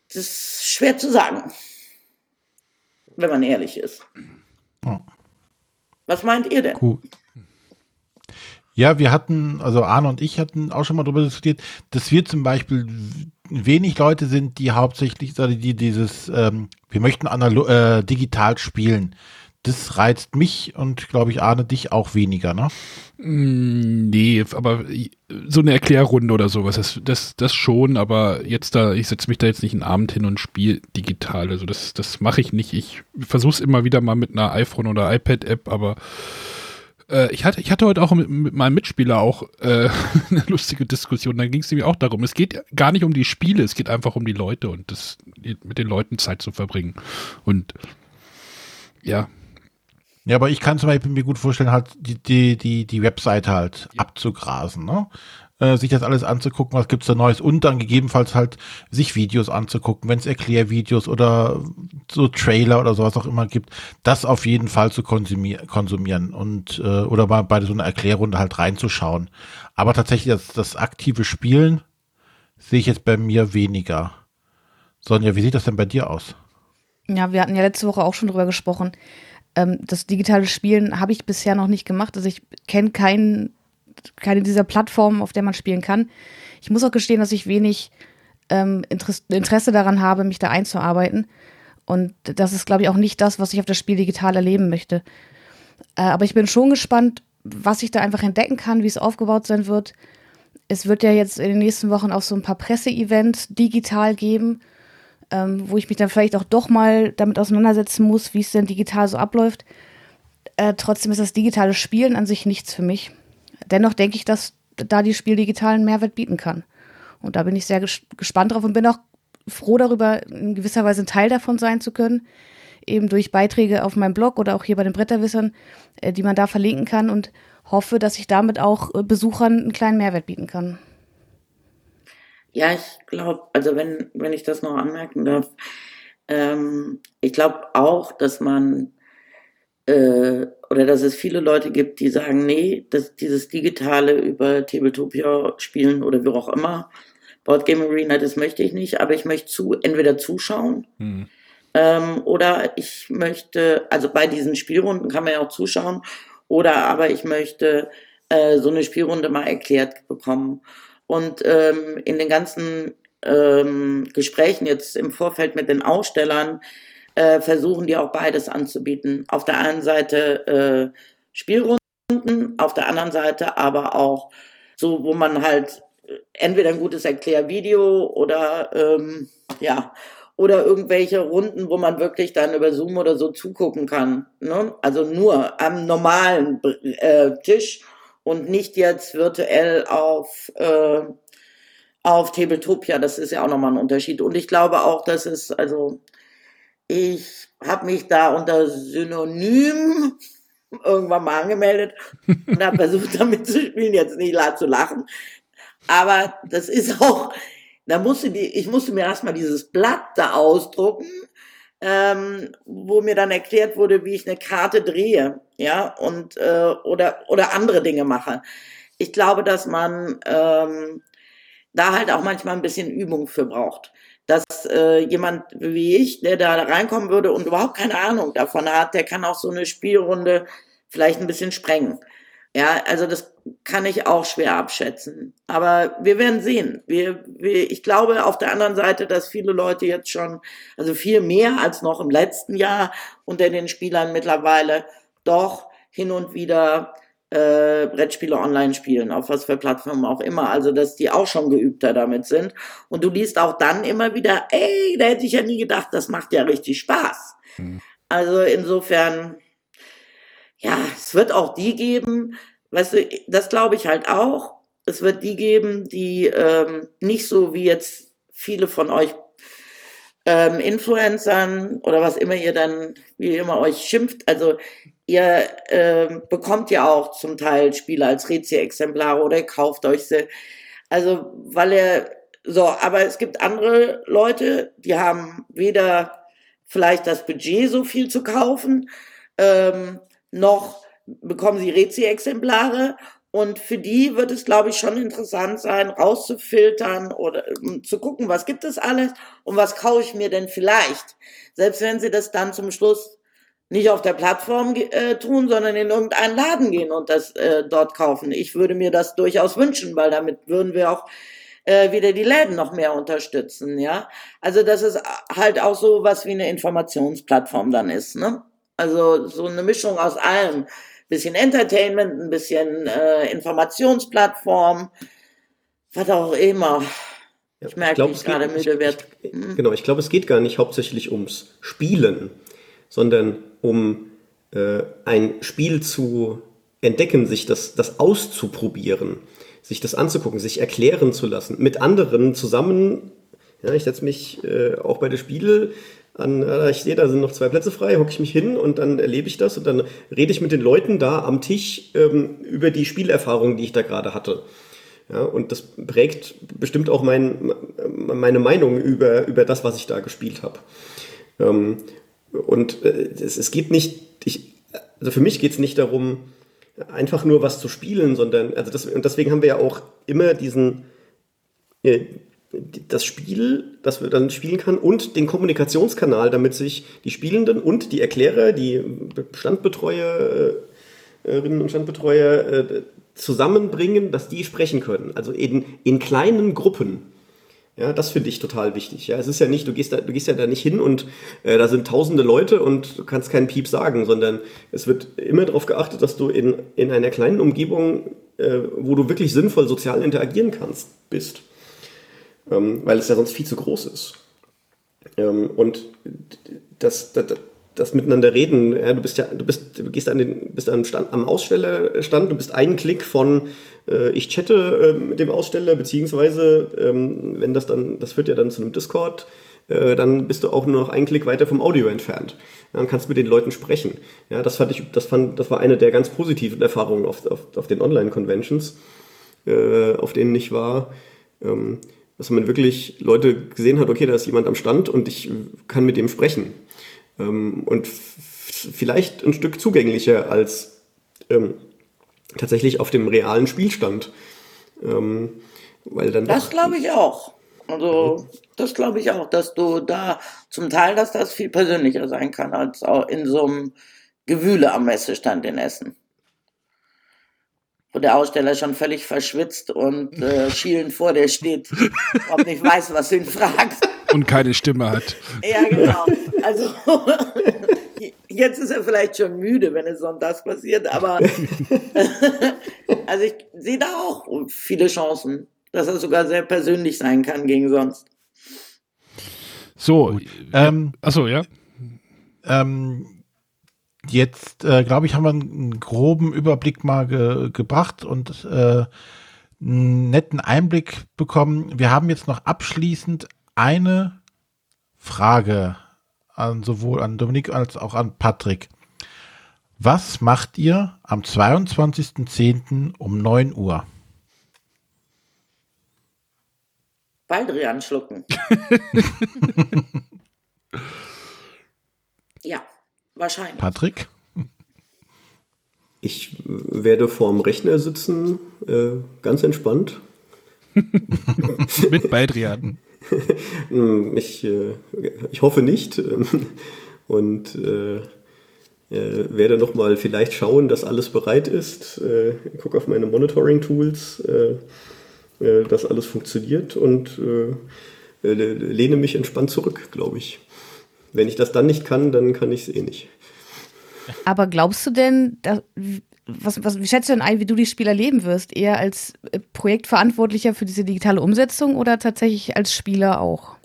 Das ist schwer zu sagen, wenn man ehrlich ist. Oh. Was meint ihr denn? Cool. Ja, wir hatten, also Arne und ich hatten auch schon mal darüber diskutiert, dass wir zum Beispiel wenig Leute sind, die hauptsächlich, die dieses, ähm, wir möchten analog, äh, digital spielen. Das reizt mich und glaube ich, Arne, dich auch weniger, ne? Mm, nee, aber so eine Erklärrunde oder sowas, das, das, das schon, aber jetzt da, ich setze mich da jetzt nicht einen Abend hin und spiele digital. Also das, das mache ich nicht. Ich versuche es immer wieder mal mit einer iPhone oder iPad-App, aber äh, ich, hatte, ich hatte heute auch mit, mit meinem Mitspieler auch äh, eine lustige Diskussion. Da ging es nämlich auch darum, es geht gar nicht um die Spiele, es geht einfach um die Leute und das mit den Leuten Zeit zu verbringen. Und ja. Ja, aber ich kann zum Beispiel mir gut vorstellen, halt die, die, die, die Webseite halt ja. abzugrasen, ne? Äh, sich das alles anzugucken, was gibt's da Neues und dann gegebenenfalls halt sich Videos anzugucken, wenn es Erklärvideos oder so Trailer oder sowas auch immer gibt, das auf jeden Fall zu konsumier konsumieren und äh, oder mal bei so einer Erklärrunde halt reinzuschauen. Aber tatsächlich das, das aktive Spielen sehe ich jetzt bei mir weniger. Sonja, wie sieht das denn bei dir aus? Ja, wir hatten ja letzte Woche auch schon drüber gesprochen. Ähm, das digitale Spielen habe ich bisher noch nicht gemacht. Also ich kenne keinen keine dieser Plattformen, auf der man spielen kann. Ich muss auch gestehen, dass ich wenig ähm, Interesse daran habe, mich da einzuarbeiten. Und das ist, glaube ich, auch nicht das, was ich auf das Spiel digital erleben möchte. Äh, aber ich bin schon gespannt, was ich da einfach entdecken kann, wie es aufgebaut sein wird. Es wird ja jetzt in den nächsten Wochen auch so ein paar Presseevents digital geben, ähm, wo ich mich dann vielleicht auch doch mal damit auseinandersetzen muss, wie es denn digital so abläuft. Äh, trotzdem ist das digitale Spielen an sich nichts für mich dennoch denke ich, dass da die Spiel digitalen Mehrwert bieten kann. Und da bin ich sehr ges gespannt drauf und bin auch froh darüber, in gewisser Weise ein Teil davon sein zu können. eben durch Beiträge auf meinem Blog oder auch hier bei den Bretterwissern, äh, die man da verlinken kann und hoffe, dass ich damit auch äh, Besuchern einen kleinen Mehrwert bieten kann. Ja, ich glaube, also wenn, wenn ich das noch anmerken darf, ähm, ich glaube auch, dass man äh, oder dass es viele Leute gibt, die sagen, nee, dass dieses digitale über Tabletopia spielen oder wie auch immer, Board Game Arena, das möchte ich nicht, aber ich möchte zu, entweder zuschauen Hm. ähm, oder ich möchte, also bei diesen Spielrunden kann man ja auch zuschauen, oder aber ich möchte äh, so eine Spielrunde mal erklärt bekommen. Und ähm, in den ganzen ähm, Gesprächen jetzt im Vorfeld mit den Ausstellern äh, versuchen die auch beides anzubieten. Auf der einen Seite äh, Spielrunden, auf der anderen Seite aber auch so, wo man halt entweder ein gutes Erklärvideo oder ähm, ja oder irgendwelche Runden, wo man wirklich dann über Zoom oder so zugucken kann. Ne? Also nur am normalen äh, Tisch und nicht jetzt virtuell auf äh, auf Tabletopia. Das ist ja auch nochmal ein Unterschied. Und ich glaube auch, dass es also ich habe mich da unter Synonym irgendwann mal angemeldet und habe versucht, damit zu spielen, jetzt nicht zu lachen. Aber das ist auch, da musste die, ich musste mir erstmal dieses Blatt da ausdrucken, ähm, wo mir dann erklärt wurde, wie ich eine Karte drehe, ja, und äh, oder oder andere Dinge mache. Ich glaube, dass man ähm, da halt auch manchmal ein bisschen Übung für braucht. Dass äh, jemand wie ich, der da reinkommen würde und überhaupt keine Ahnung davon hat, der kann auch so eine Spielrunde vielleicht ein bisschen sprengen. Ja, also das kann ich auch schwer abschätzen. Aber wir werden sehen. Wir, wir, ich glaube auf der anderen Seite, dass viele Leute jetzt schon, also viel mehr als noch im letzten Jahr unter den Spielern mittlerweile doch hin und wieder äh, Brettspiele online spielen, auf was für Plattformen auch immer. Also, dass die auch schon geübter damit sind. Und du liest auch dann immer wieder, ey, da hätte ich ja nie gedacht, das macht ja richtig Spaß. Also insofern, ja, es wird auch die geben, weißt du, das glaube ich halt auch. Es wird die geben, die ähm, nicht so wie jetzt viele von euch ähm, Influencern oder was immer ihr dann, wie ihr immer euch schimpft. Also ihr ähm, bekommt ja auch zum Teil Spiele als Rezi-Exemplare oder kauft euch sie. Also, weil er, so, aber es gibt andere Leute, die haben weder vielleicht das Budget, so viel zu kaufen, ähm, noch bekommen sie Rezi-Exemplare. Und für die wird es, glaube ich, schon interessant sein, rauszufiltern oder um, zu gucken, was gibt es alles und was kaufe ich mir denn vielleicht. Selbst wenn sie das dann zum Schluss nicht auf der Plattform äh, tun, sondern in irgendeinen Laden gehen und das äh, dort kaufen. Ich würde mir das durchaus wünschen, weil damit würden wir auch äh, wieder die Läden noch mehr unterstützen, ja. Also dass es halt auch so was wie eine Informationsplattform dann ist, ne? Also so eine Mischung aus allem. Bisschen Entertainment, ein bisschen äh, Informationsplattform, was auch immer. Ich merke, glaub, wie ich es geht- gerade müde werde. Genau, ich glaube, es geht gar nicht hauptsächlich ums Spielen, sondern um äh, ein Spiel zu entdecken, sich das, das auszuprobieren, sich das anzugucken, sich erklären zu lassen, mit anderen zusammen. Ja, ich setze mich äh, auch bei den Spielen an, ich sehe, da sind noch zwei Plätze frei, hocke ich mich hin und dann erlebe ich das und dann rede ich mit den Leuten da am Tisch ähm, über die Spielerfahrung, die ich da gerade hatte. Ja, und das prägt bestimmt auch mein, meine Meinung über, über das, was ich da gespielt habe. Ähm, und äh, es, es geht nicht, ich, also für mich geht es nicht darum, einfach nur was zu spielen, sondern, also das, und deswegen haben wir ja auch immer diesen, äh, das Spiel, das wir dann spielen kann und den Kommunikationskanal, damit sich die Spielenden und die Erklärer, die Standbetreuerinnen und Standbetreuer äh, zusammenbringen, dass die sprechen können. Also in, in kleinen Gruppen. Ja, das finde ich total wichtig. Ja, es ist ja nicht, du gehst da, du gehst ja da nicht hin und äh, da sind tausende Leute und du kannst keinen Piep sagen, sondern es wird immer darauf geachtet, dass du in, in einer kleinen Umgebung, äh, wo du wirklich sinnvoll sozial interagieren kannst, bist. Ähm, weil es ja sonst viel zu groß ist. Ähm, und das, das, das miteinander reden, ja, du bist ja, du bist, du gehst an den, bist am, Stand, am Ausstellerstand, du bist einen Klick von äh, ich chatte äh, mit dem Aussteller, beziehungsweise ähm, wenn das dann, das führt ja dann zu einem Discord, äh, dann bist du auch nur noch einen Klick weiter vom Audio entfernt. Dann kannst du mit den Leuten sprechen. Ja, das fand ich, das fand, das war eine der ganz positiven Erfahrungen auf, auf, auf den Online-Conventions, äh, auf denen ich war. Ähm, dass man wirklich Leute gesehen hat, okay, da ist jemand am Stand und ich kann mit dem sprechen. Ähm, und vielleicht ein Stück zugänglicher als ähm, tatsächlich auf dem realen Spielstand. Ähm, weil dann das glaube ich auch. Also das glaube ich auch, dass du da zum Teil, dass das viel persönlicher sein kann als auch in so einem Gewühle am Messestand in Essen. Wo der Aussteller schon völlig verschwitzt und äh, schielend vor dir steht und nicht weiß, was du ihn fragst. Und keine Stimme hat. Ja, genau. Also jetzt ist er vielleicht schon müde, wenn es sonntags passiert, aber also ich sehe da auch viele Chancen, dass er sogar sehr persönlich sein kann gegen sonst. So, ähm, achso, ja. Ähm, jetzt, äh, glaube ich, haben wir einen groben Überblick mal ge gebracht und äh, einen netten Einblick bekommen. Wir haben jetzt noch abschließend eine Frage an sowohl an Dominik als auch an Patrick. Was macht ihr am 22.10. um 9 Uhr? Baldrian schlucken. ja, wahrscheinlich. Patrick? Ich werde vorm Rechner sitzen, äh, ganz entspannt. Mit Baldrian. Ich, äh, ich hoffe nicht. Und äh, äh, werde nochmal vielleicht schauen, dass alles bereit ist. Äh, gucke auf meine Monitoring-Tools. Dass alles funktioniert und lehne mich entspannt zurück, glaube ich. Wenn ich das dann nicht kann, dann kann ich es eh nicht. Aber glaubst du denn, dass, was, was, wie schätzt du denn ein, wie du die Spiel erleben wirst? Eher als äh, Projektverantwortlicher für diese digitale Umsetzung oder tatsächlich als Spieler auch?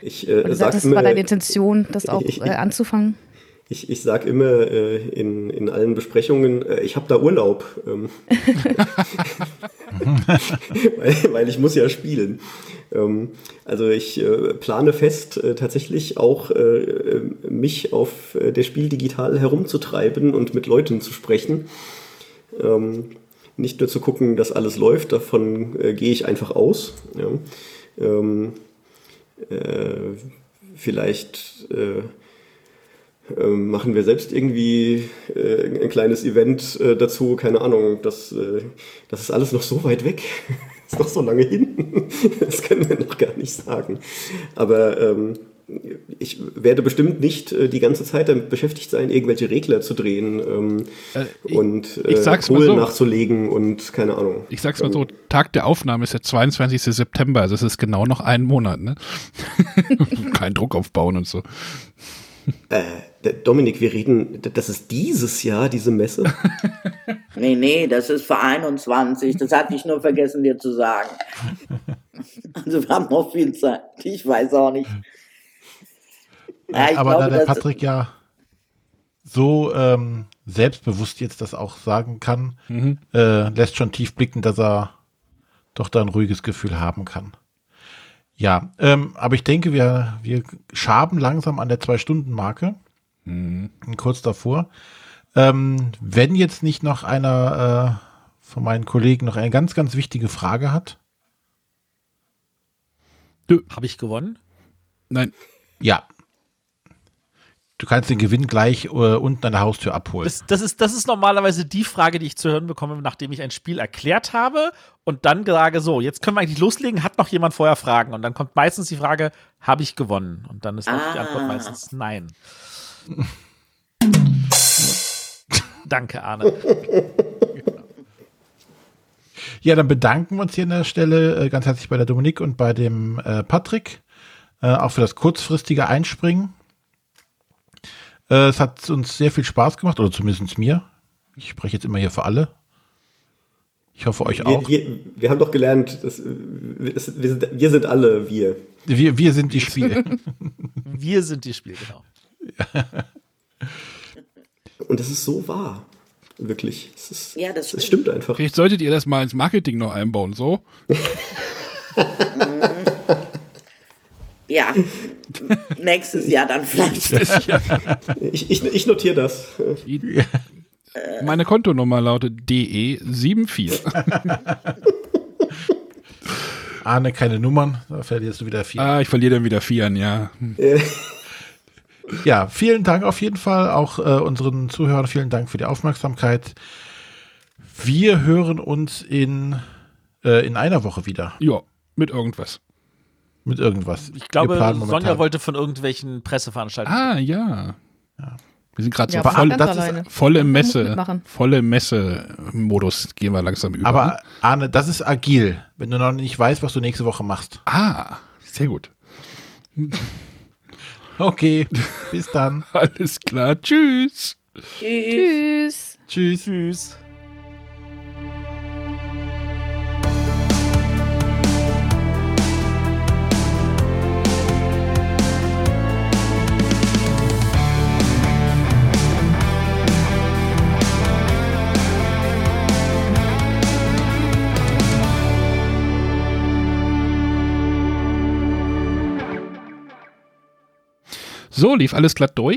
Ich äh, sag, das war deine Intention, das auch ich, äh, anzufangen? Ich, ich sage immer äh, in, in allen Besprechungen, äh, ich habe da Urlaub, ähm, weil, weil ich muss ja spielen. Ähm, also ich äh, plane fest, äh, tatsächlich auch äh, mich auf äh, der Spiel digital herumzutreiben und mit Leuten zu sprechen. Ähm, nicht nur zu gucken, dass alles läuft, davon äh, gehe ich einfach aus. Ja. Ähm, äh, vielleicht äh, ähm, machen wir selbst irgendwie äh, ein kleines Event äh, dazu, keine Ahnung, das, äh, das ist alles noch so weit weg, ist noch so lange hin, das können wir noch gar nicht sagen. Aber ähm, ich werde bestimmt nicht äh, die ganze Zeit damit beschäftigt sein, irgendwelche Regler zu drehen ähm, äh, ich, und äh, Kohlen so. nachzulegen und keine Ahnung. Ich sag's mal so, Tag der Aufnahme ist der 22. September, also es ist genau noch einen Monat, ne? Kein Druck aufbauen und so. Äh, Dominik, wir reden, das ist dieses Jahr, diese Messe? nee, nee, das ist für 21. Das hatte ich nur vergessen, dir zu sagen. Also wir haben noch viel Zeit. Ich weiß auch nicht. Ja, Aber glaube, da der Patrick ja so ähm, selbstbewusst jetzt das auch sagen kann, mhm. äh, lässt schon tief blicken, dass er doch da ein ruhiges Gefühl haben kann. Ja, ähm, aber ich denke, wir, wir schaben langsam an der Zwei-Stunden-Marke. Mhm. Kurz davor. Ähm, wenn jetzt nicht noch einer äh, von meinen Kollegen noch eine ganz, ganz wichtige Frage hat. Habe ich gewonnen? Nein. Ja. Du kannst den Gewinn gleich äh, unten an der Haustür abholen. Das, das, ist, das ist normalerweise die Frage, die ich zu hören bekomme, nachdem ich ein Spiel erklärt habe und dann sage, so, jetzt können wir eigentlich loslegen, hat noch jemand vorher Fragen? Und dann kommt meistens die Frage, habe ich gewonnen? Und dann ist ah. die Antwort meistens nein. Danke, Arne. Ja, dann bedanken wir uns hier an der Stelle äh, ganz herzlich bei der Dominik und bei dem äh, Patrick, äh, auch für das kurzfristige Einspringen. Äh, es hat uns sehr viel Spaß gemacht, oder zumindest mir. Ich spreche jetzt immer hier für alle. Ich hoffe euch auch. Wir, wir, wir haben doch gelernt, dass, wir, sind, wir sind alle wir. Wir, wir sind die Spiele. wir sind die Spiele, genau. Und das ist so wahr. Wirklich. Es, ist, ja, das, das stimmt einfach. Vielleicht solltet ihr das mal ins Marketing noch einbauen, so? Ja, nächstes Jahr dann vielleicht. Ich, ich, ich notiere das. Meine Kontonummer lautet E DE74. Arne, keine Nummern, da verlierst du wieder viel. ah, ich verliere dann wieder Vieren, ja. Ja, vielen Dank auf jeden Fall auch äh, unseren Zuhörern. Vielen Dank für die Aufmerksamkeit. Wir hören uns in, äh, in einer Woche wieder Ja, mit irgendwas. Mit irgendwas. Ich glaube, Sonja wollte von irgendwelchen Presseveranstaltungen. Ah, ja. Wir sind gerade Ja, so aber voll, das ist alleine. voll im muss Messe, mitmachen. voll im Messe-Modus gehen wir langsam über. Aber Arne, das ist agil, wenn du noch nicht weißt, was du nächste Woche machst. ah, sehr gut. Okay, bis dann. Alles klar. Tschüss. Tschüss. Tschüss. Tschüss. So, lief alles glatt durch.